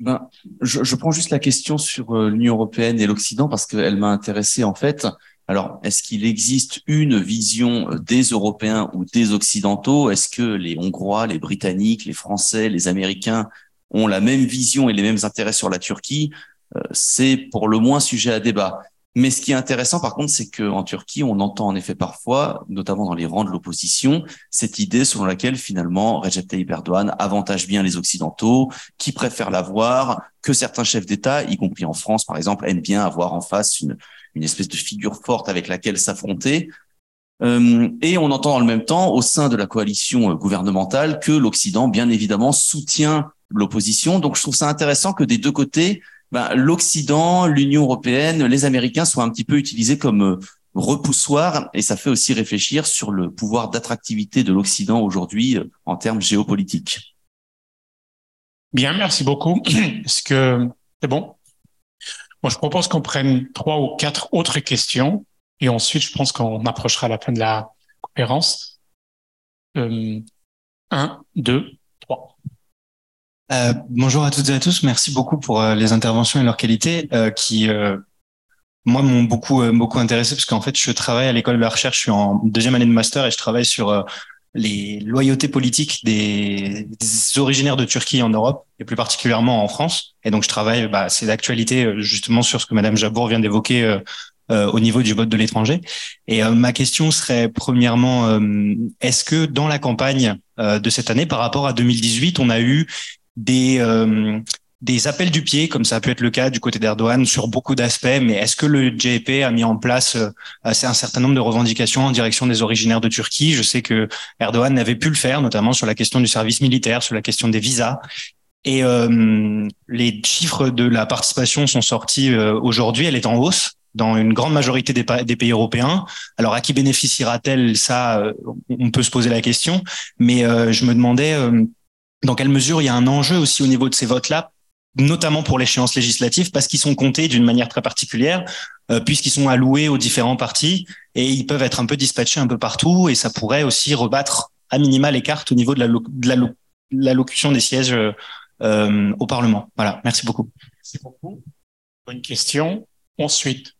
[SPEAKER 4] Ben, je, prends juste la question sur l'Union européenne et l'Occident parce qu'elle m'a intéressé en fait. Alors, est-ce qu'il existe une vision euh, des Européens ou des Occidentaux? Est-ce que les Hongrois, les Britanniques, les Français, les Américains ont la même vision et les mêmes intérêts sur la Turquie? Euh, C'est pour le moins sujet à débat. Mais ce qui est intéressant, par contre, c'est qu'en Turquie, on entend en effet parfois, notamment dans les rangs de l'opposition, cette idée selon laquelle finalement Recep Tayyip avantage bien les Occidentaux, qui préfèrent l'avoir, que certains chefs d'État, y compris en France par exemple, aiment bien avoir en face une, une espèce de figure forte avec laquelle s'affronter. Euh, et on entend le même temps, au sein de la coalition euh, gouvernementale, que l'Occident, bien évidemment, soutient l'opposition. Donc je trouve ça intéressant que des deux côtés, ben, l'Occident, l'Union européenne, les Américains soient un petit peu utilisés comme euh, repoussoir et ça fait aussi réfléchir sur le pouvoir d'attractivité de l'Occident aujourd'hui en termes géopolitiques.
[SPEAKER 1] Bien, merci beaucoup. Est-ce que c'est bon? Moi, je propose qu'on prenne trois ou quatre autres questions et ensuite, je pense qu'on approchera la fin de la conférence. Euh, un, deux, trois.
[SPEAKER 12] Euh, bonjour à toutes et à tous. Merci beaucoup pour euh, les interventions et leur qualité euh, qui, euh, moi, m'ont beaucoup, beaucoup intéressé parce qu'en fait, je travaille à l'école de la recherche. Je suis en deuxième année de master et je travaille sur les loyautés politiques des, originaires de Turquie en Europe et plus particulièrement en France. Et donc, je travaille, bah, c'est d'actualité justement sur ce que Madame Jabour vient d'évoquer euh, au niveau du vote de l'étranger. Et euh, ma question serait premièrement, euh, est-ce que dans la campagne de cette année, par rapport à 2018, on a eu des des appels du pied, comme ça a pu être le cas du côté d'Erdogan sur beaucoup d'aspects, mais est-ce que le JEP a mis en place assez un certain nombre de revendications en direction des originaires de Turquie? Je sais que Erdogan n'avait pu le faire, notamment sur la question du service militaire, sur la question des visas. Et euh, les chiffres de la participation sont sortis aujourd'hui, elle est en hausse dans une grande majorité des, pays européens. Alors à qui bénéficiera-t-elle? Ça, euh, on peut se poser la question. Mais euh, je me demandais euh, dans quelle mesure il y a un enjeu aussi au niveau de ces votes-là, notamment pour l'échéance législative, parce qu'ils sont comptés d'une manière très particulière, puisqu'ils sont alloués aux différents partis et ils peuvent être un peu dispatchés un peu partout et ça pourrait aussi rebattre à minima les cartes au niveau de l'allocution la, des sièges au Parlement. Voilà, merci beaucoup.
[SPEAKER 1] Merci beaucoup. Bonne question. Ensuite,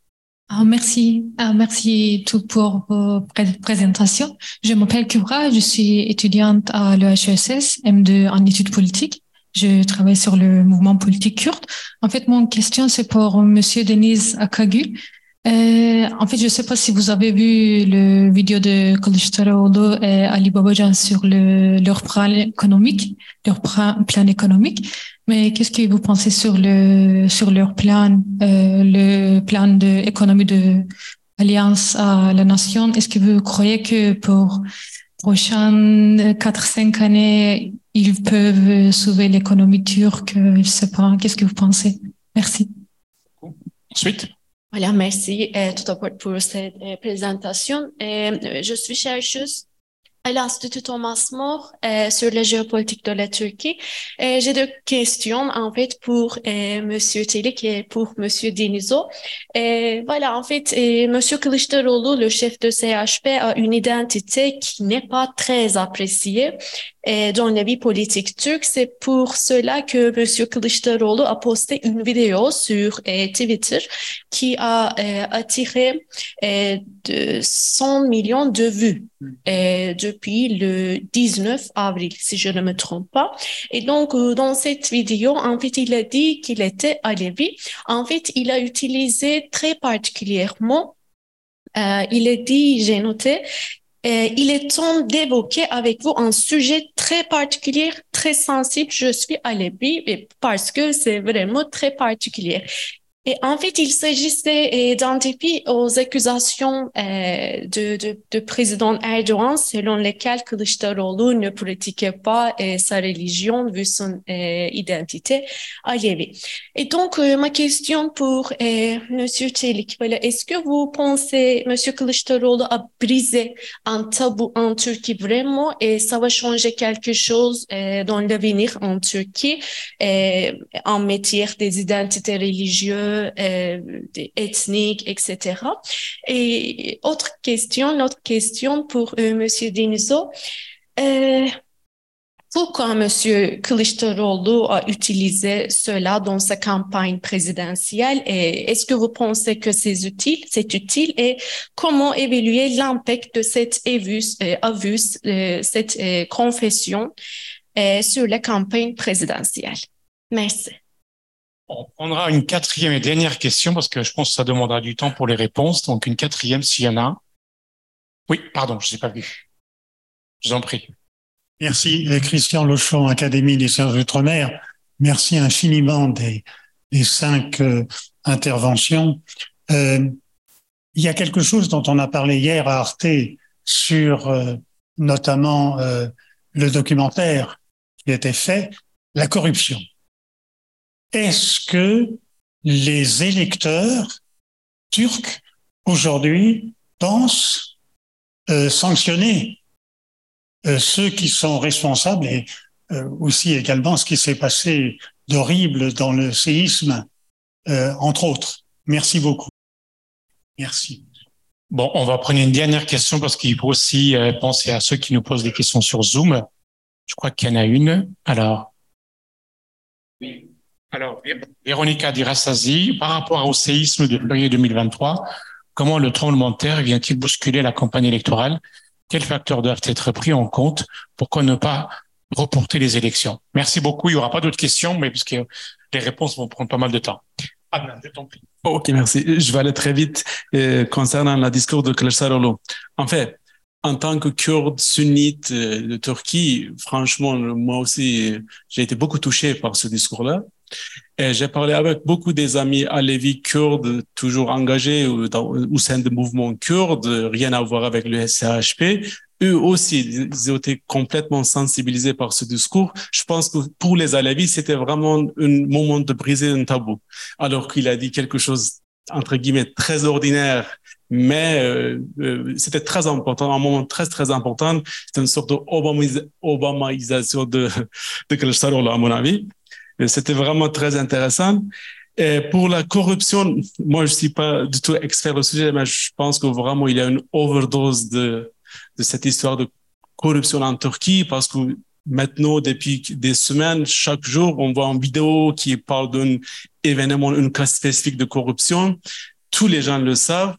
[SPEAKER 13] ah, merci, ah, merci tout pour vos présentations. Je m'appelle Kubra, je suis étudiante à l'EHESS, M2 en études politiques. Je travaille sur le mouvement politique kurde. En fait, mon question, c'est pour Monsieur Denise Akagül. Euh, en fait, je ne sais pas si vous avez vu le vidéo de Kılıçdaroğlu et Ali Babacan sur le, leur plan économique, leur plan économique. Mais qu'est-ce que vous pensez sur le sur leur plan, euh, le plan d'économie de alliance à la nation? Est-ce que vous croyez que pour prochaines 4-5 années, ils peuvent sauver l'économie turque Je ne sais pas. Qu'est-ce que vous pensez? Merci.
[SPEAKER 1] Ensuite.
[SPEAKER 14] Voilà, merci euh, tout d'abord pour cette euh, présentation. Euh, je suis chercheuse à l'Institut Thomas More euh, sur la géopolitique de la Turquie. Euh, J'ai deux questions en fait pour euh, Monsieur Telik et pour Monsieur Denizo. Euh, voilà, en fait, euh, Monsieur Kılıçdaroğlu, le chef de CHP, a une identité qui n'est pas très appréciée euh, dans la vie politique turque. C'est pour cela que Monsieur Kılıçdaroğlu a posté une vidéo sur euh, Twitter qui a euh, attiré de 100 millions de vues depuis le 19 avril, si je ne me trompe pas. Et donc, dans cette vidéo, en fait, il a dit qu'il était à Lévis. En fait, il a utilisé très particulièrement euh, il a dit, j'ai noté, euh, il est temps d'évoquer avec vous un sujet très particulier, très sensible. Je suis à l'ébri parce que c'est vraiment très particulier. Et en fait, il s'agissait d'un dépit aux accusations euh, de, de, de, président Erdogan selon lesquelles Kılıçdaroğlu ne pratiquait pas euh, sa religion vu son euh, identité alevi. Et donc, euh, ma question pour euh, Monsieur Çelik, voilà, est-ce que vous pensez Monsieur Kılıçdaroğlu a brisé un tabou en Turquie vraiment et ça va changer quelque chose dans l'avenir en Turquie en matière des identités religieuses euh, ethniques, etc. Et autre question, autre question pour euh, Monsieur. Euh, pourquoi Monsieur Kılıçdaroğlu a utilisé cela dans sa campagne présidentielle et est-ce que vous pensez que c'est utile, c'est utile et comment évaluer l'impact de cette avus, euh, cette euh, confession euh, sur la campagne présidentielle? Merci.
[SPEAKER 1] On prendra une quatrième et dernière question parce que je pense que ça demandera du temps pour les réponses. Donc une quatrième s'il y en a. Oui, pardon, je ne pas vu. Je vous en prie.
[SPEAKER 15] Merci, Christian Lochon, Académie des sciences outre-mer. Merci infiniment des, des cinq euh, interventions. Euh, il y a quelque chose dont on a parlé hier à Arte sur euh, notamment euh, le documentaire qui était fait la corruption. Est-ce que les électeurs turcs aujourd'hui pensent euh, sanctionner euh, ceux qui sont responsables et euh, aussi également ce qui s'est passé d'horrible dans le séisme, euh, entre autres? Merci beaucoup. Merci.
[SPEAKER 1] Bon, on va prendre une dernière question parce qu'il faut aussi euh, penser à ceux qui nous posent des questions sur Zoom. Je crois qu'il y en a une. Alors. Oui. Alors, Véronica Dirassasi, par rapport au séisme de février 2023, comment le tremblement de terre vient-il bousculer la campagne électorale? Quels facteurs doivent être pris en compte Pourquoi ne pas reporter les élections? Merci beaucoup. Il n'y aura pas d'autres questions, mais puisque les réponses vont prendre pas mal de temps. Adnan, je t'en prie.
[SPEAKER 7] Ok, merci. Je vais aller très vite euh, concernant le discours de Kılıçdaroğlu. En fait, en tant que kurde sunnite euh, de Turquie, franchement, moi aussi, j'ai été beaucoup touché par ce discours-là. J'ai parlé avec beaucoup des amis alevis kurdes, toujours engagés au, sein du mouvement kurde, rien à voir avec le SCHP. Eux aussi, ils ont été complètement sensibilisés par ce discours. Je pense que pour les alevis, c'était vraiment un moment de briser un tabou. Alors qu'il a dit quelque chose, entre guillemets, très ordinaire, mais euh, euh, c'était très important, un moment très, très important. C'était une sorte d'obamaisation de, Kılıçdaroğlu, à mon avis. C'était vraiment très intéressant. Et pour la corruption, moi, je suis pas du tout expert au sujet, mais je pense que vraiment, il y a une overdose de, de cette histoire de corruption en Turquie parce que maintenant, depuis des semaines, chaque jour, on voit une vidéo qui parle d'un événement, une cas spécifique de corruption. Tous les gens le savent.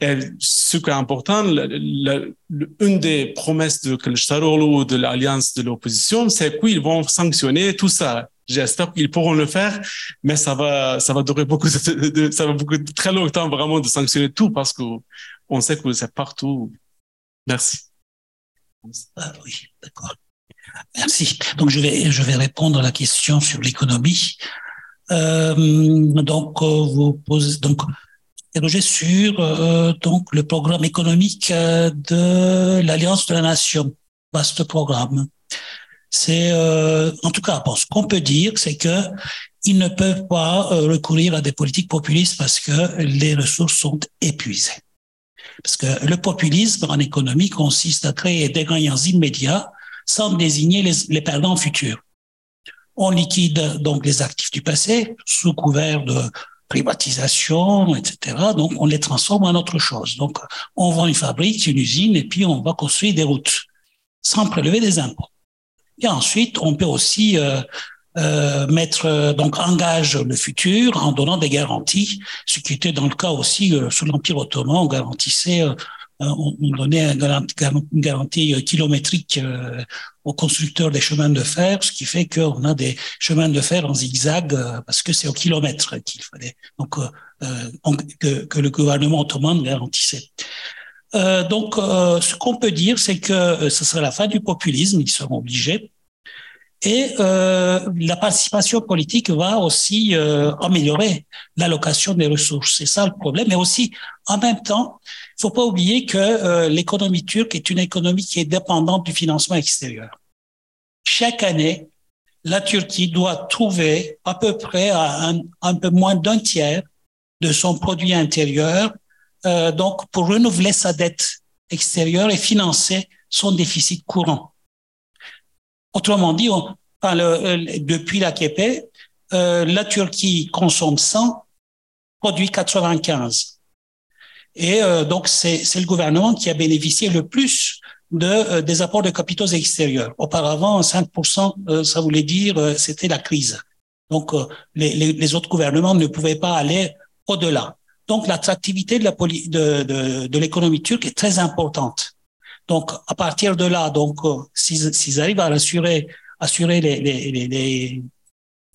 [SPEAKER 7] Et ce qui est important, une des promesses de Kılıçdaroğlu ou de l'alliance de l'opposition, c'est qu'ils vont sanctionner tout ça. J'espère qu'ils pourront le faire, mais ça va, ça va durer beaucoup, de, ça va beaucoup très longtemps vraiment de sanctionner tout parce que on sait que c'est partout. Merci.
[SPEAKER 5] Ah oui, d'accord. Merci. Donc je vais, je vais répondre à la question sur l'économie. Euh, donc euh, vous posez donc sur euh, donc le programme économique de l'Alliance de la Nation, vaste programme c'est euh, en tout cas ce qu'on peut dire, c'est que ils ne peuvent pas euh, recourir à des politiques populistes parce que les ressources sont épuisées. Parce que le populisme en économie consiste à créer des gagnants immédiats sans désigner les, les perdants futurs. On liquide donc les actifs du passé sous couvert de privatisation, etc. Donc, on les transforme en autre chose. Donc, on vend une fabrique, une usine, et puis on va construire des routes sans prélever des impôts. Et ensuite, on peut aussi euh, euh, mettre euh, donc engage le futur en donnant des garanties, ce qui était dans le cas aussi euh, sous l'Empire ottoman, on garantissait, euh, on, donnait une garantie kilométrique aux constructeurs des chemins de fer, ce qui fait qu'on a des chemins de fer en zigzag parce que c'est au kilomètre qu'il fallait donc que, que, le gouvernement ottoman garantissait. Euh, donc, euh, ce qu'on peut dire, c'est que ce sera la fin du populisme, ils seront obligés. Et euh, la participation politique va aussi euh, améliorer l'allocation des ressources. C'est ça le problème. Mais aussi, en même temps, il faut pas oublier que euh, l'économie turque est une économie qui est dépendante du financement extérieur. Chaque année, la Turquie doit trouver à peu près un, un peu moins d'un tiers de son produit intérieur, donc pour renouveler sa dette extérieure et financer son déficit courant. Autrement dit, le, depuis la KP, euh, la Turquie consomme 100, produit 95. Et euh, donc, c'est le gouvernement qui a bénéficié le plus de, euh, des apports de capitaux extérieurs. Auparavant, 5%, euh, ça voulait dire euh, c'était la crise. Donc, les, autres gouvernements ne pouvaient pas aller au-delà. Donc, l'attractivité de l'économie turque est très importante. Donc, à partir de là, donc, s'ils arrivent à assurer, assurer les, les,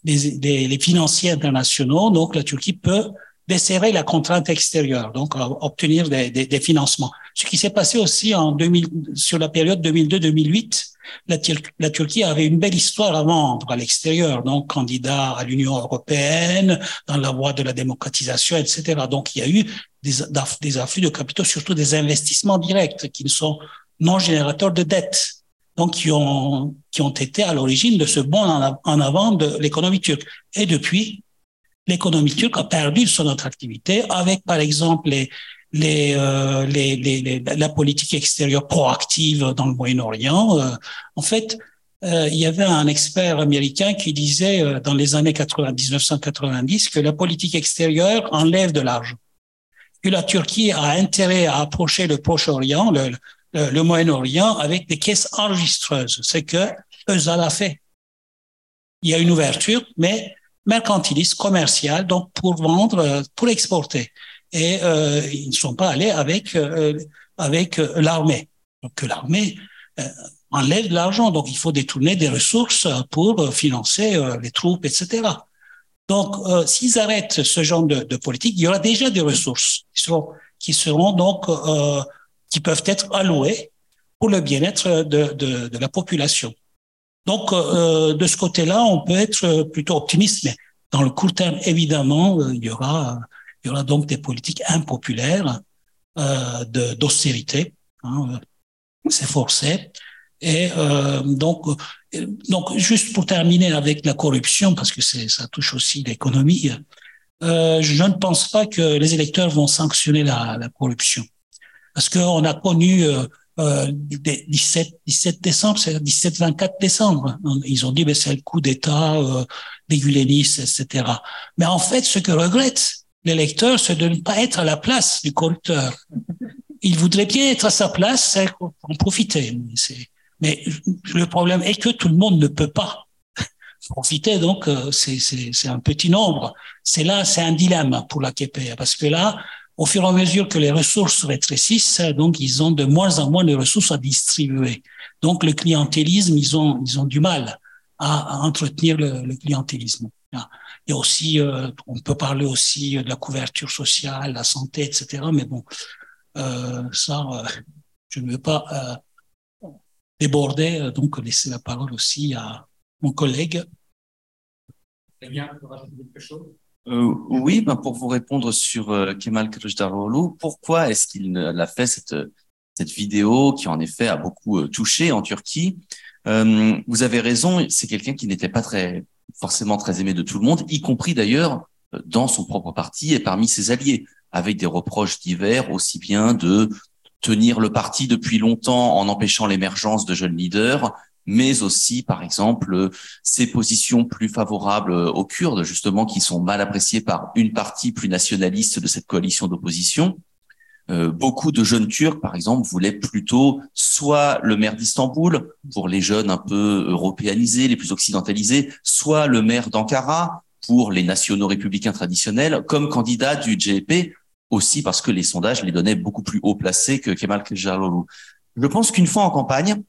[SPEAKER 5] les, les, financiers internationaux, donc la Turquie peut desserrer la contrainte extérieure, donc obtenir des, des, des financements. Ce qui s'est passé aussi en 2000, sur la période 2002-2008, la, Turquie avait une belle histoire à vendre à l'extérieur, donc candidat à l'Union européenne, dans la voie de la démocratisation, etc. Donc il y a eu des, des afflux de capitaux, surtout des investissements directs qui ne sont non générateurs de dettes. donc qui ont, qui ont été à l'origine de ce bond en avant de l'économie turque. Et depuis, l'économie turque a perdu son attractivité avec, par exemple, les, les, euh, les, les, la politique extérieure proactive dans le Moyen-Orient. Euh, en fait, euh, il y avait un expert américain qui disait euh, dans les années 80, 1990 que la politique extérieure enlève de l'argent. Que la Turquie a intérêt à approcher le Proche-Orient, le, le, Moyen-Orient, avec des caisses enregistreuses. C'est que Özal a fait. Il y a une ouverture, mais mercantiliste, commerciale, donc pour vendre, pour exporter. Et euh, ils ne sont pas allés avec euh, avec l'armée. Donc l'armée enlève de l'argent, donc il faut détourner des ressources pour financer les troupes, etc. Donc, s'ils arrêtent ce genre de, politique, il y aura déjà des ressources qui seront, donc qui peuvent être allouées pour le bien-être de, de, la population. Donc, euh, de ce côté-là, on peut être plutôt optimiste, mais dans le court terme, évidemment, euh, il y aura, il y aura donc des politiques impopulaires euh, d'austérité. Hein, C'est forcé. Et euh, donc, donc, juste pour terminer avec la corruption, parce que ça touche aussi l'économie, euh, je ne pense pas que les électeurs vont sanctionner la, corruption, parce qu'on a connu euh, euh, 17, 17 décembre, c'est 17-24 décembre. Ils ont dit, mais c'est le coup d'État euh, des etc. Mais en fait, ce que regrette l'électeur, c'est de ne pas être à la place du corrupteur. Il voudrait bien être à sa place, en profiter. Mais le problème est que tout le monde ne peut pas (laughs) profiter, donc euh, c'est un petit nombre. C'est là, c'est un dilemme pour la KPR, parce que là, au fur et à mesure que les ressources rétrécissent, donc ils ont de moins en moins de ressources à distribuer. Donc le clientélisme, ils ont, du mal à, entretenir le, le, clientélisme. Il y a aussi, euh, on peut parler aussi de la couverture sociale, la santé, etc. Mais bon, euh, ça, euh, je ne veux pas euh, déborder, donc laisser la parole aussi à mon collègue.
[SPEAKER 1] Très bien, quelque chose?
[SPEAKER 4] Euh, oui, ben pour vous répondre sur euh, Kemal Kılıçdaroğlu, pourquoi est-ce qu'il a fait cette cette vidéo qui en effet a beaucoup euh, touché en Turquie? Euh, Vous avez raison, c'est quelqu'un qui n'était pas très forcément très aimé de tout le monde, y compris d'ailleurs euh, dans son propre parti et parmi ses alliés, avec des reproches divers, aussi bien de tenir le parti depuis longtemps en empêchant l'émergence de jeunes leaders, mais aussi, par exemple, ces positions plus favorables aux Kurdes, justement, qui sont mal appréciées par une partie plus nationaliste de cette coalition d'opposition. Euh, beaucoup de jeunes Turcs, par exemple, voulaient plutôt soit le maire d'Istanbul, pour les jeunes un peu européanisés, les plus occidentalisés, soit le maire d'Ankara, pour les nationaux républicains traditionnels, comme candidat du JP, aussi parce que les sondages les donnaient beaucoup plus haut placés que Kemal Kılıçdaroğlu. Je pense qu'une fois en campagne,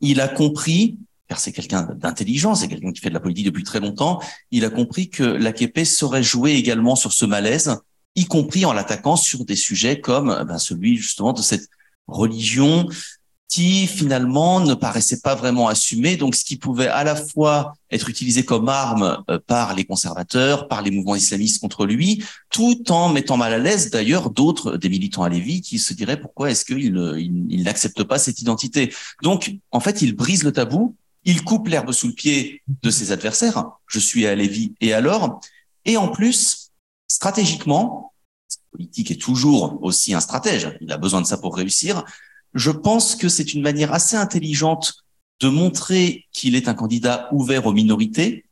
[SPEAKER 4] il a compris, car c'est quelqu'un d'intelligent, c'est quelqu'un qui fait de la politique depuis très longtemps, il a compris que l'AKP saurait jouer également sur ce malaise, y compris en l'attaquant sur des sujets comme ben, celui justement de cette religion qui finalement ne paraissait pas vraiment assumé. Donc, ce qui pouvait à la fois être utilisé comme arme euh, par les conservateurs, par les mouvements islamistes contre lui, tout en mettant mal à l'aise d'ailleurs d'autres des militants à Lévis qui se diraient pourquoi est-ce qu'il il, n'accepte pas cette identité? Donc, en fait, il brise le tabou, il coupe l'herbe sous le pied de ses adversaires. Je suis à Lévis et alors. Et en plus, stratégiquement, politique est toujours aussi un stratège. Il a besoin de ça pour réussir je pense que c'est une manière assez intelligente de montrer qu'il est un candidat ouvert aux minorités,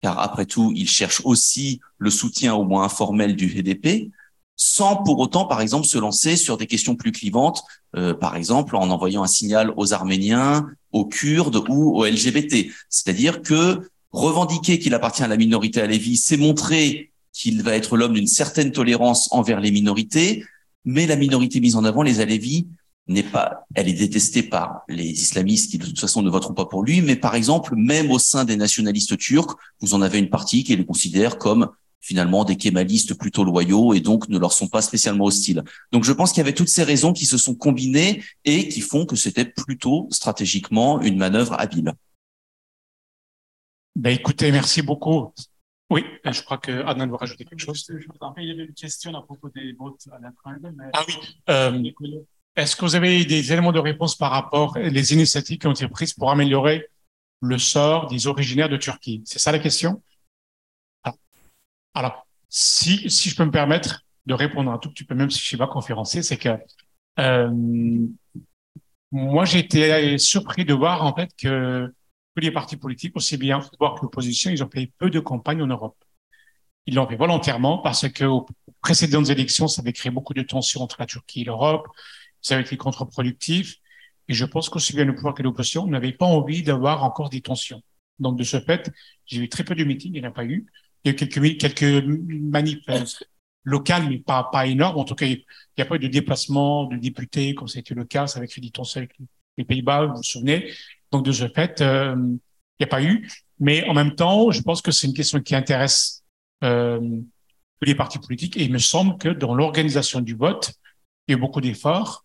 [SPEAKER 4] car après tout, il cherche aussi le soutien au moins informel du HDP, sans pour autant, par exemple, se lancer sur des questions plus clivantes, euh, par exemple en envoyant un signal aux Arméniens, aux Kurdes ou aux LGBT. C'est-à-dire que revendiquer qu'il appartient à la minorité à Lévis, c'est montrer qu'il va être l'homme d'une certaine tolérance envers les minorités, mais la minorité mise en avant, les Alévis, n'est pas, elle est détestée par les islamistes qui de toute façon ne voteront pas pour lui, mais par exemple, même au sein des nationalistes turcs, vous en avez une partie qui les considère comme finalement des kémalistes plutôt loyaux et donc ne leur sont pas spécialement hostiles. Donc je pense qu'il y avait toutes ces raisons qui se sont combinées et qui font que c'était plutôt stratégiquement une manœuvre habile.
[SPEAKER 1] Ben écoutez, merci beaucoup. Oui, je crois que Adnan va rajouter quelque chose.
[SPEAKER 11] Il y avait une question à propos des votes à la
[SPEAKER 1] Ah oui, euh, est-ce que vous avez des éléments de réponse par rapport aux initiatives qui ont été prises pour améliorer le sort des originaires de Turquie? C'est ça la question? Ah. Alors, si, si je peux me permettre de répondre un tout petit peu, même si je suis pas conférencier, c'est que euh, moi, j'ai été surpris de voir en fait que les partis politiques, aussi bien pouvoir que l'opposition, ils ont fait peu de campagnes en Europe. Ils l'ont fait volontairement parce que aux précédentes élections, ça avait créé beaucoup de tensions entre la Turquie et l'Europe. Ça avait été contre-productif. Et je pense qu'aussi bien le pouvoir que l'opposition n'avait pas envie d'avoir encore des tensions. Donc, de ce fait, j'ai eu très peu de meetings, il n'y en a pas eu. Il y a eu quelques, quelques manifs locales, mais pas, pas énormes. En tout cas, il n'y a pas eu de déplacement de députés, comme c'était le cas avec les tensions avec les Pays-Bas, vous vous souvenez. Donc, de ce fait, euh, il n'y a pas eu. Mais en même temps, je pense que c'est une question qui intéresse euh, tous les partis politiques. Et il me semble que dans l'organisation du vote, il y a beaucoup d'efforts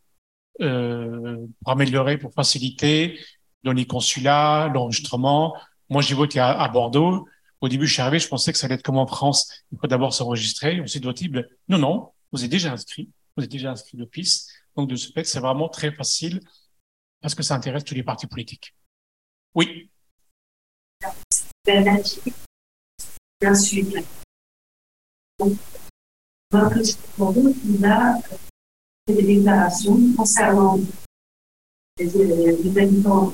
[SPEAKER 1] euh, pour améliorer, pour faciliter dans les consulats, l'enregistrement. Moi, j'ai voté à, Bordeaux. Au début, je suis arrivé, je pensais que ça allait être comme en France. Il faut d'abord s'enregistrer. On s'est dit, non, non, vous êtes déjà inscrit. Vous êtes déjà inscrit d'office. Donc, de ce fait, c'est vraiment très facile parce que ça intéresse tous les partis politiques. Oui.
[SPEAKER 16] Bien sûr. Donc, il a fait des déclarations concernant les, habitants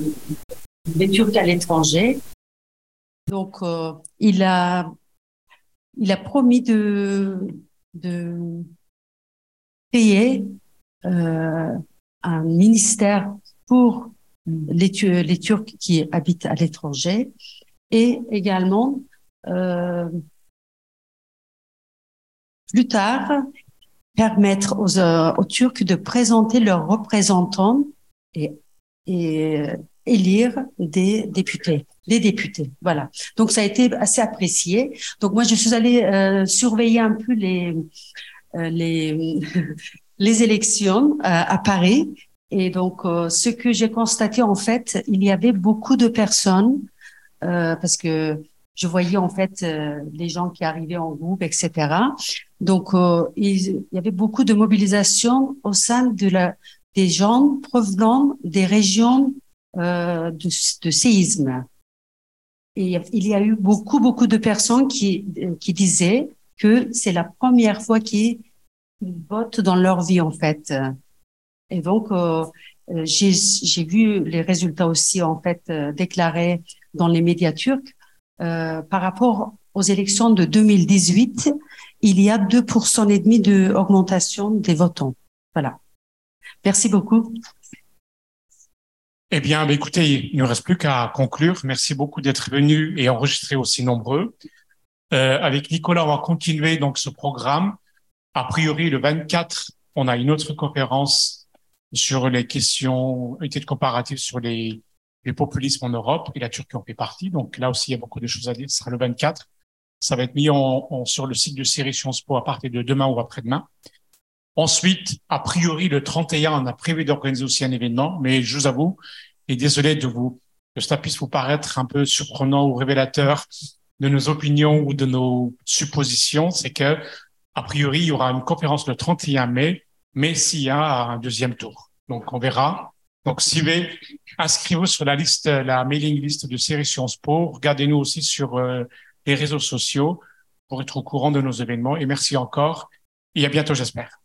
[SPEAKER 16] des Turcs à l'étranger.
[SPEAKER 17] Donc, euh, il, a, il a promis de, de payer euh, un ministère pour les, les Turcs qui habitent à l'étranger et également euh, plus tard permettre aux, euh, aux, Turcs de présenter leurs représentants et, et euh, élire des députés, des députés. Voilà. Donc ça a été assez apprécié. Donc moi je suis allée surveiller un peu les les (laughs) les élections à Paris et donc, euh, ce que j'ai constaté, en fait, il y avait beaucoup de personnes, euh, parce que je voyais en fait euh, les gens qui arrivaient en groupe, etc. Donc, euh, il, y avait beaucoup de mobilisation au sein de la, des gens provenant des régions de, de séisme. Et il y a eu beaucoup, beaucoup de personnes qui, qui disaient que c'est la première fois qu'ils votent dans leur vie, en fait. Et donc, euh, euh j'ai vu les résultats aussi en fait euh, déclarés dans les médias turcs par rapport aux élections de 2018. Il y a 2% et demi de augmentation des votants. Voilà. Merci beaucoup.
[SPEAKER 1] Eh bien, bah, écoutez, il ne reste plus qu'à conclure. Merci beaucoup d'être venu et enregistré aussi nombreux. Avec Nicolas, on va continuer donc ce programme. A priori, le 24, on a une autre conférence sur les questions, études comparatives sur les, les populismes en Europe et la Turquie en fait partie. Donc là aussi, il y a beaucoup de choses à dire. Ce sera le 24. Ça va être mis en, sur le site de série Sciences Po à partir de demain ou après-demain. Ensuite, a priori, le 31, on a prévu d'organiser aussi un événement, mais je vous avoue, et désolé de vous, que cela puisse vous paraître un peu surprenant ou révélateur de nos opinions ou de nos suppositions, c'est que, a priori, il y aura une conférence le 31 mai mais s'il y a un deuxième tour. Donc, on verra. Donc, si vous inscrivez-vous sur la liste, la mailing list de série Sciences Po. Regardez-nous aussi sur euh, les réseaux sociaux pour être au courant de nos événements. Et merci encore. Et à bientôt, j'espère.